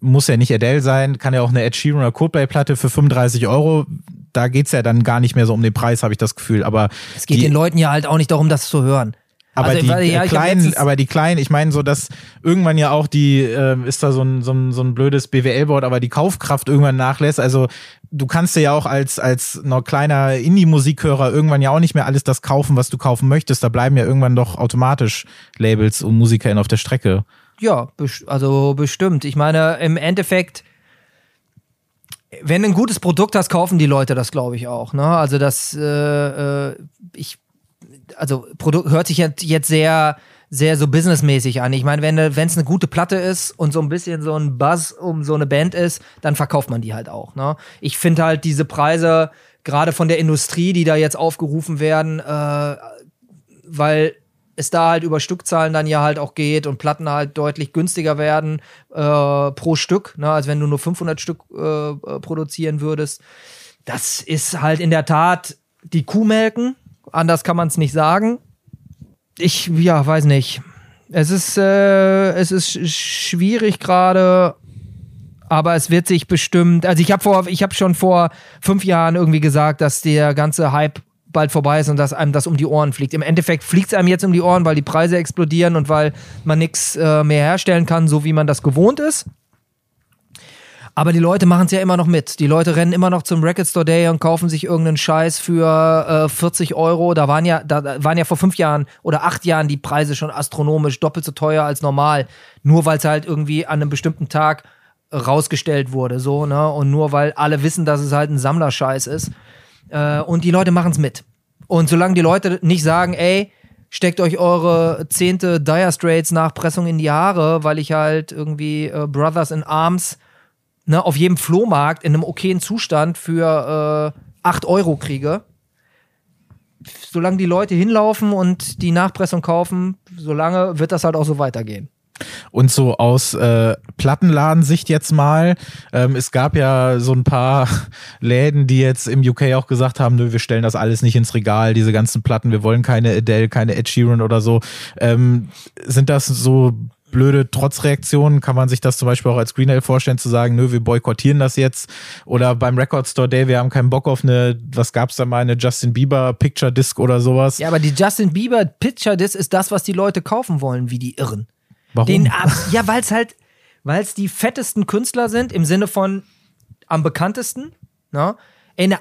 muss ja nicht Adele sein, kann ja auch eine Ed Sheeran oder Coldplay-Platte für 35 Euro. Da geht's ja dann gar nicht mehr so um den Preis, habe ich das Gefühl. Aber es geht die, den Leuten ja halt auch nicht darum, das zu hören. Aber also, die weil, ja, kleinen, aber die kleinen, ich meine so, dass irgendwann ja auch die, äh, ist da so ein, so ein, so ein blödes BWL-Wort, aber die Kaufkraft irgendwann nachlässt. Also du kannst dir ja auch als, als noch kleiner Indie-Musikhörer irgendwann ja auch nicht mehr alles das kaufen, was du kaufen möchtest. Da bleiben ja irgendwann doch automatisch Labels und MusikerInnen auf der Strecke. Ja, also bestimmt. Ich meine, im Endeffekt, wenn du ein gutes Produkt hast, kaufen die Leute das, glaube ich, auch. Ne? Also das, äh, äh ich, also Produkt hört sich jetzt, sehr, sehr so businessmäßig an. Ich meine, wenn es eine gute Platte ist und so ein bisschen so ein Buzz um so eine Band ist, dann verkauft man die halt auch. Ne? Ich finde halt diese Preise, gerade von der Industrie, die da jetzt aufgerufen werden, äh, weil es da halt über Stückzahlen dann ja halt auch geht und Platten halt deutlich günstiger werden äh, pro Stück, ne, als wenn du nur 500 Stück äh, äh, produzieren würdest. Das ist halt in der Tat die Kuhmelken. Anders kann man es nicht sagen. Ich, ja, weiß nicht. Es ist, äh, es ist schwierig gerade, aber es wird sich bestimmt. Also ich habe vor, ich habe schon vor fünf Jahren irgendwie gesagt, dass der ganze Hype bald vorbei ist und dass einem das um die Ohren fliegt. Im Endeffekt fliegt es einem jetzt um die Ohren, weil die Preise explodieren und weil man nichts äh, mehr herstellen kann, so wie man das gewohnt ist. Aber die Leute machen es ja immer noch mit. Die Leute rennen immer noch zum Record Store Day und kaufen sich irgendeinen Scheiß für äh, 40 Euro. Da waren ja, da waren ja vor fünf Jahren oder acht Jahren die Preise schon astronomisch doppelt so teuer als normal. Nur weil es halt irgendwie an einem bestimmten Tag rausgestellt wurde, so, ne? Und nur weil alle wissen, dass es halt ein Sammlerscheiß ist. Äh, und die Leute machen es mit. Und solange die Leute nicht sagen, ey, steckt euch eure zehnte Dire Straits Nachpressung in die Haare, weil ich halt irgendwie äh, Brothers in Arms ne, auf jedem Flohmarkt in einem okayen Zustand für äh, 8 Euro kriege. Solange die Leute hinlaufen und die Nachpressung kaufen, solange wird das halt auch so weitergehen. Und so aus äh, Plattenladensicht jetzt mal, ähm, es gab ja so ein paar Läden, die jetzt im UK auch gesagt haben, nö, wir stellen das alles nicht ins Regal, diese ganzen Platten, wir wollen keine Adele, keine Ed Sheeran oder so. Ähm, sind das so blöde Trotzreaktionen? Kann man sich das zum Beispiel auch als Green vorstellen, zu sagen, nö, wir boykottieren das jetzt? Oder beim Record Store Day, wir haben keinen Bock auf eine, was gab's da mal, eine Justin Bieber Picture Disc oder sowas? Ja, aber die Justin Bieber Picture Disc ist das, was die Leute kaufen wollen, wie die Irren. Warum? Den, ja, weil es halt, weil es die fettesten Künstler sind, im Sinne von am bekanntesten. Ne? Eine,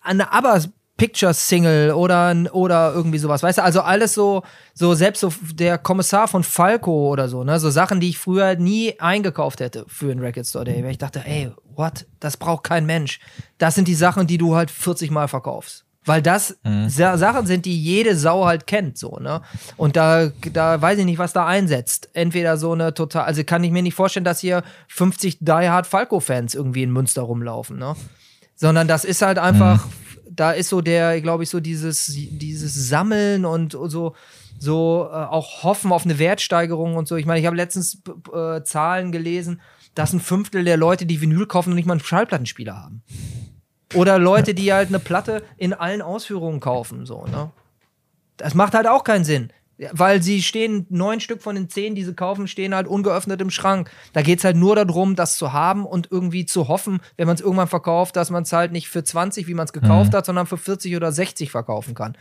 eine ABBA Picture Single oder, oder irgendwie sowas. Weißt du, also alles so, so selbst so der Kommissar von Falco oder so, ne? So Sachen, die ich früher nie eingekauft hätte für einen Record Store Day. Weil ich dachte, ey, what? Das braucht kein Mensch. Das sind die Sachen, die du halt 40 Mal verkaufst. Weil das mhm. Sachen sind, die jede Sau halt kennt, so, ne? Und da, da weiß ich nicht, was da einsetzt. Entweder so eine total, also kann ich mir nicht vorstellen, dass hier 50 Die Hard Falco-Fans irgendwie in Münster rumlaufen, ne? Sondern das ist halt einfach, mhm. da ist so der, glaube ich, so dieses, dieses Sammeln und so, so äh, auch hoffen auf eine Wertsteigerung und so. Ich meine, ich habe letztens äh, Zahlen gelesen, dass ein Fünftel der Leute, die Vinyl kaufen, noch nicht mal einen Schallplattenspieler haben. Oder Leute, die halt eine Platte in allen Ausführungen kaufen, so, ne? Das macht halt auch keinen Sinn. Weil sie stehen, neun Stück von den zehn, die sie kaufen, stehen halt ungeöffnet im Schrank. Da geht es halt nur darum, das zu haben und irgendwie zu hoffen, wenn man es irgendwann verkauft, dass man es halt nicht für 20, wie man es gekauft mhm. hat, sondern für 40 oder 60 verkaufen kann.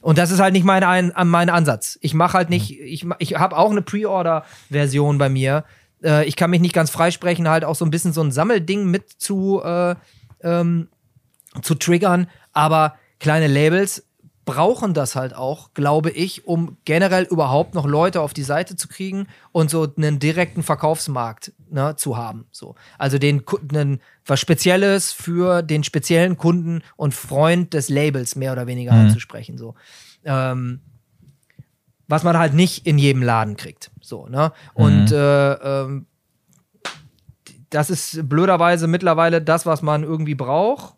Und das ist halt nicht mein, ein, mein Ansatz. Ich mache halt nicht, ich, ich habe auch eine Pre-Order-Version bei mir. Äh, ich kann mich nicht ganz freisprechen, halt auch so ein bisschen so ein Sammelding mit zu, äh, ähm, zu triggern, aber kleine Labels brauchen das halt auch, glaube ich, um generell überhaupt noch Leute auf die Seite zu kriegen und so einen direkten Verkaufsmarkt ne, zu haben. So. Also den einen, was Spezielles für den speziellen Kunden und Freund des Labels mehr oder weniger mhm. anzusprechen. So. Ähm, was man halt nicht in jedem Laden kriegt. So, ne? Und mhm. äh, ähm, das ist blöderweise mittlerweile das, was man irgendwie braucht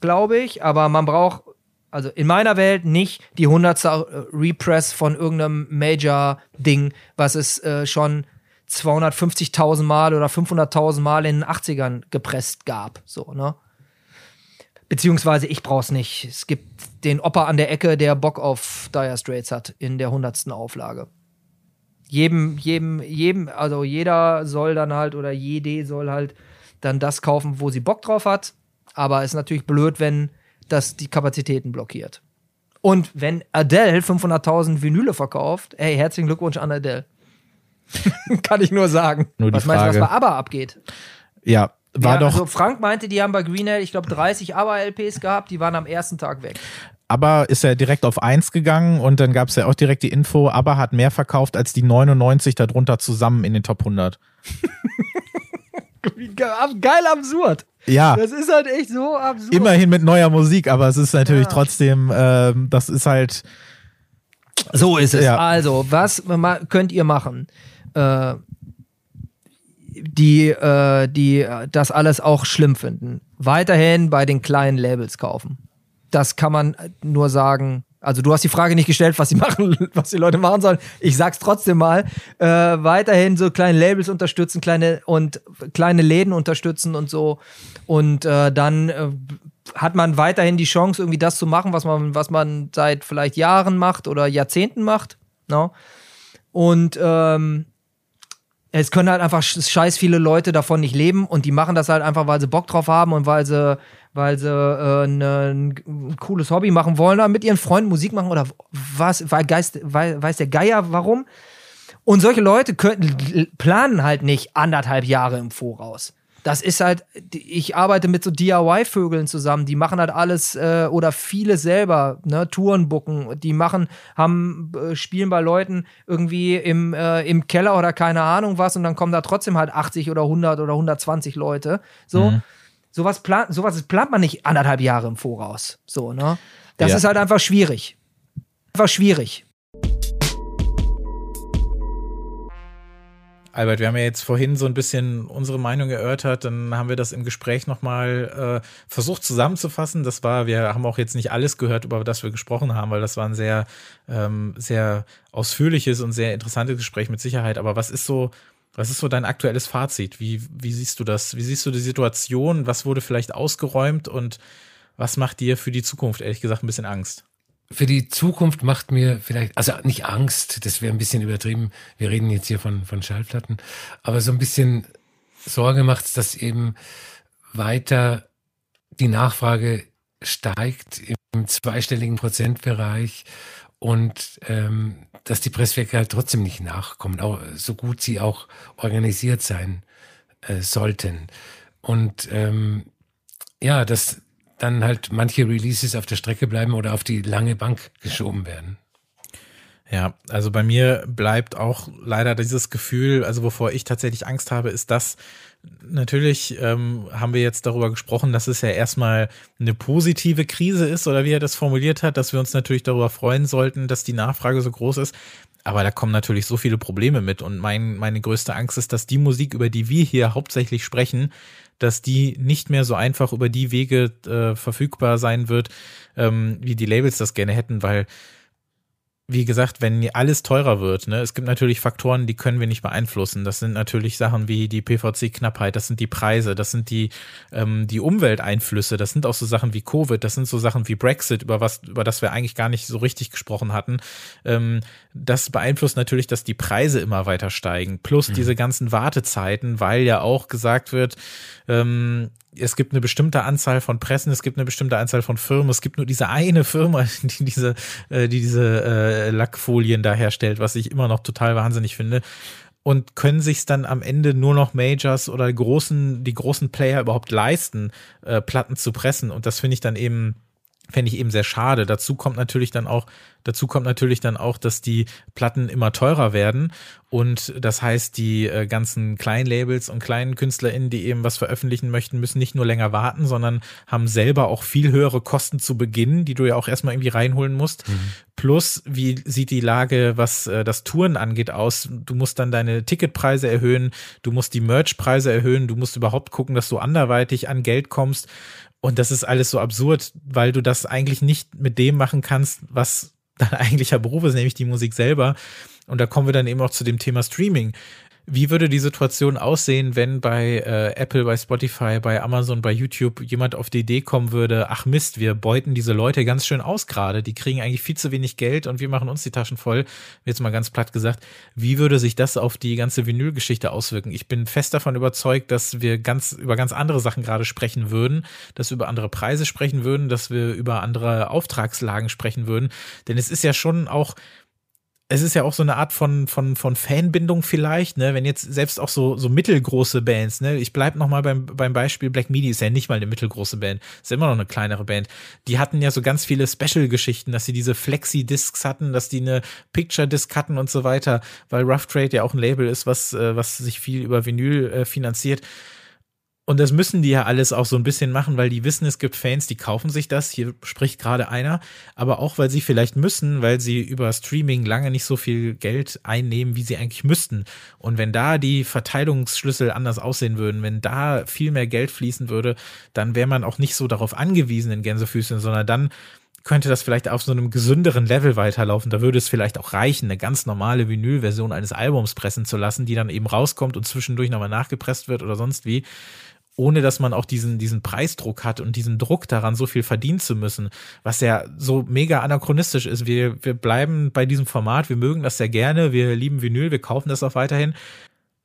glaube ich, aber man braucht, also in meiner Welt nicht die 100. Repress von irgendeinem Major-Ding, was es äh, schon 250.000 Mal oder 500.000 Mal in den 80ern gepresst gab, so, ne? Beziehungsweise ich brauch's nicht. Es gibt den Opa an der Ecke, der Bock auf Dire Straits hat in der 100. Auflage. Jedem, jedem, jedem, also jeder soll dann halt oder jede soll halt dann das kaufen, wo sie Bock drauf hat. Aber es ist natürlich blöd, wenn das die Kapazitäten blockiert. Und wenn Adele 500.000 Vinyle verkauft, hey, herzlichen Glückwunsch an Adele. Kann ich nur sagen. Nur was meinst du, was bei ABBA abgeht? Ja, war ja, doch. Also Frank meinte, die haben bei Greenhill, ich glaube, 30 ABBA-LPs gehabt, die waren am ersten Tag weg. Aber ist ja direkt auf 1 gegangen und dann gab es ja auch direkt die Info, ABBA hat mehr verkauft als die 99 darunter zusammen in den Top 100. Geil absurd. Ja. Das ist halt echt so absurd. Immerhin mit neuer Musik, aber es ist natürlich ja. trotzdem, äh, das ist halt. So ist es. Ja. Also, was könnt ihr machen? Äh, die, äh, die das alles auch schlimm finden. Weiterhin bei den kleinen Labels kaufen. Das kann man nur sagen, also du hast die Frage nicht gestellt, was sie machen, was die Leute machen sollen. Ich sag's trotzdem mal. Äh, weiterhin so kleine Labels unterstützen, kleine und kleine Läden unterstützen und so. Und äh, dann äh, hat man weiterhin die Chance, irgendwie das zu machen, was man, was man seit vielleicht Jahren macht oder Jahrzehnten macht. No? Ne? Und ähm, es können halt einfach scheiß viele Leute davon nicht leben und die machen das halt einfach, weil sie Bock drauf haben und weil sie weil sie äh, ne, ein cooles Hobby machen wollen mit ihren Freunden Musik machen oder was, weil Geist, weil, weiß der Geier warum. Und solche Leute können, planen halt nicht anderthalb Jahre im Voraus. Das ist halt, ich arbeite mit so DIY-Vögeln zusammen, die machen halt alles äh, oder viele selber, ne, Touren bucken, die machen, haben, äh, spielen bei Leuten irgendwie im, äh, im Keller oder keine Ahnung was und dann kommen da trotzdem halt 80 oder 100 oder 120 Leute. So. Mhm. Sowas plant, sowas plant man nicht anderthalb Jahre im Voraus. So, ne? Das ja. ist halt einfach schwierig. Einfach schwierig. Albert, wir haben ja jetzt vorhin so ein bisschen unsere Meinung erörtert, dann haben wir das im Gespräch nochmal äh, versucht zusammenzufassen. Das war, wir haben auch jetzt nicht alles gehört, über das wir gesprochen haben, weil das war ein sehr, ähm, sehr ausführliches und sehr interessantes Gespräch mit Sicherheit. Aber was ist so was ist so dein aktuelles Fazit? Wie, wie siehst du das? Wie siehst du die Situation? Was wurde vielleicht ausgeräumt und was macht dir für die Zukunft, ehrlich gesagt, ein bisschen Angst? Für die Zukunft macht mir vielleicht, also nicht Angst, das wäre ein bisschen übertrieben. Wir reden jetzt hier von, von Schallplatten, aber so ein bisschen Sorge macht dass eben weiter die Nachfrage steigt im zweistelligen Prozentbereich und ähm, dass die Presswerke halt trotzdem nicht nachkommen, auch, so gut sie auch organisiert sein äh, sollten. Und ähm, ja, dass, dann halt manche Releases auf der Strecke bleiben oder auf die lange Bank geschoben werden. Ja, also bei mir bleibt auch leider dieses Gefühl, also wovor ich tatsächlich Angst habe, ist das, natürlich ähm, haben wir jetzt darüber gesprochen, dass es ja erstmal eine positive Krise ist oder wie er das formuliert hat, dass wir uns natürlich darüber freuen sollten, dass die Nachfrage so groß ist. Aber da kommen natürlich so viele Probleme mit und mein, meine größte Angst ist, dass die Musik, über die wir hier hauptsächlich sprechen, dass die nicht mehr so einfach über die Wege äh, verfügbar sein wird, ähm, wie die Labels das gerne hätten, weil wie gesagt, wenn alles teurer wird, ne, es gibt natürlich Faktoren, die können wir nicht beeinflussen. Das sind natürlich Sachen wie die PVC-Knappheit, das sind die Preise, das sind die, ähm, die Umwelteinflüsse, das sind auch so Sachen wie Covid, das sind so Sachen wie Brexit, über was, über das wir eigentlich gar nicht so richtig gesprochen hatten. Ähm, das beeinflusst natürlich, dass die Preise immer weiter steigen, plus mhm. diese ganzen Wartezeiten, weil ja auch gesagt wird, ähm, es gibt eine bestimmte Anzahl von Pressen, es gibt eine bestimmte Anzahl von Firmen, es gibt nur diese eine Firma, die diese, äh, die diese äh, Lackfolien da herstellt, was ich immer noch total wahnsinnig finde. Und können sich dann am Ende nur noch Majors oder großen, die großen Player überhaupt leisten, äh, Platten zu pressen. Und das finde ich dann eben fände ich eben sehr schade. Dazu kommt natürlich dann auch, dazu kommt natürlich dann auch, dass die Platten immer teurer werden und das heißt, die äh, ganzen kleinen Labels und kleinen KünstlerInnen, die eben was veröffentlichen möchten, müssen nicht nur länger warten, sondern haben selber auch viel höhere Kosten zu Beginn, die du ja auch erstmal irgendwie reinholen musst. Mhm. Plus, wie sieht die Lage, was äh, das Touren angeht, aus? Du musst dann deine Ticketpreise erhöhen, du musst die Merchpreise erhöhen, du musst überhaupt gucken, dass du anderweitig an Geld kommst. Und das ist alles so absurd, weil du das eigentlich nicht mit dem machen kannst, was dein eigentlicher Beruf ist, nämlich die Musik selber. Und da kommen wir dann eben auch zu dem Thema Streaming. Wie würde die Situation aussehen, wenn bei äh, Apple, bei Spotify, bei Amazon, bei YouTube jemand auf die Idee kommen würde, ach Mist, wir beuten diese Leute ganz schön aus gerade, die kriegen eigentlich viel zu wenig Geld und wir machen uns die Taschen voll, jetzt mal ganz platt gesagt. Wie würde sich das auf die ganze Vinylgeschichte auswirken? Ich bin fest davon überzeugt, dass wir ganz über ganz andere Sachen gerade sprechen würden, dass wir über andere Preise sprechen würden, dass wir über andere Auftragslagen sprechen würden, denn es ist ja schon auch es ist ja auch so eine Art von, von, von Fanbindung vielleicht, ne? Wenn jetzt selbst auch so, so mittelgroße Bands, ne? Ich bleib noch mal beim, beim Beispiel Black Midi, ist ja nicht mal eine mittelgroße Band, ist immer noch eine kleinere Band. Die hatten ja so ganz viele Special-Geschichten, dass sie diese Flexi-Discs hatten, dass die eine Picture-Disc hatten und so weiter, weil Rough Trade ja auch ein Label ist, was, äh, was sich viel über Vinyl äh, finanziert. Und das müssen die ja alles auch so ein bisschen machen, weil die wissen, es gibt Fans, die kaufen sich das. Hier spricht gerade einer. Aber auch, weil sie vielleicht müssen, weil sie über Streaming lange nicht so viel Geld einnehmen, wie sie eigentlich müssten. Und wenn da die Verteilungsschlüssel anders aussehen würden, wenn da viel mehr Geld fließen würde, dann wäre man auch nicht so darauf angewiesen in Gänsefüßchen, sondern dann könnte das vielleicht auf so einem gesünderen Level weiterlaufen. Da würde es vielleicht auch reichen, eine ganz normale Vinylversion eines Albums pressen zu lassen, die dann eben rauskommt und zwischendurch nochmal nachgepresst wird oder sonst wie ohne dass man auch diesen, diesen Preisdruck hat und diesen Druck daran, so viel verdienen zu müssen, was ja so mega anachronistisch ist. Wir, wir bleiben bei diesem Format, wir mögen das sehr gerne, wir lieben Vinyl, wir kaufen das auch weiterhin.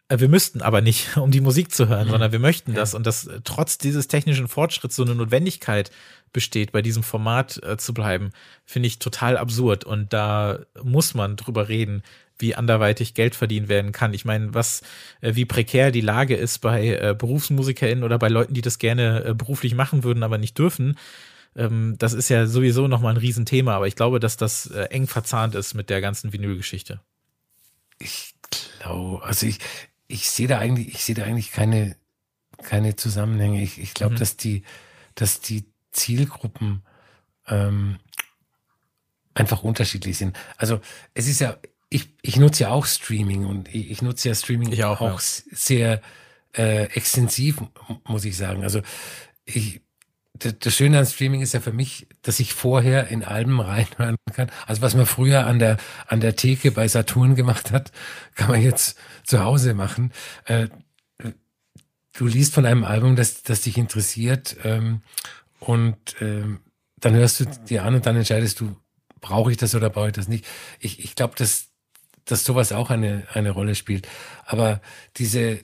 Äh, wir müssten aber nicht, um die Musik zu hören, mhm. sondern wir möchten das. Und dass trotz dieses technischen Fortschritts so eine Notwendigkeit besteht, bei diesem Format äh, zu bleiben, finde ich total absurd. Und da muss man drüber reden, wie anderweitig Geld verdient werden kann. Ich meine, was, äh, wie prekär die Lage ist bei äh, BerufsmusikerInnen oder bei Leuten, die das gerne äh, beruflich machen würden, aber nicht dürfen. Ähm, das ist ja sowieso nochmal ein Riesenthema, aber ich glaube, dass das eng verzahnt ist mit der ganzen Vinylgeschichte. Ich glaube, also ich, ich sehe da eigentlich, ich sehe da eigentlich keine, keine Zusammenhänge. Ich, ich glaube, mhm. dass die, dass die Zielgruppen ähm, einfach unterschiedlich sind. Also es ist ja, ich, ich nutze ja auch Streaming und ich, ich nutze ja Streaming ich auch, auch ja. sehr äh, extensiv, muss ich sagen. Also ich, das Schöne an Streaming ist ja für mich, dass ich vorher in Alben reinhören kann. Also was man früher an der an der Theke bei Saturn gemacht hat, kann man jetzt zu Hause machen. Äh, du liest von einem Album, das, das dich interessiert ähm, und ähm, dann hörst du dir an und dann entscheidest du, brauche ich das oder brauche ich das nicht. Ich, ich glaube, dass dass sowas auch eine, eine Rolle spielt. Aber diese,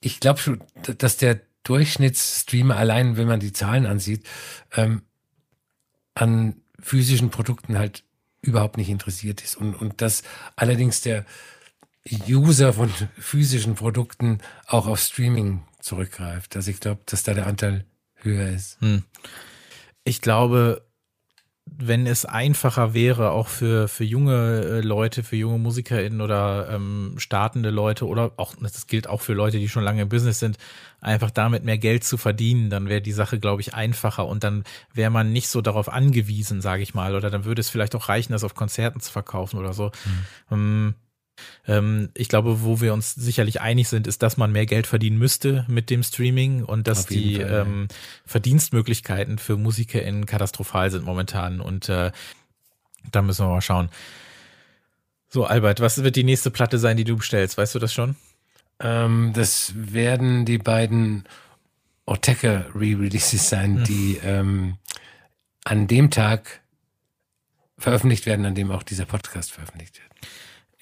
ich glaube schon, dass der Durchschnittsstreamer allein, wenn man die Zahlen ansieht, ähm, an physischen Produkten halt überhaupt nicht interessiert ist. Und, und dass allerdings der User von physischen Produkten auch auf Streaming zurückgreift. Also ich glaube, dass da der Anteil höher ist. Hm. Ich glaube, wenn es einfacher wäre, auch für, für junge äh, Leute, für junge MusikerInnen oder ähm, startende Leute oder auch, das gilt auch für Leute, die schon lange im Business sind, einfach damit mehr Geld zu verdienen, dann wäre die Sache, glaube ich, einfacher und dann wäre man nicht so darauf angewiesen, sage ich mal, oder dann würde es vielleicht auch reichen, das auf Konzerten zu verkaufen oder so. Mhm. Ähm, ähm, ich glaube, wo wir uns sicherlich einig sind, ist, dass man mehr Geld verdienen müsste mit dem Streaming und dass die Fall, ähm, Verdienstmöglichkeiten für MusikerInnen katastrophal sind momentan. Und äh, da müssen wir mal schauen. So, Albert, was wird die nächste Platte sein, die du bestellst? Weißt du das schon? Ähm, das werden die beiden Oteka Re-Releases sein, hm. die ähm, an dem Tag veröffentlicht werden, an dem auch dieser Podcast veröffentlicht wird.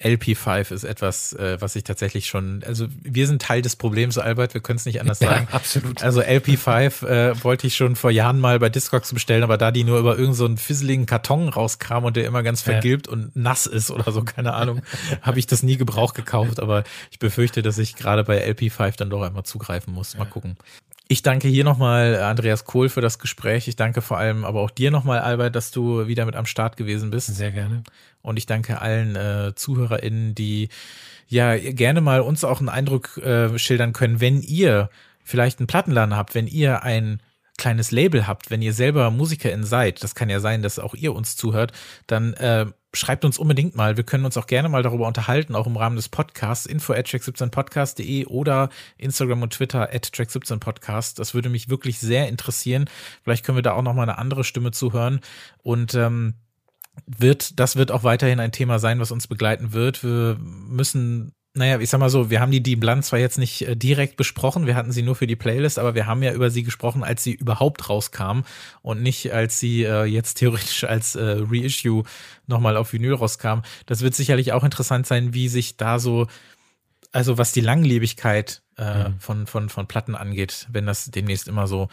LP5 ist etwas, äh, was ich tatsächlich schon, also wir sind Teil des Problems, Albert, wir können es nicht anders sagen. Ja, absolut. Also LP5 äh, wollte ich schon vor Jahren mal bei Discogs bestellen, aber da die nur über irgendeinen so fisseligen Karton rauskam und der immer ganz vergilbt ja. und nass ist oder so, keine Ahnung, habe ich das nie Gebrauch gekauft, aber ich befürchte, dass ich gerade bei LP5 dann doch einmal zugreifen muss. Mal gucken. Ich danke hier nochmal Andreas Kohl für das Gespräch. Ich danke vor allem aber auch dir nochmal, Albert, dass du wieder mit am Start gewesen bist. Sehr gerne. Und ich danke allen äh, ZuhörerInnen, die ja gerne mal uns auch einen Eindruck äh, schildern können, wenn ihr vielleicht einen Plattenladen habt, wenn ihr ein kleines Label habt, wenn ihr selber Musikerin seid, das kann ja sein, dass auch ihr uns zuhört, dann äh, schreibt uns unbedingt mal. Wir können uns auch gerne mal darüber unterhalten, auch im Rahmen des Podcasts, info at track17podcast.de oder Instagram und Twitter at track17podcast. Das würde mich wirklich sehr interessieren. Vielleicht können wir da auch noch mal eine andere Stimme zuhören und ähm, wird, das wird auch weiterhin ein Thema sein, was uns begleiten wird. Wir müssen naja, ich sag mal so, wir haben die Die Blunt zwar jetzt nicht äh, direkt besprochen, wir hatten sie nur für die Playlist, aber wir haben ja über sie gesprochen, als sie überhaupt rauskam und nicht als sie äh, jetzt theoretisch als äh, Reissue nochmal auf Vinyl rauskam. Das wird sicherlich auch interessant sein, wie sich da so, also was die Langlebigkeit äh, mhm. von, von, von Platten angeht, wenn das demnächst immer so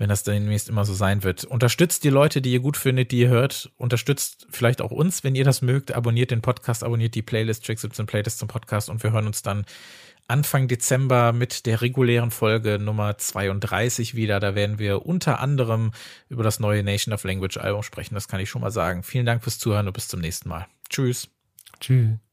wenn das demnächst immer so sein wird. Unterstützt die Leute, die ihr gut findet, die ihr hört. Unterstützt vielleicht auch uns, wenn ihr das mögt. Abonniert den Podcast, abonniert die Playlist, Track 17 Playlist zum Podcast und wir hören uns dann Anfang Dezember mit der regulären Folge Nummer 32 wieder. Da werden wir unter anderem über das neue Nation of Language Album sprechen. Das kann ich schon mal sagen. Vielen Dank fürs Zuhören und bis zum nächsten Mal. Tschüss. Tschüss.